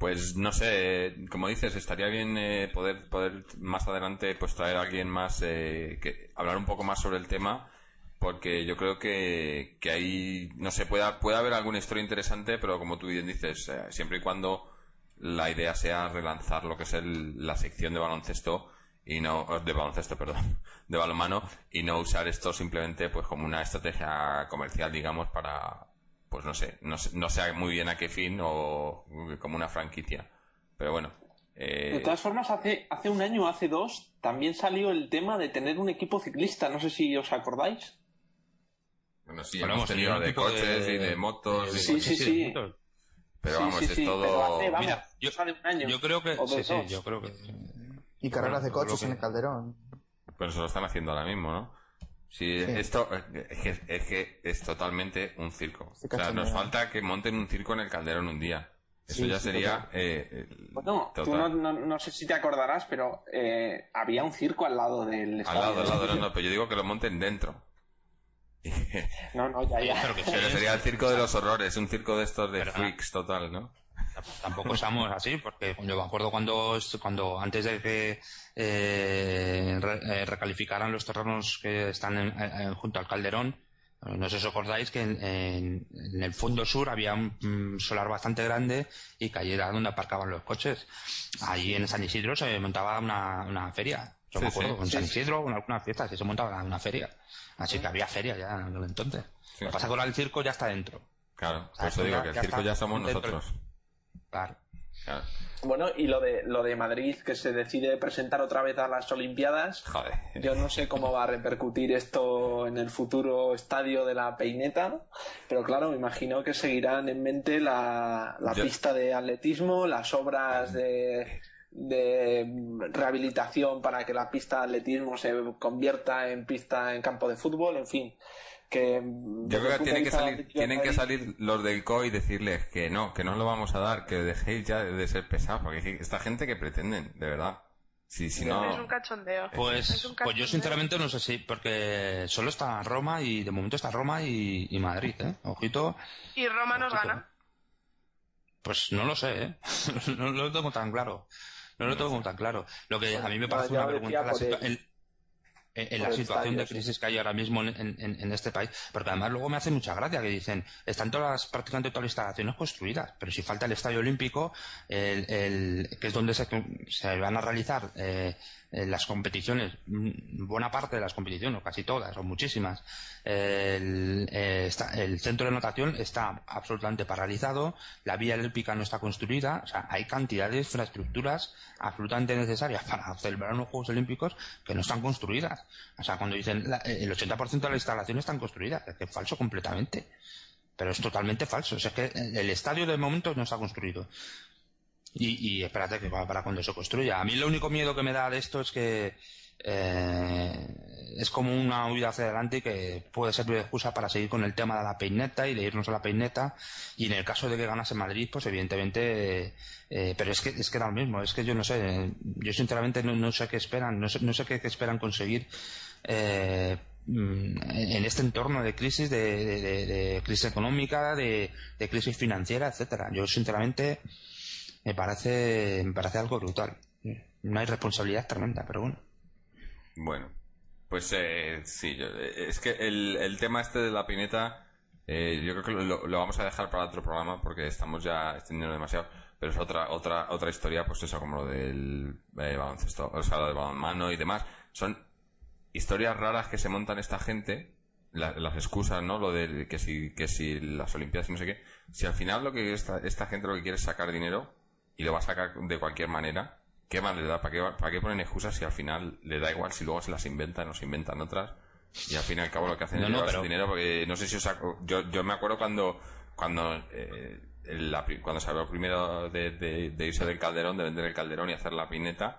pues no sé, como dices, estaría bien eh, poder, poder más adelante pues traer a alguien más eh, que hablar un poco más sobre el tema, porque yo creo que, que ahí, no sé, puede, puede haber alguna historia interesante, pero como tú bien dices, eh, siempre y cuando la idea sea relanzar lo que es la sección de baloncesto y no de baloncesto, perdón, de balonmano y no usar esto simplemente pues como una estrategia comercial, digamos, para pues no sé, no, sé- no sé muy bien a qué fin o como una franquicia. Pero bueno. eh, De todas formas, hace, hace un año o hace dos también salió el tema de tener un equipo ciclista. No sé si os acordáis. bueno, sí, Bueno, hemos tenido de coches de- y de motos. de- y- Sí, sí, sí. Pero Sí, vamos, sí, es sí, todo. pero hace, vamos, Mira, yo- cosa de un año. Yo creo que. Sí, sí, yo creo que. Y carreras de coches en el Calderón. Pero eso lo están haciendo ahora mismo, ¿no? Sí, Sí. esto eh, es que, es que es totalmente un circo. Sí, o sea, nos falta que monten un circo en el Calderón un día. Eso Sí, ya sí, sería. eh, el- Bueno, tú no, no, no sé si te acordarás, pero eh, había un circo al lado del Al lado, al lado, no, no, pero yo digo que lo monten dentro. No, no, ya, ya. Pero que Pero sería el circo de los horrores, un circo de estos de Pero, ah, freaks total, ¿no? Tampoco estamos así, porque yo me acuerdo cuando, cuando antes de que eh, re- eh, recalificaran los terrenos que están en- en- junto al Calderón, eh, no sé si os acordáis que en, en- en el fondo sur había un solar bastante grande y que allí era donde aparcaban los coches. Allí en San Isidro se montaba una, una feria. Yo Sí, me acuerdo, sí, en sí, San sí. Isidro, en algunas fiestas, que se montaba una feria. Así que había feria ya en aquel entonces. Sí. Lo que pasa es que ahora el circo ya está dentro. Claro, por eso ya- digo que el ya circo está ya somos dentro. Nosotros. Claro. Claro. Bueno, y lo de, lo de Madrid, que se decide presentar otra vez a las Olimpiadas. Joder. Yo no sé cómo va a repercutir esto en el futuro estadio de la Peineta, pero claro, me imagino que seguirán en mente la, la Yo- pista de atletismo, las obras de, de rehabilitación para que la pista de atletismo se convierta en pista en campo de fútbol, en fin. Que, Yo creo que tienen que salir, tienen que salir los del COI y decirles que no, que no os lo vamos a dar, que dejéis ya de ser pesados, porque es que esta gente que pretenden, de verdad. Si, si Es no, un cachondeo. Es Pues, un pues yo sinceramente no sé si, porque solo está Roma y de momento está Roma y, y Madrid, ¿eh? Ojito, Y Roma nos gana. Pues no lo sé, ¿eh? no, lo tengo tan claro. No lo tengo tan claro. Lo que a mí me parece una vergüenza la por situa- el- el- en, la situación de crisis que hay ahora mismo en, en- en este país, porque además luego me hace mucha gracia que dicen, están todas prácticamente todas las instalaciones construidas, pero si falta el Estadio Olímpico, el, el- que es donde se, se van a realizar eh, eh, las competiciones, mm, buena parte de las competiciones, o casi todas, o muchísimas, el, eh, centro de natación está absolutamente paralizado, la vía olímpica no está construida, o sea, hay cantidad de infraestructuras absolutamente necesarias para celebrar unos Juegos Olímpicos que no están construidas. O sea, cuando dicen la- el 80% de las instalaciones están construidas, es que es falso completamente. Pero es totalmente falso. O sea, es que el estadio de momento no está construido. Y, y espérate que va para cuando se construya. A mí lo único miedo que me da de esto es que eh, es como una huida hacia adelante y que puede servir de excusa para seguir con el tema de la peineta y de irnos a la peineta. Y en el caso de que ganase Madrid, pues evidentemente, eh, pero es que es que da lo mismo. Es que yo no sé, yo sinceramente no, sé qué esperan, no sé, no sé qué, esperan conseguir. Eh, mm, en este entorno de crisis, de, de- de- de crisis económica, de crisis financiera, etcétera. Yo sinceramente me parece, me parece algo brutal. Una irresponsabilidad tremenda, pero bueno. Bueno, pues eh, sí, yo- eh, es que el, el tema este de la pineta, eh, yo creo que lo, lo vamos a dejar para otro programa porque estamos ya extendiendo demasiado, pero es otra otra otra historia, pues eso, como lo del eh, baloncesto, o sea, lo del balonmano y demás. Son historias raras que se montan esta gente, la- las excusas, ¿no? Lo de que si, que si las Olimpiadas y no sé qué. Si al final lo que esta, esta gente lo que quiere es sacar dinero y lo va a sacar de cualquier manera, ¿qué más le da? ¿Para qué, ¿Para qué ponen excusas si al final le da igual si luego se las inventan o se inventan otras? Y al fin y al cabo lo que hacen No, es no, llevarse pero- dinero porque no sé si os ac- yo, yo me acuerdo cuando, cuando, eh, la cuando se habló primero de, de- de irse del calderón, de vender el calderón y hacer la pineta,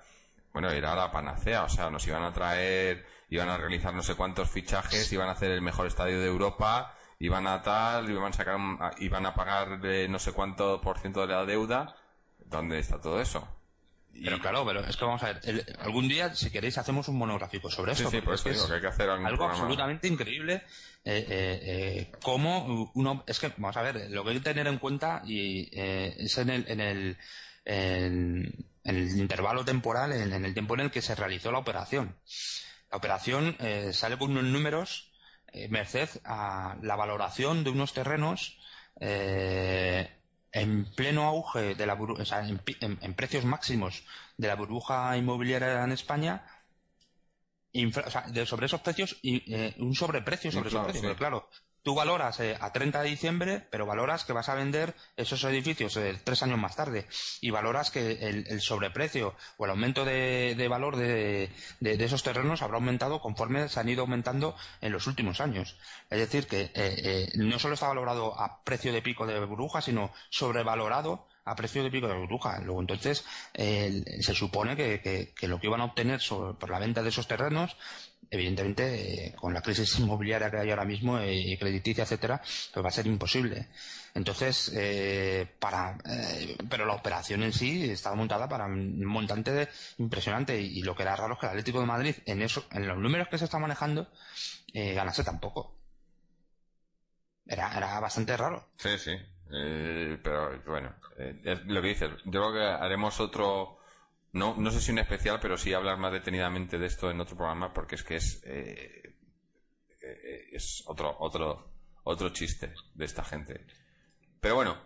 bueno, era la panacea, o sea, nos iban a traer, iban a realizar no sé cuántos fichajes, iban a hacer el mejor estadio de Europa, iban a tal, iban a sacar, iban a pagar eh, no sé cuánto por ciento de la deuda. ¿Dónde está todo eso? Y- Pero claro, pero es que vamos a ver, el- algún día, si queréis, hacemos un monográfico sobre sí, eso. sí, por es eso digo que hay que hacer algo programa. absolutamente increíble eh, eh, eh, cómo uno es que vamos a ver lo que hay que tener en cuenta y eh, es en el en el en, en el intervalo temporal en, en el tiempo en el que se realizó la operación la operación eh, sale con unos números merced a la valoración de unos terrenos eh, en pleno auge de la buru- o sea, en, en- en precios máximos de la burbuja inmobiliaria en España infra- o sea, de- sobre esos precios y eh, un sobreprecio sobre esos precios sí. porque claro tú valoras eh, a 30 de diciembre, pero valoras que vas a vender esos edificios eh, tres años más tarde y valoras que el, sobreprecio o el aumento de, valor de, esos terrenos habrá aumentado conforme se han ido aumentando en los últimos años. Es decir, que eh, no solo está valorado a precio de pico de burbuja, sino sobrevalorado a precio de pico de burbuja. Luego, entonces, se supone que, lo que iban a obtener por la venta de esos terrenos evidentemente, eh, con la crisis inmobiliaria que hay ahora mismo eh, y crediticia, etcétera, pues va a ser imposible. Entonces, eh, para, pero la operación en sí estaba montada para un montante impresionante y, lo que era raro es que el Atlético de Madrid, en eso, en los números que se está manejando, ganase tampoco. Era, era bastante raro. Sí, sí. pero bueno, lo que dices, yo creo que haremos otro no, no sé si un especial, pero sí hablar más detenidamente de esto en otro programa porque es que es, eh, eh, es otro, otro, otro chiste de esta gente. Pero bueno,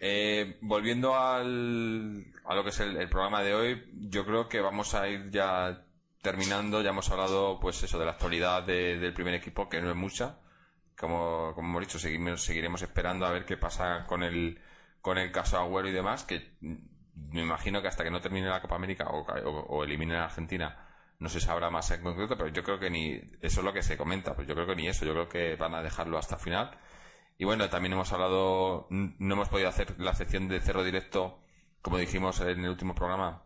eh, volviendo al, a lo que es el, programa de hoy, yo creo que vamos a ir ya terminando. Ya hemos hablado, pues eso, de la actualidad del primer equipo, que no es mucha. Como, como hemos dicho, seguimos, seguiremos esperando a ver qué pasa con el, con el caso Agüero y demás, que me imagino que hasta que no termine la Copa América o, o, elimine a Argentina no se sabrá más en concreto, pero yo creo que ni eso es lo que se comenta, pues yo creo que ni eso, yo creo que van a dejarlo hasta el final. Y bueno, también hemos hablado, no hemos podido hacer la sección de cerro directo, como dijimos en el último programa,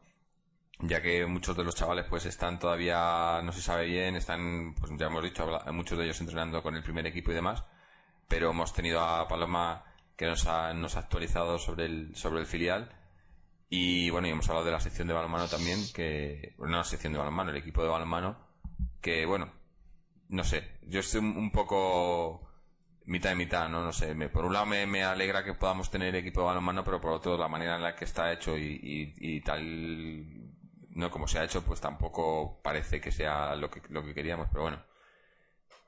ya que muchos de los chavales pues están todavía, no se sabe bien, están, pues ya hemos dicho, muchos de ellos entrenando con el primer equipo y demás, pero hemos tenido a Paloma que nos ha, nos ha actualizado sobre el, sobre el filial y bueno, y hemos hablado de la sección de balonmano también, que, no la sección de balonmano, el equipo de balonmano, que bueno, no sé, yo estoy un poco mitad de mitad, ¿no? No sé, me, por un lado me, alegra que podamos tener equipo de balonmano, pero por otro la manera en la que está hecho y, y, y, tal, no como se ha hecho, pues tampoco parece que sea lo que, lo que queríamos, pero bueno.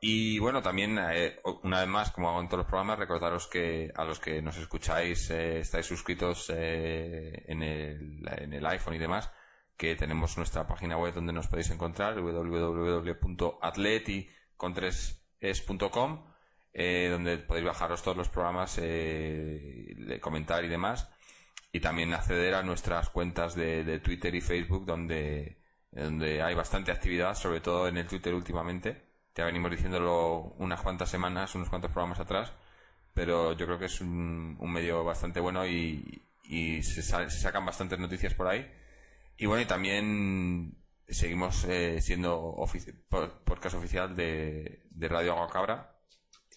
Y bueno, también, eh, una vez más, como hago en todos los programas, recordaros que a los que nos escucháis, eh, estáis suscritos eh, en, el, en el iPhone y demás, que tenemos nuestra página web donde nos podéis encontrar, www.atleti.com, donde podéis bajaros todos los programas, comentar y demás, y también acceder a nuestras cuentas de, de Twitter y Facebook, donde, donde hay bastante actividad, sobre todo en el Twitter últimamente ya venimos diciéndolo unas cuantas semanas, unos cuantos programas atrás, pero yo creo que es un, medio bastante bueno y, se, sacan bastantes noticias por ahí. Y bueno, y también seguimos eh, siendo por, caso oficial de, Radio Agua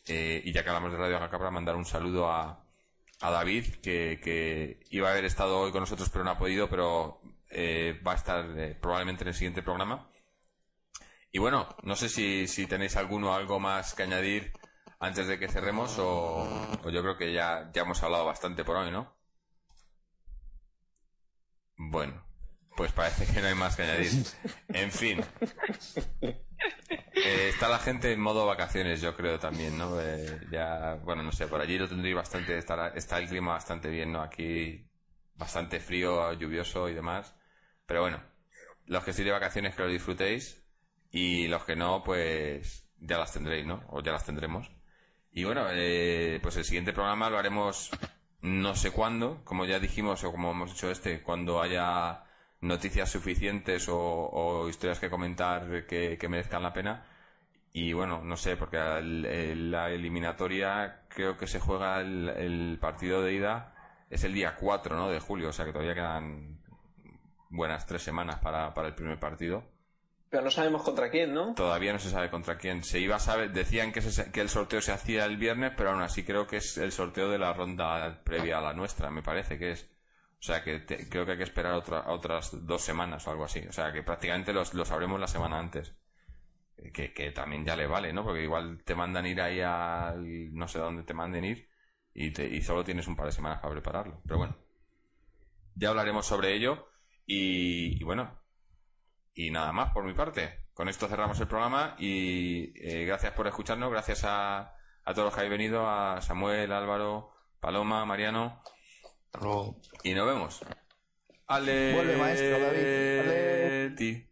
Eh, y ya que hablamos de Radio Agua mandar un saludo a, a David, que, iba a haber estado hoy con nosotros, pero no ha podido, pero eh, va a estar eh, probablemente en el siguiente programa. Y bueno, no sé si, si tenéis alguno algo más que añadir antes de que cerremos o, yo creo que ya, ya hemos hablado bastante por hoy, ¿no? Bueno, pues parece que no hay más que añadir. En fin. Eh, está la gente en modo vacaciones, yo creo también, ¿no? Eh, ya, bueno, no sé, por allí lo tendréis bastante, está, está el clima bastante bien, ¿no? Aquí bastante frío, lluvioso y demás. Pero bueno, los que estéis de vacaciones que lo disfrutéis y los que no, pues ya las tendréis, ¿no? O ya las tendremos. Y bueno, eh, pues el siguiente programa lo haremos no sé cuándo, como ya dijimos o como hemos hecho este, cuando haya noticias suficientes o, historias que comentar que, merezcan la pena. Y bueno, no sé, porque la eliminatoria creo que se juega el, partido de ida, es el día 4 ¿no? de julio, o sea que todavía quedan buenas tres semanas para, para el primer partido. Pero no sabemos contra quién, ¿no? Todavía no se sabe contra quién. Se iba a saber, decían que, que el sorteo se hacía el viernes, pero aún así creo que es el sorteo de la ronda previa a la nuestra, me parece que es. O sea que creo que hay que esperar otra, otras dos semanas o algo así. O sea que prácticamente lo sabremos la semana antes. Que, que, también ya le vale, ¿no? Porque igual te mandan ir ahí al no sé dónde te manden ir y, te, y solo tienes un par de semanas para prepararlo. Pero bueno, ya hablaremos sobre ello y bueno, y nada más por mi parte. Con esto cerramos el programa y eh, gracias por escucharnos, gracias a, a todos los que habéis venido, a Samuel, Álvaro, Paloma, Mariano. Y nos vemos. Ale... Vuelve maestro David.